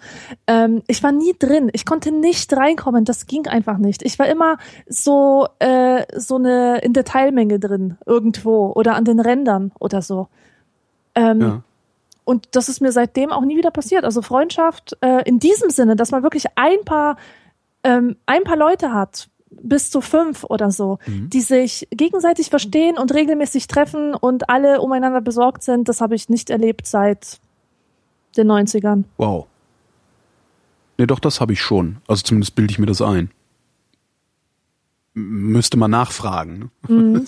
Ähm, ich war nie drin. Ich konnte nicht reinkommen. Das ging einfach nicht. Ich war immer so, äh, so eine in der Teilmenge drin, irgendwo oder an den Rändern oder so. Ähm, Ja. und das ist mir seitdem auch nie wieder passiert. Also Freundschaft äh, in diesem Sinne, dass man wirklich ein paar, ähm, ein paar Leute hat, bis zu fünf oder so, die sich gegenseitig verstehen und regelmäßig treffen und alle umeinander besorgt sind, das habe ich nicht erlebt seit den 90ern. Wow. Nee, doch, das habe ich schon. Also zumindest bilde ich mir das ein. M- Müsste man nachfragen. ne?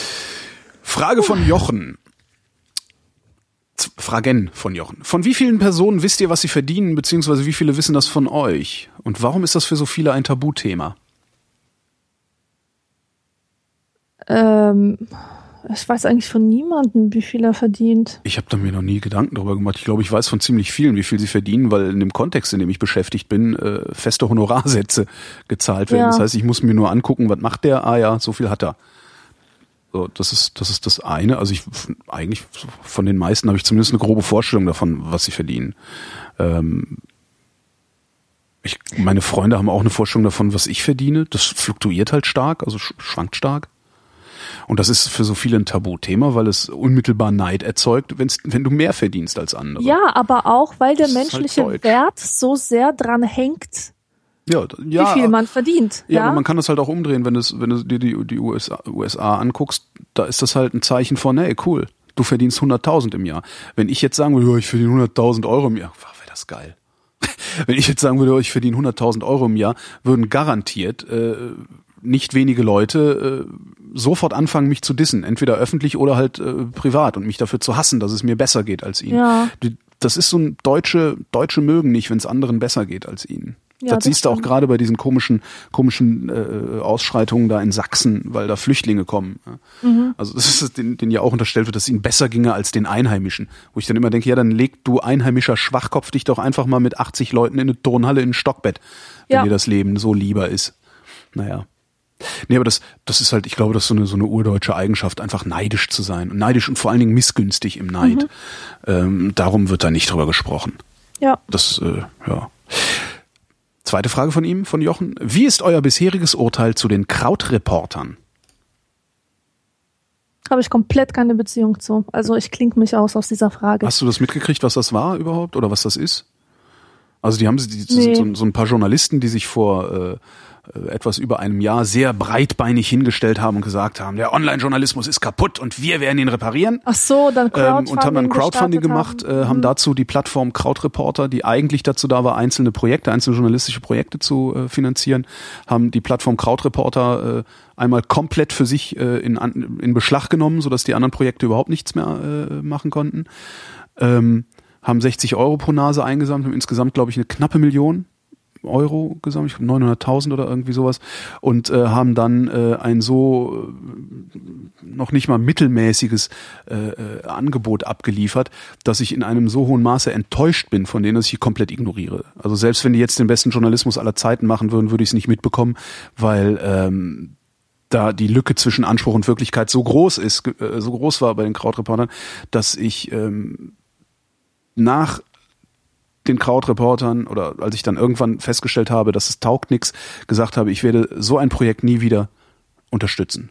Frage von Jochen. Fragen von Jochen. Von wie vielen Personen wisst ihr, was sie verdienen, beziehungsweise wie viele wissen das von euch? Und warum ist das für so viele ein Tabuthema? Ähm, ich weiß eigentlich von niemandem, wie viel er verdient. Ich habe da mir noch nie Gedanken darüber gemacht. Ich glaube, ich weiß von ziemlich vielen, wie viel sie verdienen, weil in dem Kontext, in dem ich beschäftigt bin, äh, feste Honorarsätze gezahlt werden. Ja. Das heißt, ich muss mir nur angucken, was macht der? Ah ja, so viel hat er. So, das ist das ist das eine. Also ich eigentlich von den meisten habe ich zumindest eine grobe Vorstellung davon, was sie verdienen. Ähm, ich, meine Freunde haben auch eine Vorstellung davon, was ich verdiene. Das fluktuiert halt stark, also sch schwankt stark. Und das ist für so viele ein Tabuthema, weil es unmittelbar Neid erzeugt, wenn's, wenn du mehr verdienst als andere. Ja, aber auch, weil der Das halt menschliche deutsch. Wert so sehr dran hängt, ja, ja, wie viel man verdient. ja, Ja, aber man kann das halt auch umdrehen, wenn, das, wenn du dir die, die USA, USA anguckst, da ist das halt ein Zeichen von, hey, cool, du verdienst 100.000 im Jahr. Wenn ich jetzt sagen würde, ich verdiene 100.000 Euro im Jahr, wäre das geil. Wenn ich jetzt sagen würde, ich verdiene 100.000 Euro im Jahr, würden garantiert äh, nicht wenige Leute äh, sofort anfangen, mich zu dissen, entweder öffentlich oder halt äh, privat und mich dafür zu hassen, dass es mir besser geht als ihnen. Ja. Das ist so ein Deutsche, Deutsche mögen nicht, wenn es anderen besser geht als ihnen. Ja, das, das siehst du auch gerade bei diesen komischen, komischen äh, Ausschreitungen da in Sachsen, weil da Flüchtlinge kommen. Mhm. Also das ist es, denen, denen ja auch unterstellt wird, dass es ihnen besser ginge als den Einheimischen. Wo ich dann immer denke, ja, dann leg du einheimischer Schwachkopf dich doch einfach mal mit 80 Leuten in eine Turnhalle in ein Stockbett, wenn Ja. dir das Leben so lieber ist. Naja. Nee, aber das, das ist halt, ich glaube, das ist so eine, so eine urdeutsche Eigenschaft, einfach neidisch zu sein. Und neidisch und vor allen Dingen missgünstig im Neid. Mhm. Ähm, darum wird da nicht drüber gesprochen. Ja. Das, äh, ja. Zweite Frage von ihm, von Jochen. Wie ist euer bisheriges Urteil zu den Krautreportern? Habe ich komplett keine Beziehung zu. Also ich klinge mich aus aus dieser Frage. Hast du das mitgekriegt, was das war überhaupt oder was das ist? Also die haben die, Nee. so, so ein paar Journalisten, die sich vor äh, etwas über einem Jahr sehr breitbeinig hingestellt haben und gesagt haben, der Online-Journalismus ist kaputt und wir werden ihn reparieren. Ach so, dann Ähm, Crowdfunding und haben dann Crowdfunding gemacht, äh, haben dazu die Plattform Krautreporter, die eigentlich dazu da war, einzelne Projekte, einzelne journalistische Projekte zu äh, finanzieren, haben die Plattform Krautreporter äh, einmal komplett für sich äh, in, an, in Beschlag genommen, sodass die anderen Projekte überhaupt nichts mehr äh, machen konnten. Ähm, haben 60 Euro pro Nase eingesammelt, haben insgesamt, glaube ich, eine knappe Million Euro gesammelt, ich glaube 900.000 oder irgendwie sowas und äh, haben dann äh, ein so äh, noch nicht mal mittelmäßiges äh, äh, Angebot abgeliefert, dass ich in einem so hohen Maße enttäuscht bin von denen, dass ich sie komplett ignoriere. Also selbst wenn die jetzt den besten Journalismus aller Zeiten machen würden, würde ich es nicht mitbekommen, weil ähm, da die Lücke zwischen Anspruch und Wirklichkeit so groß ist, äh, so groß war bei den Krautreportern, dass ich ähm, nach den Krautreportern oder als ich dann irgendwann festgestellt habe, dass es taugt nix, gesagt habe, ich werde so ein Projekt nie wieder unterstützen.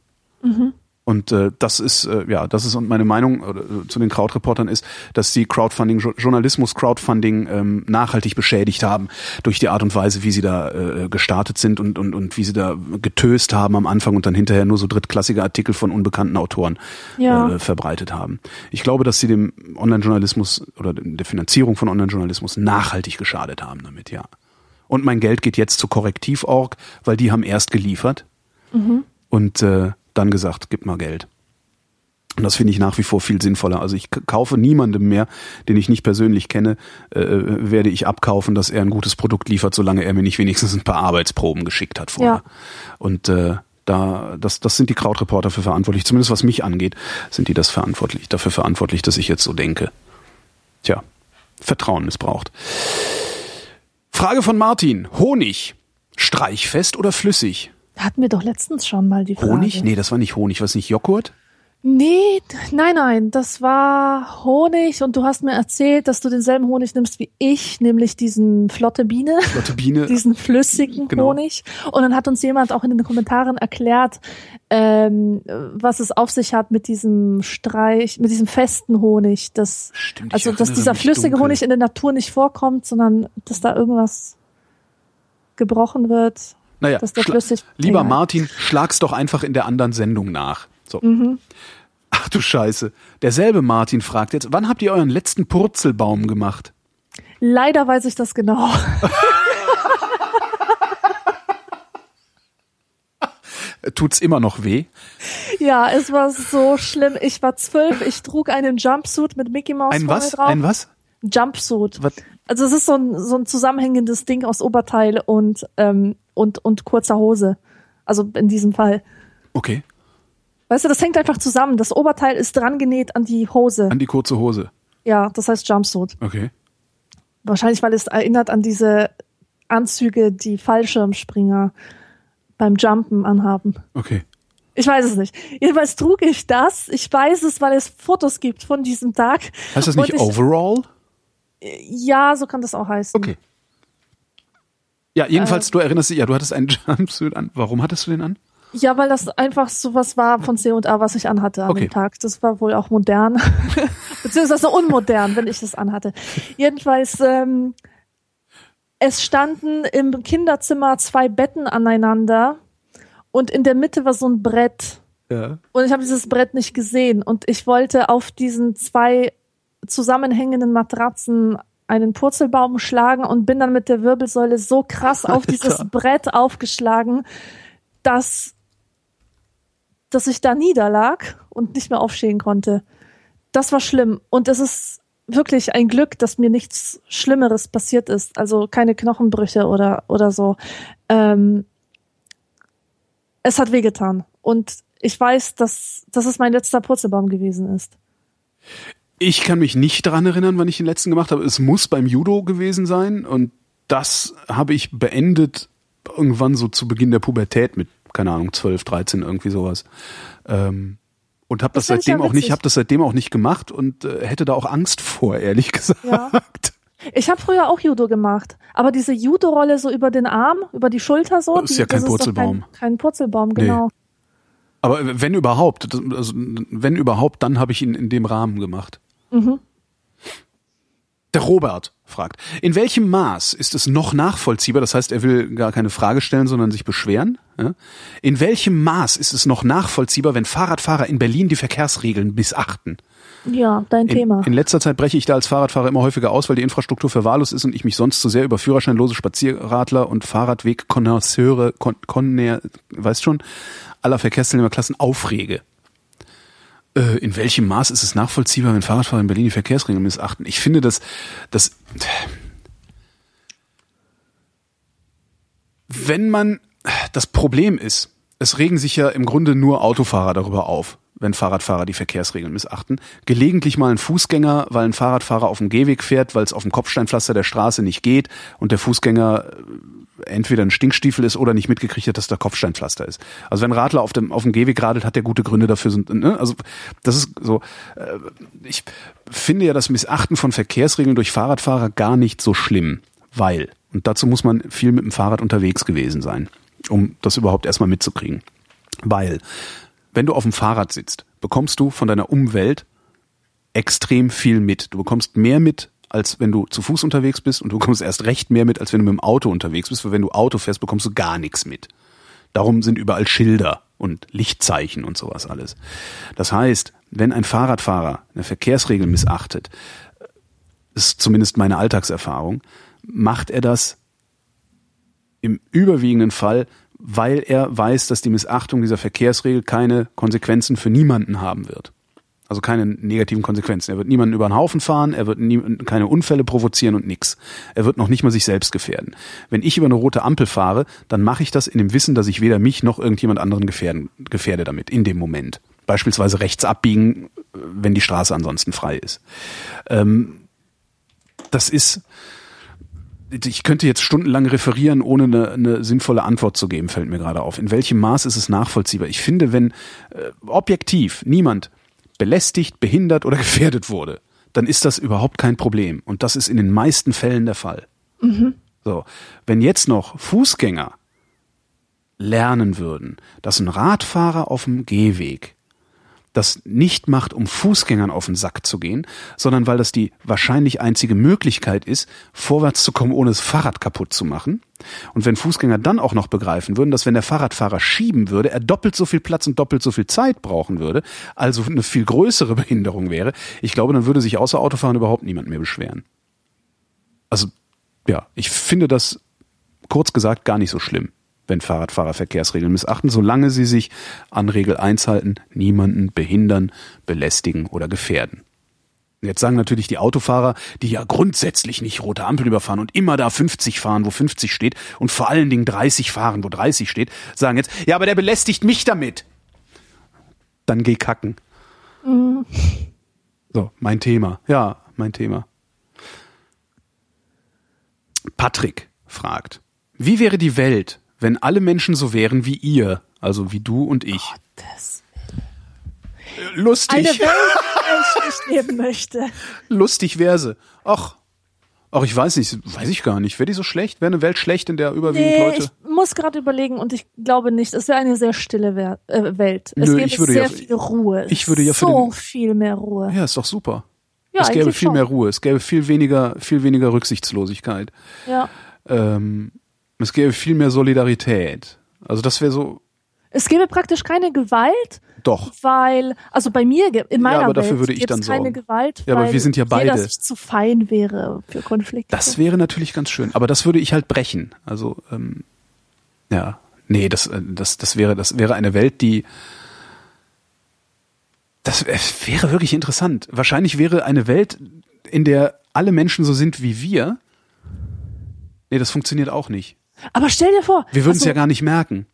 Und äh, das ist äh, ja, das ist und meine Meinung äh, zu den Krautreportern ist, dass sie Crowdfunding, Jo- Journalismus, Crowdfunding ähm, nachhaltig beschädigt haben durch die Art und Weise, wie sie da äh, gestartet sind und, und und wie sie da getöst haben am Anfang und dann hinterher nur so drittklassige Artikel von unbekannten Autoren Ja. äh, verbreitet haben. Ich glaube, dass sie dem Online-Journalismus oder der Finanzierung von Online-Journalismus nachhaltig geschadet haben damit, ja. Und mein Geld geht jetzt zu Korrektiv.org, weil die haben erst geliefert und äh, dann gesagt, gib mal Geld. Und das finde ich nach wie vor viel sinnvoller. Also ich kaufe niemandem mehr, den ich nicht persönlich kenne, äh, werde ich abkaufen, dass er ein gutes Produkt liefert, solange er mir nicht wenigstens ein paar Arbeitsproben geschickt hat vorher. Ja. Und äh, da, das, das sind die Krautreporter für verantwortlich. Zumindest was mich angeht, sind die das verantwortlich, dafür verantwortlich, dass ich jetzt so denke. Tja, Vertrauen missbraucht. Frage von Martin. Honig. Streichfest oder flüssig? Hatten wir doch letztens schon mal die Frage. Honig? Nee, das war nicht Honig. Was nicht Joghurt? Nee, nein, nein, das war Honig und du hast mir erzählt, dass du denselben Honig nimmst wie ich, nämlich diesen Flotte Biene, Lotte Biene. diesen flüssigen Genau. Honig. Und dann hat uns jemand auch in den Kommentaren erklärt, ähm, was es auf sich hat mit diesem Streich, mit diesem festen Honig, das, Stimmt, also dass dieser flüssige dunkel. Honig in der Natur nicht vorkommt, sondern dass da irgendwas gebrochen wird. Naja, dass der flüssig- lieber. Martin, schlag's doch einfach in der anderen Sendung nach. So. Mhm. Ach du Scheiße. Derselbe Martin fragt jetzt, wann habt ihr euren letzten Purzelbaum gemacht? Leider weiß ich das genau. Tut's immer noch weh? Ja, es war so schlimm. Ich war zwölf, ich trug einen Jumpsuit mit Mickey Mouse Ein was? drauf. Ein was? Jumpsuit. Was? Also es ist so ein, so ein zusammenhängendes Ding aus Oberteil und, ähm, und, und kurzer Hose. Also in diesem Fall. Okay. Weißt du, das hängt einfach zusammen. Das Oberteil ist dran genäht an die Hose. An die kurze Hose. Ja, das heißt Jumpsuit. Okay. Wahrscheinlich, weil es erinnert an diese Anzüge, die Fallschirmspringer beim Jumpen anhaben. Okay. Ich weiß es nicht. Jedenfalls trug ich das. Ich weiß es, weil es Fotos gibt von diesem Tag. Heißt das nicht ich, Overall? Ja, so kann das auch heißen. Okay. Ja, jedenfalls, du erinnerst dich, ja, du hattest einen Jumpsuit an. Warum hattest du den an? Ja, weil das einfach sowas war von C&A, was ich anhatte an Okay. dem Tag. Das war wohl auch modern. Beziehungsweise unmodern, wenn ich das anhatte. Jedenfalls, ähm, es standen im Kinderzimmer zwei Betten aneinander und in der Mitte war so ein Brett. Ja. Und ich habe dieses Brett nicht gesehen. Und ich wollte auf diesen zwei zusammenhängenden Matratzen einen Purzelbaum schlagen und bin dann mit der Wirbelsäule so krass auf dieses Brett aufgeschlagen, dass, dass ich da niederlag und nicht mehr aufstehen konnte. Das war schlimm. Und es ist wirklich ein Glück, dass mir nichts Schlimmeres passiert ist. Also keine Knochenbrüche oder, oder so. Ähm, es hat wehgetan. Und ich weiß, dass, dass es mein letzter Purzelbaum gewesen ist. Ich kann mich nicht daran erinnern, wann ich den letzten gemacht habe. Es muss beim Judo gewesen sein und das habe ich beendet irgendwann so zu Beginn der Pubertät mit, keine Ahnung, 12, 13, irgendwie sowas. Ähm, und habe das, das seitdem auch nicht, habe das seitdem auch nicht gemacht und äh, hätte da auch Angst vor, ehrlich gesagt. Ja. Ich habe früher auch Judo gemacht, aber diese Judo-Rolle so über den Arm, über die Schulter so, das ist ja kein Purzelbaum. Kein, kein, Purzelbaum, genau. Nee. Aber wenn überhaupt, also wenn überhaupt, dann habe ich ihn in dem Rahmen gemacht. Mhm. Der Robert fragt, in welchem Maß ist es noch nachvollziehbar, das heißt, er will gar keine Frage stellen, sondern sich beschweren, ja? in welchem Maß ist es noch nachvollziehbar, wenn Fahrradfahrer in Berlin die Verkehrsregeln missachten? Ja, dein in, Thema. In letzter Zeit breche ich da als Fahrradfahrer immer häufiger aus, weil die Infrastruktur verwahrlost ist und ich mich sonst zu sehr über führerscheinlose Spazierradler und Fahrradweg-Konnoisseure, Kon, Kon, weißt schon, aller Verkehrsteilnehmerklassen aufrege. Äh, in welchem Maß ist es nachvollziehbar, wenn Fahrradfahrer in Berlin die Verkehrsregeln missachten? Ich finde, dass das wenn man das Problem ist, es regen sich ja im Grunde nur Autofahrer darüber auf, wenn Fahrradfahrer die Verkehrsregeln missachten. Gelegentlich mal ein Fußgänger, weil ein Fahrradfahrer auf dem Gehweg fährt, weil es auf dem Kopfsteinpflaster der Straße nicht geht und der Fußgänger entweder ein Stinkstiefel ist oder nicht mitgekriegt hat, dass da Kopfsteinpflaster ist. Also wenn Radler auf dem auf dem Gehweg radelt, hat der gute Gründe dafür. Sind, ne? Also das ist so. Äh, ich finde ja das Missachten von Verkehrsregeln durch Fahrradfahrer gar nicht so schlimm, weil und dazu muss man viel mit dem Fahrrad unterwegs gewesen sein, um das überhaupt erstmal mitzukriegen. Weil wenn du auf dem Fahrrad sitzt, bekommst du von deiner Umwelt extrem viel mit. Du bekommst mehr mit als wenn du zu Fuß unterwegs bist und du bekommst erst recht mehr mit, als wenn du mit dem Auto unterwegs bist, weil wenn du Auto fährst, bekommst du gar nichts mit. Darum sind überall Schilder und Lichtzeichen und sowas alles. Das heißt, wenn ein Fahrradfahrer eine Verkehrsregel missachtet, ist zumindest meine Alltagserfahrung, macht er das im überwiegenden Fall, weil er weiß, dass die Missachtung dieser Verkehrsregel keine Konsequenzen für niemanden haben wird. Also keine negativen Konsequenzen. Er wird niemanden über den Haufen fahren, er wird nie, keine Unfälle provozieren und nix. Er wird noch nicht mal sich selbst gefährden. Wenn ich über eine rote Ampel fahre, dann mache ich das in dem Wissen, dass ich weder mich noch irgendjemand anderen gefährden, gefährde damit, in dem Moment. Beispielsweise rechts abbiegen, wenn die Straße ansonsten frei ist. Ähm, das ist, ich könnte jetzt stundenlang referieren, ohne eine, eine, sinnvolle Antwort zu geben, fällt mir gerade auf. In welchem Maß ist es nachvollziehbar? Ich finde, wenn äh, objektiv niemand belästigt, behindert oder gefährdet wurde, dann ist das überhaupt kein Problem. Und das ist in den meisten Fällen der Fall. Mhm. So. Wenn jetzt noch Fußgänger lernen würden, dass ein Radfahrer auf dem Gehweg das nicht macht, um Fußgängern auf den Sack zu gehen, sondern weil das die wahrscheinlich einzige Möglichkeit ist, vorwärts zu kommen, ohne das Fahrrad kaputt zu machen. Und wenn Fußgänger dann auch noch begreifen würden, dass wenn der Fahrradfahrer schieben würde, er doppelt so viel Platz und doppelt so viel Zeit brauchen würde, also eine viel größere Behinderung wäre, ich glaube, dann würde sich außer Autofahren überhaupt niemand mehr beschweren. Also, ja, ich finde das kurz gesagt gar nicht so schlimm wenn Fahrradfahrer Verkehrsregeln missachten, solange sie sich an Regel 1 halten, niemanden behindern, belästigen oder gefährden. Jetzt sagen natürlich die Autofahrer, die ja grundsätzlich nicht rote Ampel überfahren und immer da 50 fahren, wo 50 steht und vor allen Dingen 30 fahren, wo 30 steht, sagen jetzt, ja, aber der belästigt mich damit. Dann geh kacken. Mhm. So, mein Thema. Ja, mein Thema. Patrick fragt, wie wäre die Welt, wenn alle Menschen so wären wie ihr, also wie du und ich. Gottes Lustig. Eine Welt, ich leben möchte. Lustig wäre sie. Ach, ach, ich weiß nicht, weiß ich gar nicht. Wäre die so schlecht? Wäre eine Welt schlecht, in der überwiegend nee, Leute. Ich muss gerade überlegen und ich glaube nicht. Es wäre eine sehr stille äh, Welt. Es Nö, gäbe sehr ja, viel Ruhe. Ich würde ja für so den, viel mehr Ruhe. Ja, ist doch super. Ja, es gäbe viel schon. mehr Ruhe. Es gäbe viel weniger, viel weniger Rücksichtslosigkeit. Ja. Ähm, es gäbe viel mehr Solidarität. Also das wäre so. Es gäbe praktisch keine Gewalt. Doch. Weil, also bei mir, in meiner ja, aber dafür Welt würde ich dann keine sorgen. Gewalt, ja, aber wir sind ja beide. Jeder zu fein wäre für Konflikte. Das wäre natürlich ganz schön. Aber das würde ich halt brechen. Also, ähm, ja. Nee, das, äh, das, das wäre, das wäre eine Welt, die, das wäre wirklich interessant. Wahrscheinlich wäre eine Welt, in der alle Menschen so sind wie wir, nee, das funktioniert auch nicht. Aber stell dir vor, Wir würden es also, ja gar nicht merken.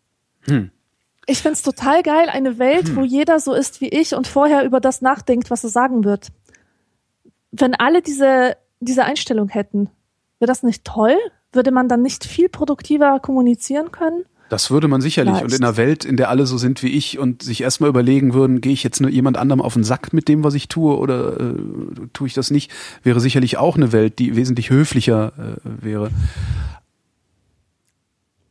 ich find's total geil, eine Welt, Hm. wo jeder so ist wie ich und vorher über das nachdenkt, was er sagen wird. Wenn alle diese, diese Einstellung hätten, wäre das nicht toll? Würde man dann nicht viel produktiver kommunizieren können? Das würde man sicherlich. Vielleicht. Und in einer Welt, in der alle so sind wie ich und sich erstmal überlegen würden, gehe ich jetzt nur jemand anderem auf den Sack mit dem, was ich tue, oder äh, tue ich das nicht, wäre sicherlich auch eine Welt, die wesentlich höflicher äh, wäre.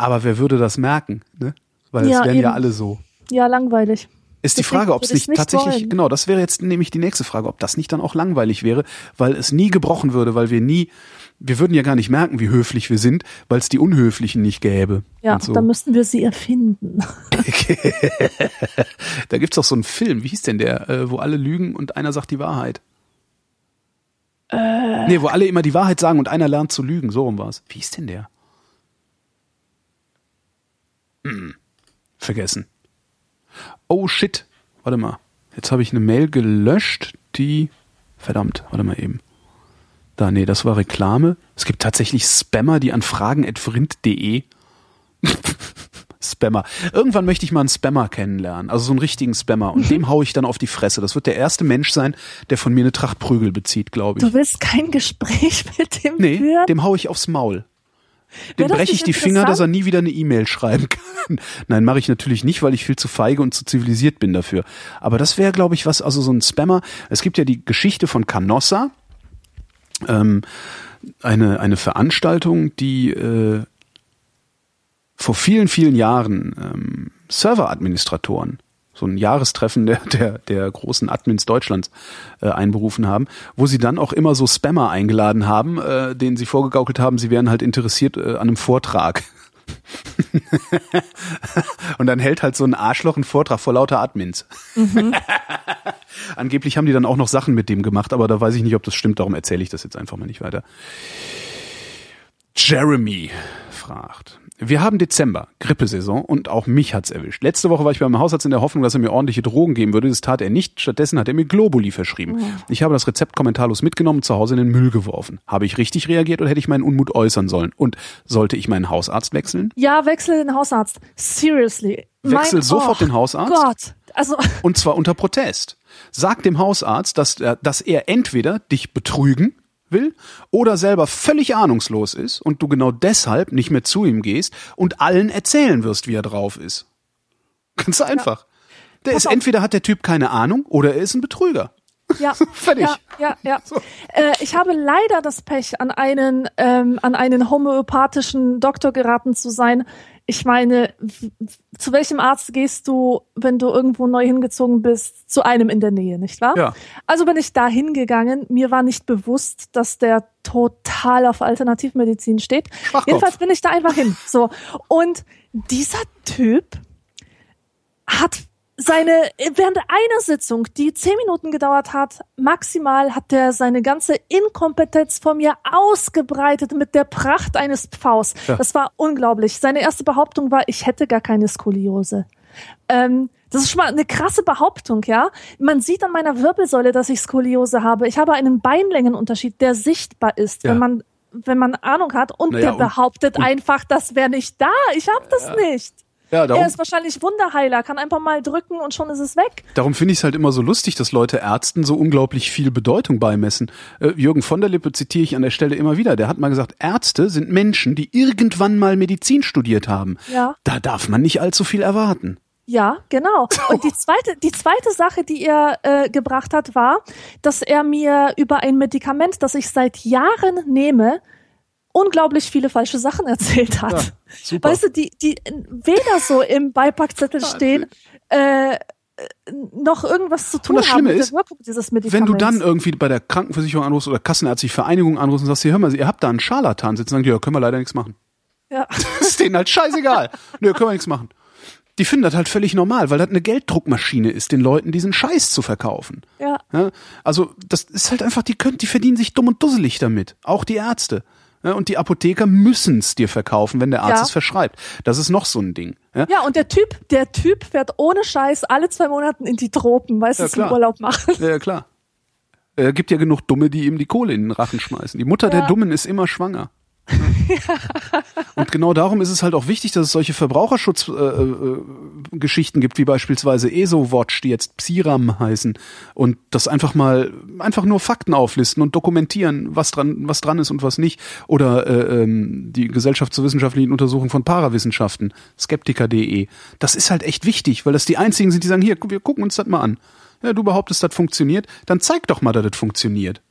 Aber wer würde das merken? Ne? Weil Ja, es wären ja eben. alle so. Ja, langweilig. Ist die Frage, ob es nicht, tatsächlich, wollen. genau, das wäre jetzt nämlich die nächste Frage, ob das nicht dann auch langweilig wäre, weil es nie gebrochen würde, weil wir nie, wir würden ja gar nicht merken, wie höflich wir sind, weil es die Unhöflichen nicht gäbe. Ja, und so. dann müssten wir sie erfinden. Da gibt's doch so einen Film, wie hieß denn der, äh, wo alle lügen und einer sagt die Wahrheit. Äh. Nee, wo alle immer die Wahrheit sagen und einer lernt zu lügen, so rum war's. Wie hieß denn der? Hm, vergessen. Oh shit, warte mal. Jetzt habe ich eine Mail gelöscht, die verdammt, warte mal eben. Da, nee, das war Reklame. Es gibt tatsächlich Spammer, die an fragen.vrind.de Spammer. Irgendwann möchte ich mal einen Spammer kennenlernen, also so einen richtigen Spammer. Und dem hau ich dann auf die Fresse. Das wird der erste Mensch sein, der von mir eine Tracht Prügel bezieht, glaube ich. Du willst kein Gespräch mit dem Nee, führen? dem hau ich aufs Maul. Dem breche ich die Finger, dass er nie wieder eine E-Mail schreiben kann. Nein, mache ich natürlich nicht, weil ich viel zu feige und zu zivilisiert bin dafür. Aber das wäre, glaube ich, was, also so ein Spammer. Es gibt ja die Geschichte von Canossa, ähm, eine, eine Veranstaltung, die äh, vor vielen, vielen Jahren ähm, Serveradministratoren, so ein Jahrestreffen der, der, der großen Admins Deutschlands äh, einberufen haben, wo sie dann auch immer so Spammer eingeladen haben, äh, denen sie vorgegaukelt haben, sie wären halt interessiert äh, an einem Vortrag. Und dann hält halt so ein Arschloch einen Vortrag vor lauter Admins. Angeblich haben die dann auch noch Sachen mit dem gemacht, aber da weiß ich nicht, ob das stimmt, darum erzähle ich das jetzt einfach mal nicht weiter. Jeremy fragt. Wir haben Dezember, Grippesaison und auch mich hat's erwischt. Letzte Woche war ich beim Hausarzt in der Hoffnung, dass er mir ordentliche Drogen geben würde. Das tat er nicht. Stattdessen hat er mir Globuli verschrieben. Ich habe das Rezept kommentarlos mitgenommen und zu Hause in den Müll geworfen. Habe ich richtig reagiert oder hätte ich meinen Unmut äußern sollen? Und sollte ich meinen Hausarzt wechseln? Ja, wechsel den Hausarzt. Seriously. Wechsel Mein- sofort oh den Hausarzt? Gott. Also, Und zwar unter Protest. Sag dem Hausarzt, dass dass er entweder dich betrügen will oder selber völlig ahnungslos ist und du genau deshalb nicht mehr zu ihm gehst und allen erzählen wirst, wie er drauf ist. Ganz einfach. Der Pass ist auf. entweder hat der Typ keine Ahnung oder er ist ein Betrüger. ja. Fertig. Ja, ja, ja. Äh, ich habe leider das Pech, an einen, ähm, an einen homöopathischen Doktor geraten zu sein. Ich meine, zu welchem Arzt gehst du, wenn du irgendwo neu hingezogen bist? Zu einem in der Nähe, nicht wahr? Ja. Also bin ich da hingegangen. Mir war nicht bewusst, dass der total auf Alternativmedizin steht. Schwachkopf. Jedenfalls bin ich da einfach hin. So. Und dieser Typ hat seine, während einer Sitzung, die zehn Minuten gedauert hat, maximal hat er seine ganze Inkompetenz vor mir ausgebreitet mit der Pracht eines Pfaus. Ja. Das war unglaublich. Seine erste Behauptung war, ich hätte gar keine Skoliose. Ähm, das ist schon mal eine krasse Behauptung, ja. Man sieht an meiner Wirbelsäule, dass ich Skoliose habe. Ich habe einen Beinlängenunterschied, der sichtbar ist, Ja. wenn man wenn man Ahnung hat und Naja, der und- behauptet einfach, das wäre nicht da. Ich habe das nicht. Ja, darum, Er ist wahrscheinlich Wunderheiler, kann einfach mal drücken und schon ist es weg. darum finde ich es halt immer so lustig, dass Leute Ärzten so unglaublich viel Bedeutung beimessen. Äh, Jürgen von der Lippe zitiere ich an der Stelle immer wieder. Der hat mal gesagt, Ärzte sind Menschen, die irgendwann mal Medizin studiert haben. Ja. Da darf man nicht allzu viel erwarten. Ja, genau. Und die zweite, die zweite Sache, die er äh, gebracht hat, war, dass er mir über ein Medikament, das ich seit Jahren nehme, unglaublich viele falsche Sachen erzählt hat. Ja, super. Weißt du, die, die weder so im Beipackzettel stehen, äh, noch irgendwas zu tun das haben Schlimme mit ist, der Wirkung dieses Wenn du dann irgendwie bei der Krankenversicherung anrufst oder Kassenärztliche Vereinigung anrufst und sagst, hier, hör mal, ihr habt da einen Scharlatan sitzen, sagen die, ja, können wir leider nichts machen. ja. Das ist denen halt scheißegal. Nö, können wir nichts machen. Die finden das halt völlig normal, weil das eine Gelddruckmaschine ist, den Leuten diesen Scheiß zu verkaufen. ja. Ja, also das ist halt einfach, die können, die verdienen sich dumm und dusselig damit. Auch die Ärzte. Ja, und die Apotheker müssen es dir verkaufen, wenn der Arzt Ja. es verschreibt. Das ist noch so ein Ding. Ja? Ja, und der Typ, der Typ fährt ohne Scheiß alle zwei Monaten in die Tropen, weißt du, Ja, zum klar. Urlaub machen. Ja, klar. Er gibt ja genug Dumme, die ihm die Kohle in den Rachen schmeißen. Die Mutter ja. der Dummen ist immer schwanger. Und genau darum ist es halt auch wichtig, dass es solche Verbraucherschutzgeschichten äh, äh, gibt, wie beispielsweise ESO-Watch, die jetzt Psiram heißen, und das einfach mal einfach nur Fakten auflisten und dokumentieren, was dran, was dran ist und was nicht. Oder äh, ähm, die Gesellschaft zur wissenschaftlichen Untersuchung von Parawissenschaften, skeptiker.de. Das ist halt echt wichtig, weil das die einzigen sind, die sagen, hier, wir gucken uns das mal an. Ja, du behauptest, das funktioniert, dann zeig doch mal, dass das funktioniert.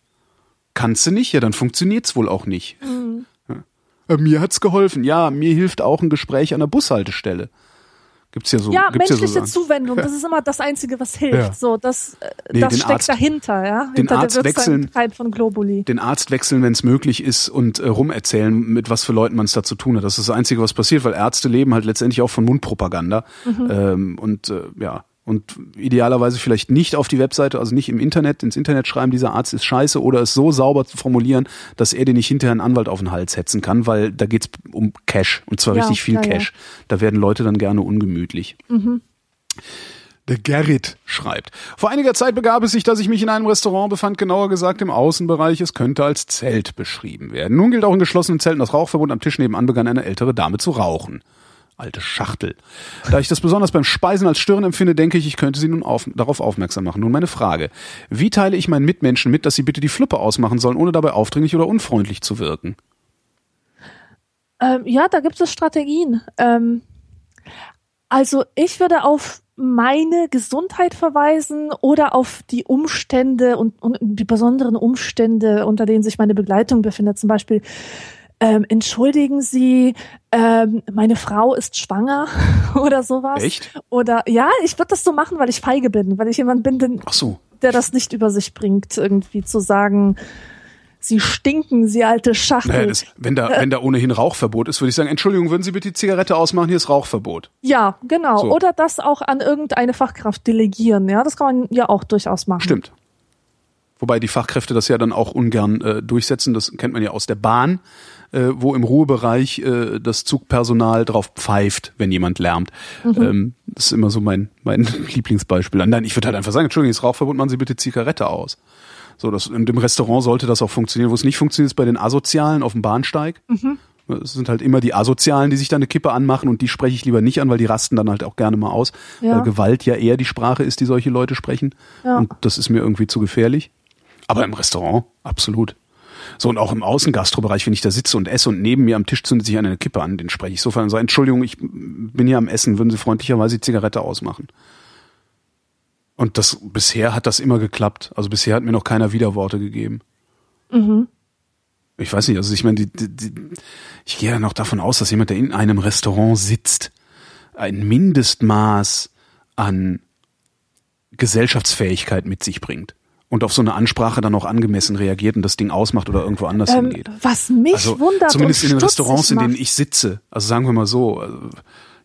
Kannst du nicht? Ja, dann funktioniert's wohl auch nicht. Mhm. Äh, mir hat's geholfen. Ja, mir hilft auch ein Gespräch an der Bushaltestelle. Gibt's ja so. Ja, menschliche ja so Zuwendung, das ist immer das Einzige, was hilft. Ja. So, das, äh, nee, das steckt Arzt, dahinter, ja. Den Hinter Arzt wechseln, von Globuli. Den Arzt wechseln, wenn es möglich ist und äh, rumerzählen, mit was für Leuten man es da zu tun hat. Das ist das Einzige, was passiert, weil Ärzte leben halt letztendlich auch von Mundpropaganda. Mhm. Ähm, und äh, ja, und idealerweise vielleicht nicht auf die Webseite, also nicht im Internet, ins Internet schreiben, dieser Arzt ist scheiße oder es so sauber zu formulieren, dass er dir nicht hinterher einen Anwalt auf den Hals hetzen kann, weil da geht's um Cash und zwar ja, richtig viel ja, Cash. Ja. Da werden Leute dann gerne ungemütlich. Mhm. Der Gerrit schreibt. Vor einiger Zeit begab es sich, dass ich mich in einem Restaurant befand, genauer gesagt im Außenbereich. Es könnte als Zelt beschrieben werden. Nun gilt auch in geschlossenen Zelten das Rauchverbot. Am Tisch nebenan begann eine ältere Dame zu rauchen. Alte Schachtel. Da ich das besonders beim Speisen als Stören empfinde, denke ich, ich könnte Sie nun auf, darauf aufmerksam machen. Nun meine Frage. Wie teile ich meinen Mitmenschen mit, dass sie bitte die Fluppe ausmachen sollen, ohne dabei aufdringlich oder unfreundlich zu wirken? Ähm, ja, da gibt es Strategien. Ähm, also ich würde auf meine Gesundheit verweisen oder auf die Umstände und, und die besonderen Umstände, unter denen sich meine Begleitung befindet. Zum Beispiel ähm, entschuldigen Sie, ähm, meine Frau ist schwanger oder sowas. Echt? Oder ja, ich würde das so machen, weil ich feige bin, weil ich jemand bin, den, so. der das nicht über sich bringt, irgendwie zu sagen, Sie stinken, Sie alte Schachtel. Naja, das, wenn da, äh, wenn da ohnehin Rauchverbot ist, würde ich sagen, Entschuldigung, würden Sie bitte die Zigarette ausmachen, hier ist Rauchverbot. Ja, genau. So. Oder das auch an irgendeine Fachkraft delegieren, ja, das kann man ja auch durchaus machen. Stimmt. Wobei die Fachkräfte das ja dann auch ungern äh, durchsetzen, das kennt man ja aus der Bahn äh, wo im Ruhebereich äh, das Zugpersonal drauf pfeift, wenn jemand lärmt. Mhm. Ähm, das ist immer so mein, mein Lieblingsbeispiel. Nein, ich würde halt einfach sagen, Entschuldigung, ist Rauchverbot, machen Sie bitte Zigarette aus. So, das, in dem Restaurant sollte das auch funktionieren. Wo es nicht funktioniert, ist bei den Asozialen auf dem Bahnsteig. Mhm. Es sind halt immer die Asozialen, die sich da eine Kippe anmachen und die spreche ich lieber nicht an, weil die rasten dann halt auch gerne mal aus. Ja. Weil Gewalt ja eher die Sprache ist, die solche Leute sprechen. Ja. Und das ist mir irgendwie zu gefährlich. Aber im Restaurant, absolut. So, und auch im Außengastrobereich, wenn ich da sitze und esse und neben mir am Tisch zündet sich eine Kippe an, den spreche ich sofort und sage, Entschuldigung, ich bin hier am Essen, würden Sie freundlicherweise die Zigarette ausmachen? Und das, bisher hat das immer geklappt. Also bisher hat mir noch keiner Widerworte gegeben. Mhm. Ich weiß nicht, also ich meine, die, die, die, ich gehe ja noch davon aus, dass jemand, der in einem Restaurant sitzt, ein Mindestmaß an Gesellschaftsfähigkeit mit sich bringt und auf so eine Ansprache dann auch angemessen reagiert und das Ding ausmacht oder irgendwo anders ähm, hingeht. Was mich also, wundert. Zumindest in den Restaurants, in denen ich sitze. Also sagen wir mal so, also,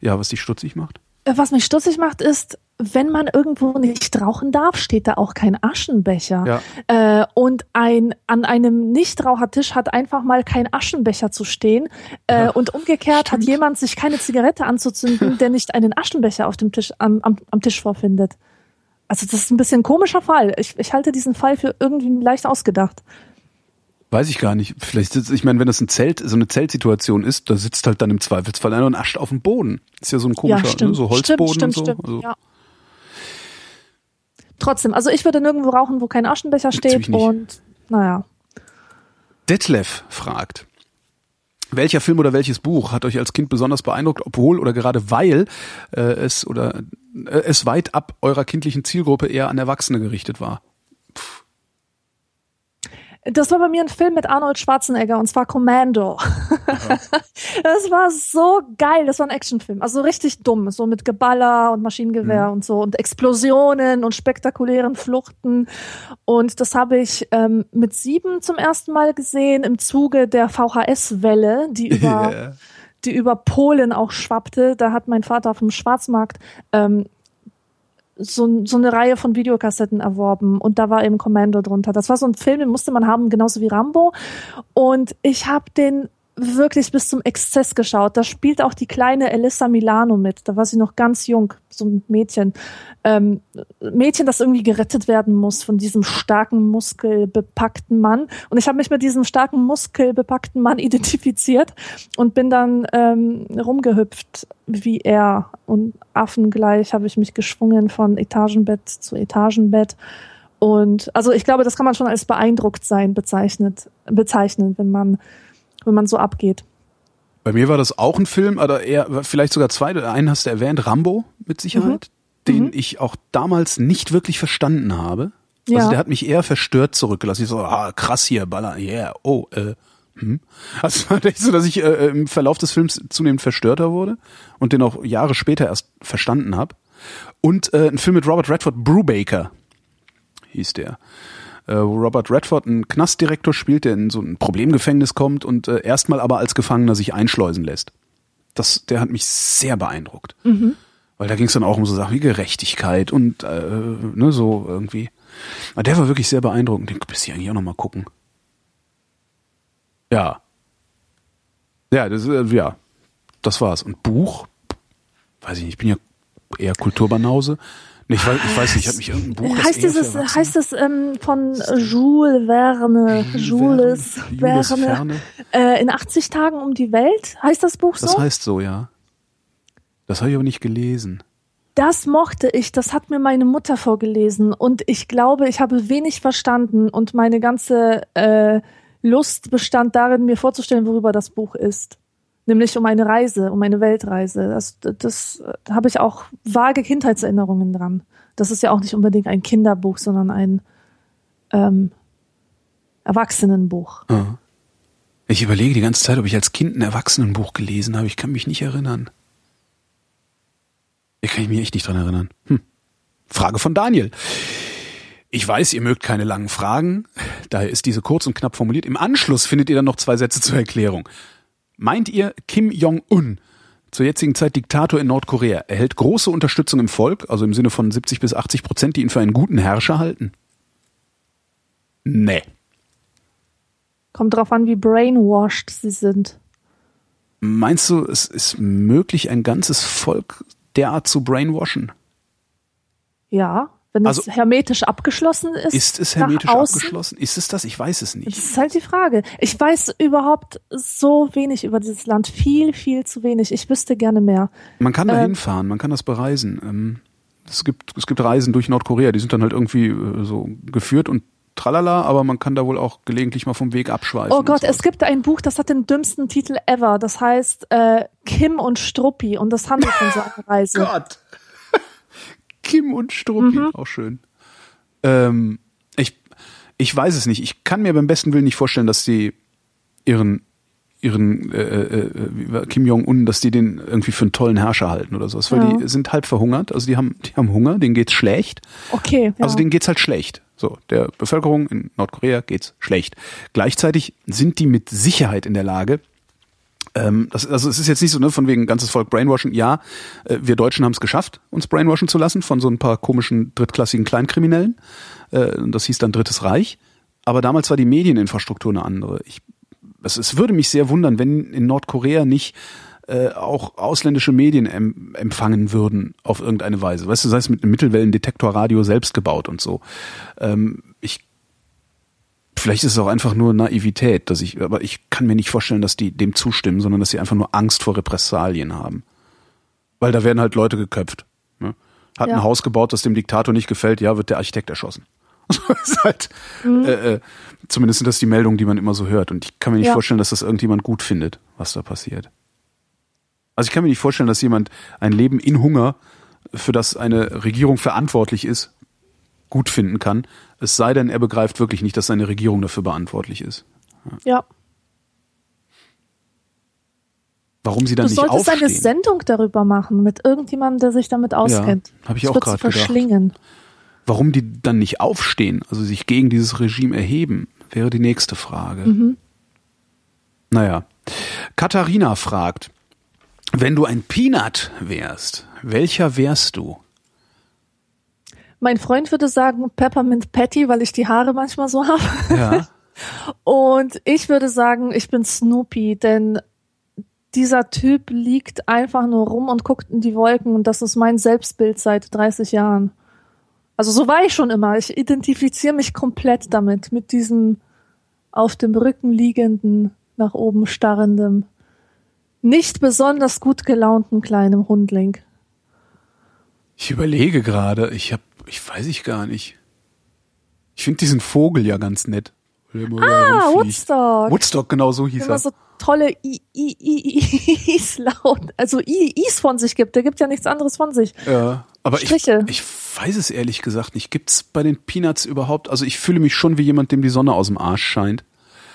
ja, was dich stutzig macht. Äh, was mich stutzig macht, ist, wenn man irgendwo nicht rauchen darf, steht da auch kein Aschenbecher. Ja. Äh, und ein an einem Nichtrauchertisch hat einfach mal kein Aschenbecher zu stehen. Äh, ja, und umgekehrt stimmt. hat jemand sich keine Zigarette anzuzünden, der nicht einen Aschenbecher auf dem Tisch am, am, am Tisch vorfindet. Also das ist ein bisschen ein komischer Fall. Ich, ich halte diesen Fall für irgendwie leicht ausgedacht. Weiß ich gar nicht. Vielleicht sitzt, ich meine, wenn das ein Zelt, so eine Zeltsituation ist, da sitzt halt dann im Zweifelsfall einer und ascht auf dem Boden. Ist ja so ein komischer, ja, ne, so Holzboden stimmt, stimmt, und so. Stimmt, also. ja. Trotzdem, also ich würde nirgendwo rauchen, wo kein Aschenbecher steht und naja. Detlef fragt, welcher Film oder welches Buch hat euch als Kind besonders beeindruckt, obwohl oder gerade weil äh, es oder äh, es weit ab eurer kindlichen Zielgruppe eher an Erwachsene gerichtet war? Das war bei mir ein Film mit Arnold Schwarzenegger und zwar Commando. Ja. Das war so geil. Das war ein Actionfilm. Also richtig dumm. So mit Geballer und Maschinengewehr mhm. und so und Explosionen und spektakulären Fluchten. Und das habe ich ähm, mit sieben zum ersten Mal gesehen im Zuge der VHS-Welle, die über, yeah. die über Polen auch schwappte. Da hat mein Vater auf dem Schwarzmarkt ähm, so, so eine Reihe von Videokassetten erworben und da war eben Commando drunter. Das war so ein Film, den musste man haben, genauso wie Rambo. Und ich habe den wirklich bis zum Exzess geschaut. Da spielt auch die kleine Elissa Milano mit. Da war sie noch ganz jung, so ein Mädchen. Ähm, Mädchen, das irgendwie gerettet werden muss von diesem starken, muskelbepackten Mann. Und ich habe mich mit diesem starken, muskelbepackten Mann identifiziert und bin dann ähm, rumgehüpft wie er. Und affengleich habe ich mich geschwungen von Etagenbett zu Etagenbett. Und also ich glaube, das kann man schon als beeindruckt sein bezeichnet, bezeichnen, wenn man wenn man so abgeht. Bei mir war das auch ein Film, oder eher vielleicht sogar zwei. Einen hast du erwähnt, Rambo mit Sicherheit, mhm. den mhm. ich auch damals nicht wirklich verstanden habe. Also ja. der hat mich eher verstört zurückgelassen. Ich so, ah, krass hier, Baller, yeah, oh, äh, hm. Also war echt so, dass ich äh, im Verlauf des Films zunehmend verstörter wurde und den auch Jahre später erst verstanden habe. Und äh, ein Film mit Robert Redford, Brubaker hieß der äh, wo Robert Redford einen Knastdirektor spielt, der in so ein Problemgefängnis kommt und äh, erstmal aber als Gefangener sich einschleusen lässt. Das, der hat mich sehr beeindruckt. Mhm. Weil da ging es dann auch um so Sachen wie Gerechtigkeit und äh, ne, so irgendwie. Aber der war wirklich sehr beeindruckend. Den müsste ich eigentlich auch nochmal gucken. Ja. Ja, das, äh, ja, das war's. Und Buch, weiß ich nicht, ich bin ja eher Kulturbanause. Ich weiß, ich weiß nicht, ich habe mich irgendein Buch. Heißt dieses, heißt es ähm, von Jules Verne, Jules, Jules Verne, Verne. Äh, in 80 Tagen um die Welt? Heißt das Buch so? Das heißt so, ja. Das habe ich aber nicht gelesen. Das mochte ich, das hat mir meine Mutter vorgelesen und ich glaube, ich habe wenig verstanden und meine ganze äh, Lust bestand darin, mir vorzustellen, worüber das Buch ist nämlich um eine Reise, um eine Weltreise. Das, das da habe ich auch vage Kindheitserinnerungen dran. Das ist ja auch nicht unbedingt ein Kinderbuch, sondern ein ähm, Erwachsenenbuch. Ja. Ich überlege die ganze Zeit, ob ich als Kind ein Erwachsenenbuch gelesen habe. Ich kann mich nicht erinnern. Ich kann mich echt nicht dran erinnern. Hm. Frage von Daniel. Ich weiß, ihr mögt keine langen Fragen, daher ist diese kurz und knapp formuliert. Im Anschluss findet ihr dann noch zwei Sätze zur Erklärung. Meint ihr, Kim Jong-un, zur jetzigen Zeit Diktator in Nordkorea, erhält große Unterstützung im Volk, also im Sinne von 70 bis 80 Prozent, die ihn für einen guten Herrscher halten? Nee. Kommt drauf an, wie brainwashed sie sind. Meinst du, es ist möglich, ein ganzes Volk derart zu brainwashen? Ja. Wenn also, es hermetisch abgeschlossen ist. Ist es hermetisch abgeschlossen? Ist es das? Ich weiß es nicht. Das ist halt die Frage. Ich weiß überhaupt so wenig über dieses Land. Viel, viel zu wenig. Ich wüsste gerne mehr. Man kann da ähm, hinfahren, man kann das bereisen. Ähm, es gibt, es gibt Reisen durch Nordkorea, die sind dann halt irgendwie äh, so geführt und tralala, aber man kann da wohl auch gelegentlich mal vom Weg abschweifen. Oh Gott, es gibt ein Buch, das hat den dümmsten Titel ever. Das heißt äh, Kim und Struppi und das handelt von so einer Reise. Gott. Kim und Struppi, mhm. auch schön. Ähm, ich, ich weiß es nicht. Ich kann mir beim besten Willen nicht vorstellen, dass sie ihren ihren äh, äh, äh Kim Jong Un, dass die den irgendwie für einen tollen Herrscher halten oder sowas, weil ja. die sind halb verhungert, also die haben die haben Hunger, denen geht's schlecht. Okay. Ja. Also denen geht's halt schlecht. So, der Bevölkerung in Nordkorea geht's schlecht. Gleichzeitig sind die mit Sicherheit in der Lage, ähm, das, also es ist jetzt nicht so, ne, von wegen ganzes Volk Brainwashing. Ja, äh, wir Deutschen haben es geschafft, uns brainwashen zu lassen von so ein paar komischen drittklassigen Kleinkriminellen. Äh, das hieß dann Drittes Reich. Aber damals war die Medieninfrastruktur eine andere. Ich, es, es würde mich sehr wundern, wenn in Nordkorea nicht äh, auch ausländische Medien em empfangen würden auf irgendeine Weise. Weißt du, sei es mit einem Mittelwellendetektorradio selbst gebaut und so. Ähm, ich Vielleicht ist es auch einfach nur Naivität, dass ich, aber ich kann mir nicht vorstellen, dass die dem zustimmen, sondern dass sie einfach nur Angst vor Repressalien haben. Weil da werden halt Leute geköpft. Ne? Hat ja. ein Haus gebaut, das dem Diktator nicht gefällt, ja, wird der Architekt erschossen. ist halt, mhm. äh, äh, zumindest sind das die Meldungen, die man immer so hört. Und ich kann mir nicht ja. vorstellen, dass das irgendjemand gut findet, was da passiert. Also ich kann mir nicht vorstellen, dass jemand ein Leben in Hunger, für das eine Regierung verantwortlich ist, gut finden kann. Es sei denn, er begreift wirklich nicht, dass seine Regierung dafür verantwortlich ist. Ja. Warum sie dann du nicht aufstehen. Du solltest eine Sendung darüber machen mit irgendjemandem, der sich damit auskennt. Ja, habe ich auch gerade gedacht. Warum die dann nicht aufstehen, also sich gegen dieses Regime erheben, wäre die nächste Frage. Mhm. Naja. Katharina fragt, wenn du ein Peanut wärst, welcher wärst du? Mein Freund würde sagen Peppermint Patty, weil ich die Haare manchmal so habe. Ja. Und ich würde sagen, ich bin Snoopy, denn dieser Typ liegt einfach nur rum und guckt in die Wolken und das ist mein Selbstbild seit 30 Jahren. Also so war ich schon immer. Ich identifiziere mich komplett damit, mit diesem auf dem Rücken liegenden, nach oben starrenden, nicht besonders gut gelaunten kleinen Hundling. Ich überlege gerade, ich hab, ich weiß ich gar nicht. Ich finde diesen Vogel ja ganz nett. Ah, Woodstock. Woodstock, genau so hieß Immer er. so tolle I, I, I, Is laut, also I, Is von sich gibt. Der gibt ja nichts anderes von sich. Ja, aber ich, Striche. ich weiß es ehrlich gesagt nicht. Gibt's bei den Peanuts überhaupt, also ich fühle mich schon wie jemand, dem die Sonne aus dem Arsch scheint.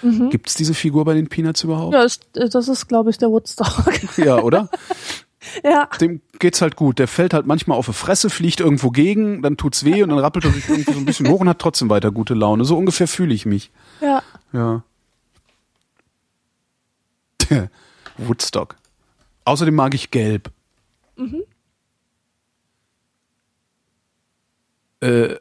Gibt's diese Figur bei den Peanuts überhaupt? Ja, das ist, glaube ich, der Woodstock. Ja, oder? ja. Dem geht's halt gut. Der fällt halt manchmal auf die Fresse, fliegt irgendwo gegen, dann tut's weh und dann rappelt er sich irgendwie so ein bisschen hoch und hat trotzdem weiter gute Laune. So ungefähr fühle ich mich. Ja. Ja. Woodstock. Außerdem mag ich gelb. Äh,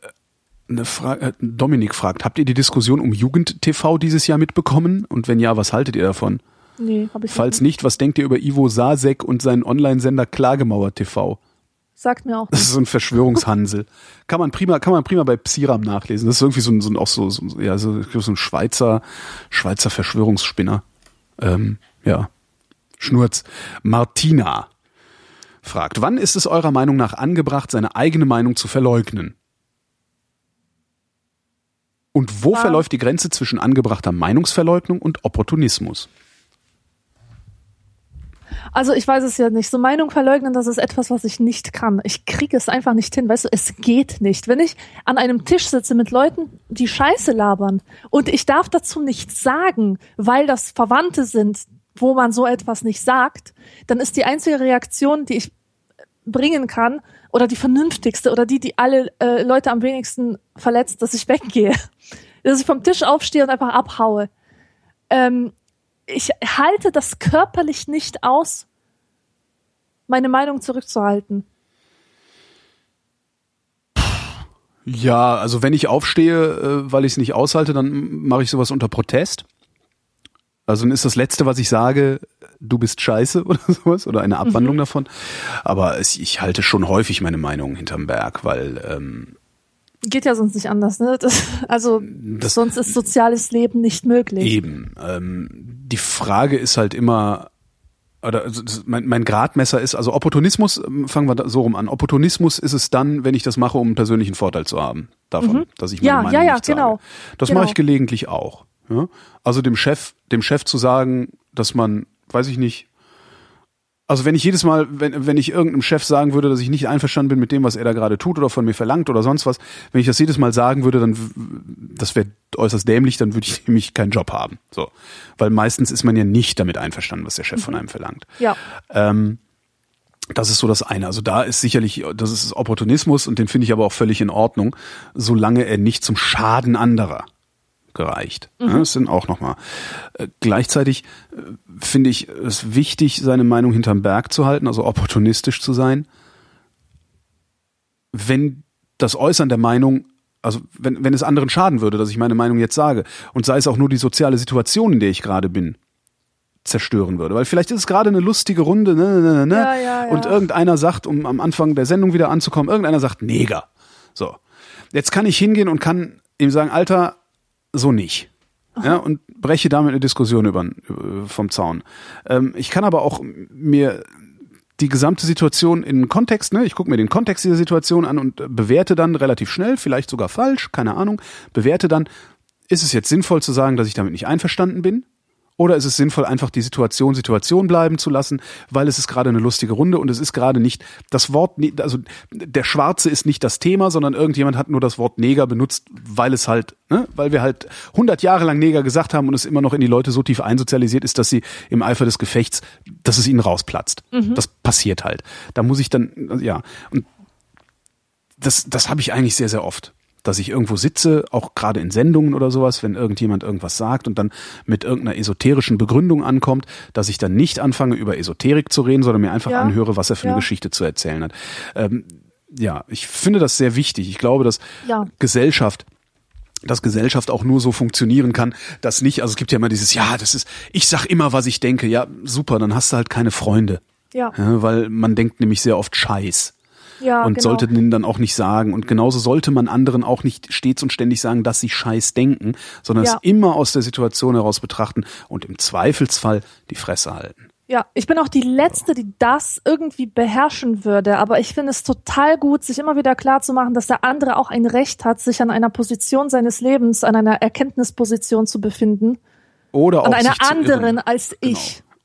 eine Frage, äh, Dominik fragt, habt ihr die Diskussion um Jugend-TV dieses Jahr mitbekommen? Und wenn ja, was haltet ihr davon? Nee, habe ich Falls nicht. was denkt ihr über Ivo Sasek und seinen Online-Sender Klagemauer TV? Sagt mir auch Das ist so ein Verschwörungshansel. kann man prima, kann man prima bei Psiram nachlesen. Das ist irgendwie so ein, so ein auch so, so, ja, so, so ein Schweizer, Schweizer Verschwörungsspinner. Ähm, ja. Schnurz. Martina fragt, wann ist es eurer Meinung nach angebracht, seine eigene Meinung zu verleugnen? Und wo Ah. verläuft die Grenze zwischen angebrachter Meinungsverleugnung und Opportunismus? Also ich weiß es ja nicht. So Meinung verleugnen, das ist etwas, was ich nicht kann. Ich kriege es einfach nicht hin. Weißt du, es geht nicht. Wenn ich an einem Tisch sitze mit Leuten, die Scheiße labern und ich darf dazu nichts sagen, weil das Verwandte sind, wo man so etwas nicht sagt, dann ist die einzige Reaktion, die ich bringen kann, oder die vernünftigste oder die, die alle äh, Leute am wenigsten verletzt, dass ich weggehe. Dass ich vom Tisch aufstehe und einfach abhaue. Ähm, ich halte das körperlich nicht aus, meine Meinung zurückzuhalten. Ja, also wenn ich aufstehe, äh, weil ich es nicht aushalte, dann mache ich sowas unter Protest. Also dann ist das Letzte, was ich sage, du bist scheiße oder sowas oder eine Abwandlung Mhm. davon. Aber ich halte schon häufig meine Meinung hinterm Berg, weil ähm, Geht ja sonst nicht anders, ne? Das, also Das- sonst ist soziales Leben nicht möglich. eben. Ähm, die Frage ist halt immer, oder also mein, mein Gradmesser ist, also Opportunismus, ähm, fangen wir da so rum an. Opportunismus ist es dann, wenn ich das mache, um einen persönlichen Vorteil zu haben davon, dass ich meine Mhm. Ja, Meinung ja, ja, nicht sage. genau. Das Genau. mache ich gelegentlich auch. Ja? Also dem Chef, dem Chef zu sagen, dass man, weiß ich nicht, also wenn ich jedes Mal, wenn, wenn ich irgendeinem Chef sagen würde, dass ich nicht einverstanden bin mit dem, was er da gerade tut oder von mir verlangt oder sonst was, wenn ich das jedes Mal sagen würde, dann das wäre äußerst dämlich, dann würde ich nämlich keinen Job haben. So. Weil meistens ist man ja nicht damit einverstanden, was der Chef von einem verlangt. Ja. Ähm, das ist so das eine. Also da ist sicherlich, das ist Opportunismus und den finde ich aber auch völlig in Ordnung, solange er nicht zum Schaden anderer gereicht. Ja, das sind auch nochmal. Äh, gleichzeitig äh, finde ich es wichtig, seine Meinung hinterm Berg zu halten, also opportunistisch zu sein. Wenn das Äußern der Meinung, also wenn, wenn es anderen schaden würde, dass ich meine Meinung jetzt sage, und sei es auch nur die soziale Situation, in der ich gerade bin, zerstören würde. Weil vielleicht ist es gerade eine lustige Runde, ne, ne, ne, ne, Ja, ja, ja. und irgendeiner sagt, um am Anfang der Sendung wieder anzukommen, irgendeiner sagt Neger. So. Jetzt kann ich hingehen und kann ihm sagen, Alter, so nicht. Ja, und breche damit eine Diskussion über, äh, vom Zaun. Ähm, ich kann aber auch mir die gesamte Situation in den Kontext, ne, ich gucke mir den Kontext dieser Situation an und bewerte dann relativ schnell, vielleicht sogar falsch, keine Ahnung, bewerte dann, ist es jetzt sinnvoll zu sagen, dass ich damit nicht einverstanden bin? Oder ist es sinnvoll, einfach die Situation Situation bleiben zu lassen, weil es ist gerade eine lustige Runde und es ist gerade nicht das Wort, ne- also der Schwarze ist nicht das Thema, sondern irgendjemand hat nur das Wort Neger benutzt, weil es halt, ne, weil wir halt 100 Jahre lang Neger gesagt haben und es immer noch in die Leute so tief einsozialisiert ist, dass sie im Eifer des Gefechts, dass es ihnen rausplatzt. Das passiert halt. Da muss ich dann, ja, und das, das habe ich eigentlich sehr, sehr oft. Dass ich irgendwo sitze, auch gerade in Sendungen oder sowas, wenn irgendjemand irgendwas sagt und dann mit irgendeiner esoterischen Begründung ankommt, dass ich dann nicht anfange, über Esoterik zu reden, sondern mir einfach Ja. anhöre, was er für Ja. eine Geschichte zu erzählen hat. Ähm, ja, ich finde das sehr wichtig. Ich glaube, dass Ja. Gesellschaft dass Gesellschaft auch nur so funktionieren kann, dass nicht, also es gibt ja immer dieses, ja, das ist, ich sag immer, was ich denke, ja, super, dann hast du halt keine Freunde. Ja. Ja, weil man denkt nämlich sehr oft Scheiß Ja, und genau. sollte den dann auch nicht sagen. Und genauso sollte man anderen auch nicht stets und ständig sagen, dass sie Scheiß denken, sondern Ja. es immer aus der Situation heraus betrachten und im Zweifelsfall die Fresse halten. Ja, ich bin auch die Letzte, die das irgendwie beherrschen würde. Aber ich finde es total gut, sich immer wieder klar zu machen, dass der andere auch ein Recht hat, sich an einer Position seines Lebens, an einer Erkenntnisposition zu befinden. Oder auch An einer anderen als Genau.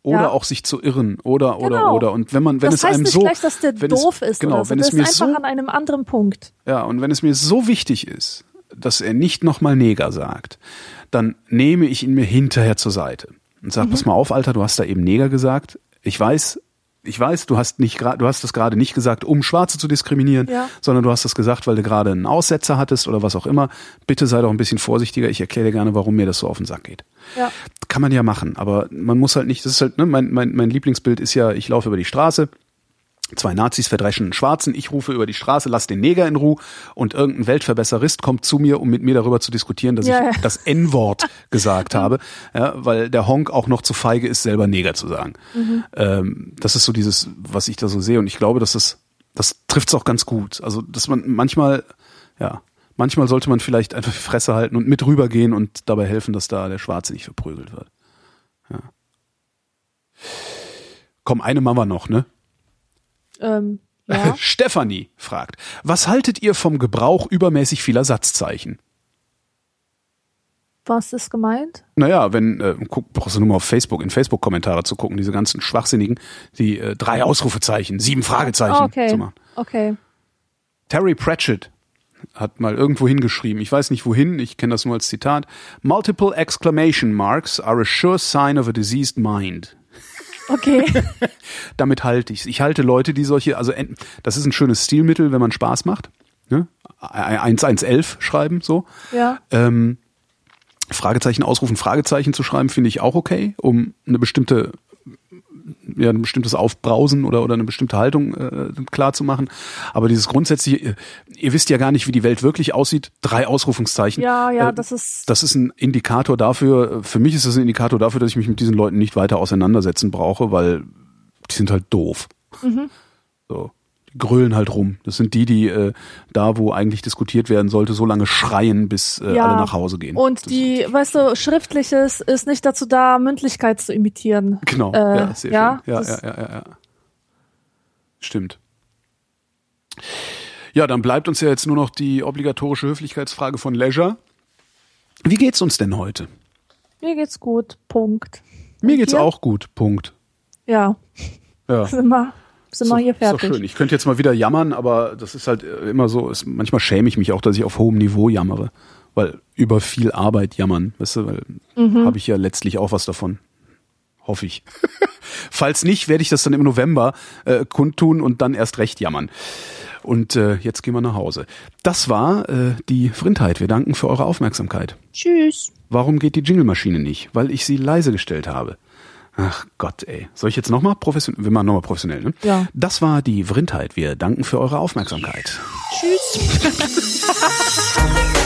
Oder ja. auch sich zu irren. Oder, oder, Genau. oder. Und wenn man, wenn das es heißt einem nicht so. gleich, dass der wenn doof es, ist genau, oder so. wenn Das es mir so, an einem anderen Punkt. Ja, und wenn es mir so wichtig ist, dass er nicht nochmal Neger sagt, dann nehme ich ihn mir hinterher zur Seite und Mhm. sag, pass mal auf, Alter, du hast da eben Neger gesagt. Ich weiß, ich weiß, du hast nicht gerade, du hast das gerade nicht gesagt, um Schwarze zu diskriminieren, Ja. sondern du hast das gesagt, weil du gerade einen Aussetzer hattest oder was auch immer. Bitte sei doch ein bisschen vorsichtiger. Ich erkläre dir gerne, warum mir das so auf den Sack geht. Ja. Kann man ja machen, aber man muss halt nicht, das ist halt, ne, mein, mein, mein Lieblingsbild ist ja, ich laufe über die Straße, zwei Nazis verdreschen einen Schwarzen, ich rufe über die Straße, lass den Neger in Ruhe und irgendein Weltverbesserist kommt zu mir, um mit mir darüber zu diskutieren, dass Ja, ich ja. das N-Wort gesagt habe, ja, weil der Honk auch noch zu feige ist, selber Neger zu sagen. Mhm. Ähm, das ist so dieses, was ich da so sehe und ich glaube, dass das, das trifft's auch ganz gut. Also, dass man manchmal, ja, manchmal sollte man vielleicht einfach die Fresse halten und mit rübergehen und dabei helfen, dass da der Schwarze nicht verprügelt wird. Ja. Komm, eine Mama noch, ne? Ähm, ja. Stefanie fragt, was haltet ihr vom Gebrauch übermäßig vieler Satzzeichen? Was ist gemeint? Naja, wenn, äh, guck, brauchst du nur mal auf Facebook, in Facebook-Kommentare zu gucken, diese ganzen Schwachsinnigen, die äh, drei Ausrufezeichen, sieben Fragezeichen Ah, okay. zu machen. Okay. Terry Pratchett hat mal irgendwo hingeschrieben, ich weiß nicht wohin, ich kenne das nur als Zitat, Multiple exclamation marks are a sure sign of a diseased mind. Okay. Damit halte ich Ich halte Leute, die solche, also das ist ein schönes Stilmittel, wenn man Spaß macht. Ne? 1111 schreiben, so. ja. Ähm, Fragezeichen ausrufen, Fragezeichen zu schreiben, finde ich auch okay, um eine bestimmte, ja, ein bestimmtes Aufbrausen oder, oder eine bestimmte Haltung äh, klar zu machen. Aber dieses grundsätzliche, ihr, ihr wisst ja gar nicht, wie die Welt wirklich aussieht, drei Ausrufungszeichen. Ja, ja, Äh, das ist. das ist ein Indikator dafür, für mich ist das ein Indikator dafür, dass ich mich mit diesen Leuten nicht weiter auseinandersetzen brauche, weil die sind halt doof. Mhm. So. Grölen halt rum. Das sind die, die äh, da, wo eigentlich diskutiert werden sollte, so lange schreien, bis äh, Ja. alle nach Hause gehen. Und Das- die, weißt du, Schriftliches ist nicht dazu da, Mündlichkeit zu imitieren. Genau, Äh, ja, sehr ja, schön. Ja, das- ja, ja, ja, ja. Stimmt. Ja, dann bleibt uns ja jetzt nur noch die obligatorische Höflichkeitsfrage von Leisure. Wie geht's uns denn heute? Mir geht's gut. Punkt. Mir geht's auch gut. Punkt. Ja, Ja. sind wir, sind wir hier Ist doch fertig. schön. Ich könnte jetzt mal wieder jammern, aber das ist halt äh, immer so, ist, manchmal schäme ich mich auch, dass ich auf hohem Niveau jammere. Weil über viel Arbeit jammern, weißt du, weil Mhm. habe ich ja letztlich auch was davon. Hoffe ich. Falls nicht, werde ich das dann im November äh, kundtun und dann erst recht jammern. Und äh, jetzt gehen wir nach Hause. Das war äh, die Frindheit. Wir danken für eure Aufmerksamkeit. Tschüss. Warum geht die Jingle-Maschine nicht? Weil ich sie leise gestellt habe. Ach Gott, ey. Soll ich jetzt nochmal professionell? Wir machen nochmal professionell, ne? Ja. Das war die Vrindheit. Wir danken für eure Aufmerksamkeit. Tschüss.